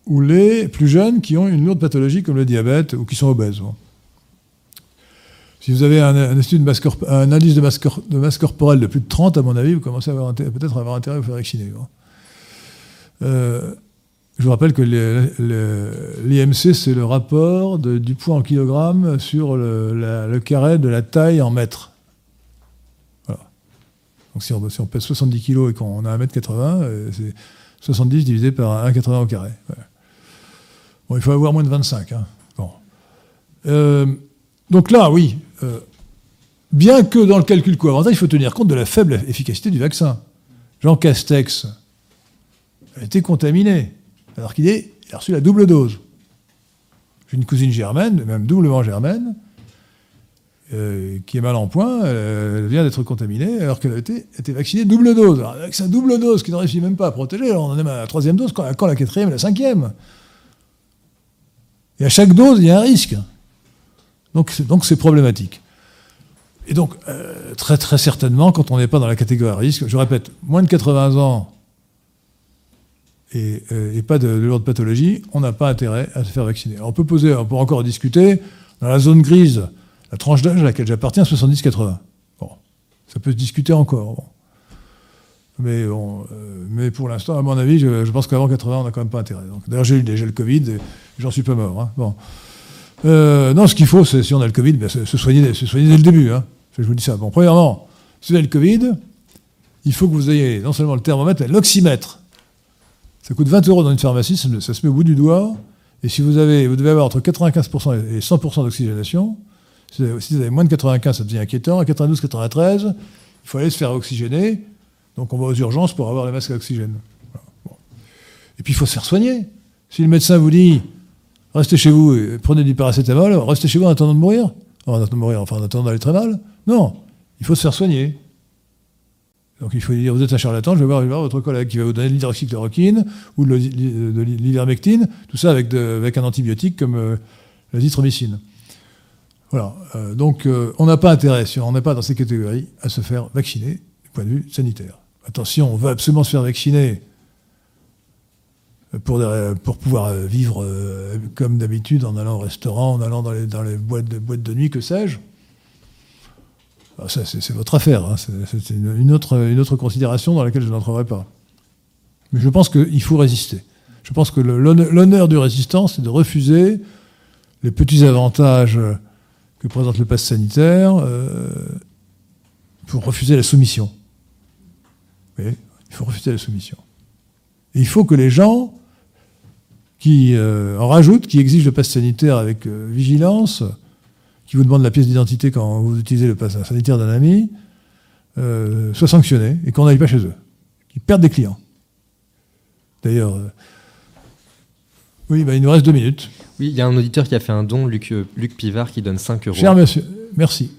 ou les plus jeunes qui ont une lourde pathologie comme le diabète ou qui sont obèses. Si vous avez un, un, un indice de masse, de masse, corporelle de plus de 30, à mon avis, vous commencez peut-être à avoir intérêt à vous faire vacciner. Euh, je vous rappelle que l'IMC, c'est le rapport du poids en kilogrammes sur le, carré de la taille en mètres. Donc si on, pèse 70 kg et qu'on a 1m80, euh, c'est 70 divisé par 1,80 au carré. Bon, il faut avoir moins de 25. Hein. Euh, donc là, oui, euh, bien que dans le calcul coût-avantage, il faut tenir compte de la faible efficacité du vaccin. Jean Castex a été contaminé, alors qu'il a reçu la double dose. J'ai une cousine germaine, même doublement germaine, euh, qui est mal en point, elle vient d'être contaminée alors qu'elle a été, vaccinée double dose. avec sa double dose qui ne réussit même pas à protéger, on en est à la troisième dose, quand, la quatrième et la cinquième. Et à chaque dose, il y a un risque. Donc c'est problématique. Et donc, euh, très très certainement, quand on n'est pas dans la catégorie à risque, je répète, moins de 80 ans et, euh, pas de, de pathologie, on n'a pas intérêt à se faire vacciner. on peut poser, on peut encore discuter, dans la zone grise, la tranche d'âge à laquelle j'appartiens, 70-80. Bon, ça peut se discuter encore. Mais, euh, mais pour l'instant, à mon avis, je, pense qu'avant 80, on n'a quand même pas intérêt. D'ailleurs, j'ai eu déjà le Covid et j'en suis pas mort. Hein. Bon. Euh, non, ce qu'il faut, c'est si on a le Covid, ben, se, soigner, se soigner dès le début. Hein. Je vous dis ça. Bon, premièrement, si vous avez le Covid, il faut que vous ayez non seulement le thermomètre, mais l'oxymètre. Ça coûte 20 euros dans une pharmacie, ça, se met au bout du doigt. Et si vous avez, vous devez avoir entre 95% et 100% d'oxygénation, si vous avez moins de 95, ça devient inquiétant. À 92, 93, il faut aller se faire oxygéner. Donc on va aux urgences pour avoir les masques à oxygène. Et puis il faut se faire soigner. Si le médecin vous dit restez chez vous et prenez du paracétamol, restez chez vous en attendant de mourir, en attendant de mourir, enfin en attendant d'aller très mal. Non, il faut se faire soigner. Donc il faut dire vous êtes un charlatan, je vais voir, votre collègue qui va vous donner de l'hydroxychloroquine ou de l'ivermectine, tout ça avec, avec un antibiotique comme euh, l'azithromycine. Voilà. Euh, donc, euh, on n'a pas intérêt, si on n'est pas dans ces catégories, à se faire vacciner du point de vue sanitaire. Attention, on veut absolument se faire vacciner pour, pour pouvoir vivre euh, comme d'habitude en allant au restaurant, en allant dans les, dans les boîtes, de, boîtes de nuit, que sais-je. Ah, ça, c'est votre affaire. Hein. C'est une autre, considération dans laquelle je n'entrerai pas. Mais je pense qu'il faut résister. Je pense que l'honneur du résistant, c'est de refuser les petits avantages que présente le pass sanitaire euh, pour refuser la soumission. il faut refuser la soumission. Et il faut que les gens qui euh, en rajoutent, qui exigent le pass sanitaire avec euh, vigilance, qui vous demandent la pièce d'identité quand vous utilisez le pass sanitaire d'un ami, euh, soient sanctionnés et qu'on n'aille pas chez eux, qu'ils perdent des clients. D'ailleurs, euh, oui, bah, il nous reste deux minutes. Oui, il y a un auditeur qui a fait un don, Luc, euh, Luc Pivard, qui donne 5 euros. Cher monsieur, merci.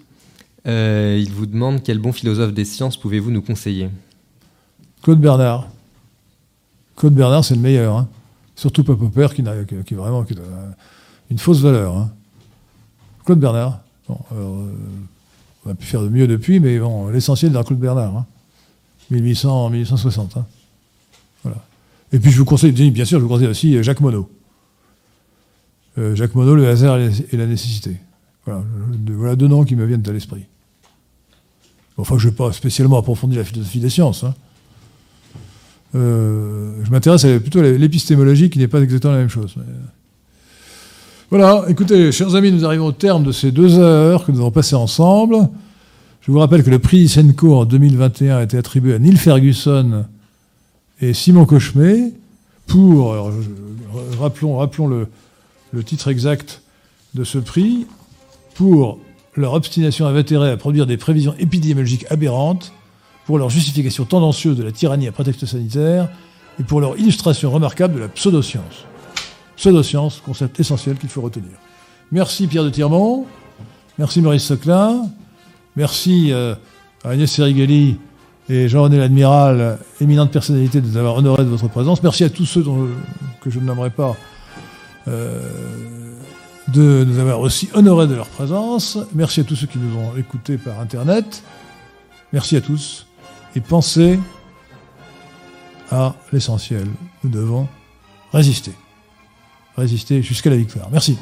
Euh, il vous demande quel bon philosophe des sciences pouvez-vous nous conseiller? Claude Bernard. Claude Bernard, c'est le meilleur. hein. Surtout pas Popper, qui, qui- vraiment qui a une fausse valeur. hein. Claude Bernard. Euh, on a pu faire de mieux depuis, mais bon, l'essentiel dans Claude Bernard. hein. 1800, 1860. hein. Et puis je vous conseille, bien sûr, je vous conseille aussi euh, Jacques Monod. Euh, Jacques Monod, Le hasard et la- nécessité. Voilà, de- voilà deux noms qui me viennent à l'esprit. Enfin, je ne vais pas spécialement approfondir la philosophie des sciences. hein. Je m'intéresse plutôt à l'épistémologie qui n'est pas exactement la même chose. Voilà, écoutez, chers amis, nous arrivons au terme de ces deux heures que nous avons passées ensemble. Je vous rappelle que le prix Lysenko en 2021 a été attribué à Neil Ferguson et Simon Cauchemet pour, rappelons, le titre exact de ce prix, pour leur obstination invétérée à produire des prévisions épidémiologiques aberrantes, pour leur justification tendancieuse de la tyrannie à prétexte sanitaire, et pour leur illustration remarquable de la pseudoscience. Pseudoscience, concept essentiel qu'il faut retenir. Merci Pierre de Tirmont, merci Maurice Soclin, merci euh, Agnès Serigali et Jean-René L'Admiral, éminente personnalité, de nous avoir honoré de votre présence. Merci à tous ceux que je ne nommerai pas euh, de nous avoir aussi honorés de leur présence. Merci à tous ceux qui nous ont écoutés par Internet. Merci à tous. Et pensez à l'essentiel. Nous devons résister. Résister jusqu'à la victoire. Merci.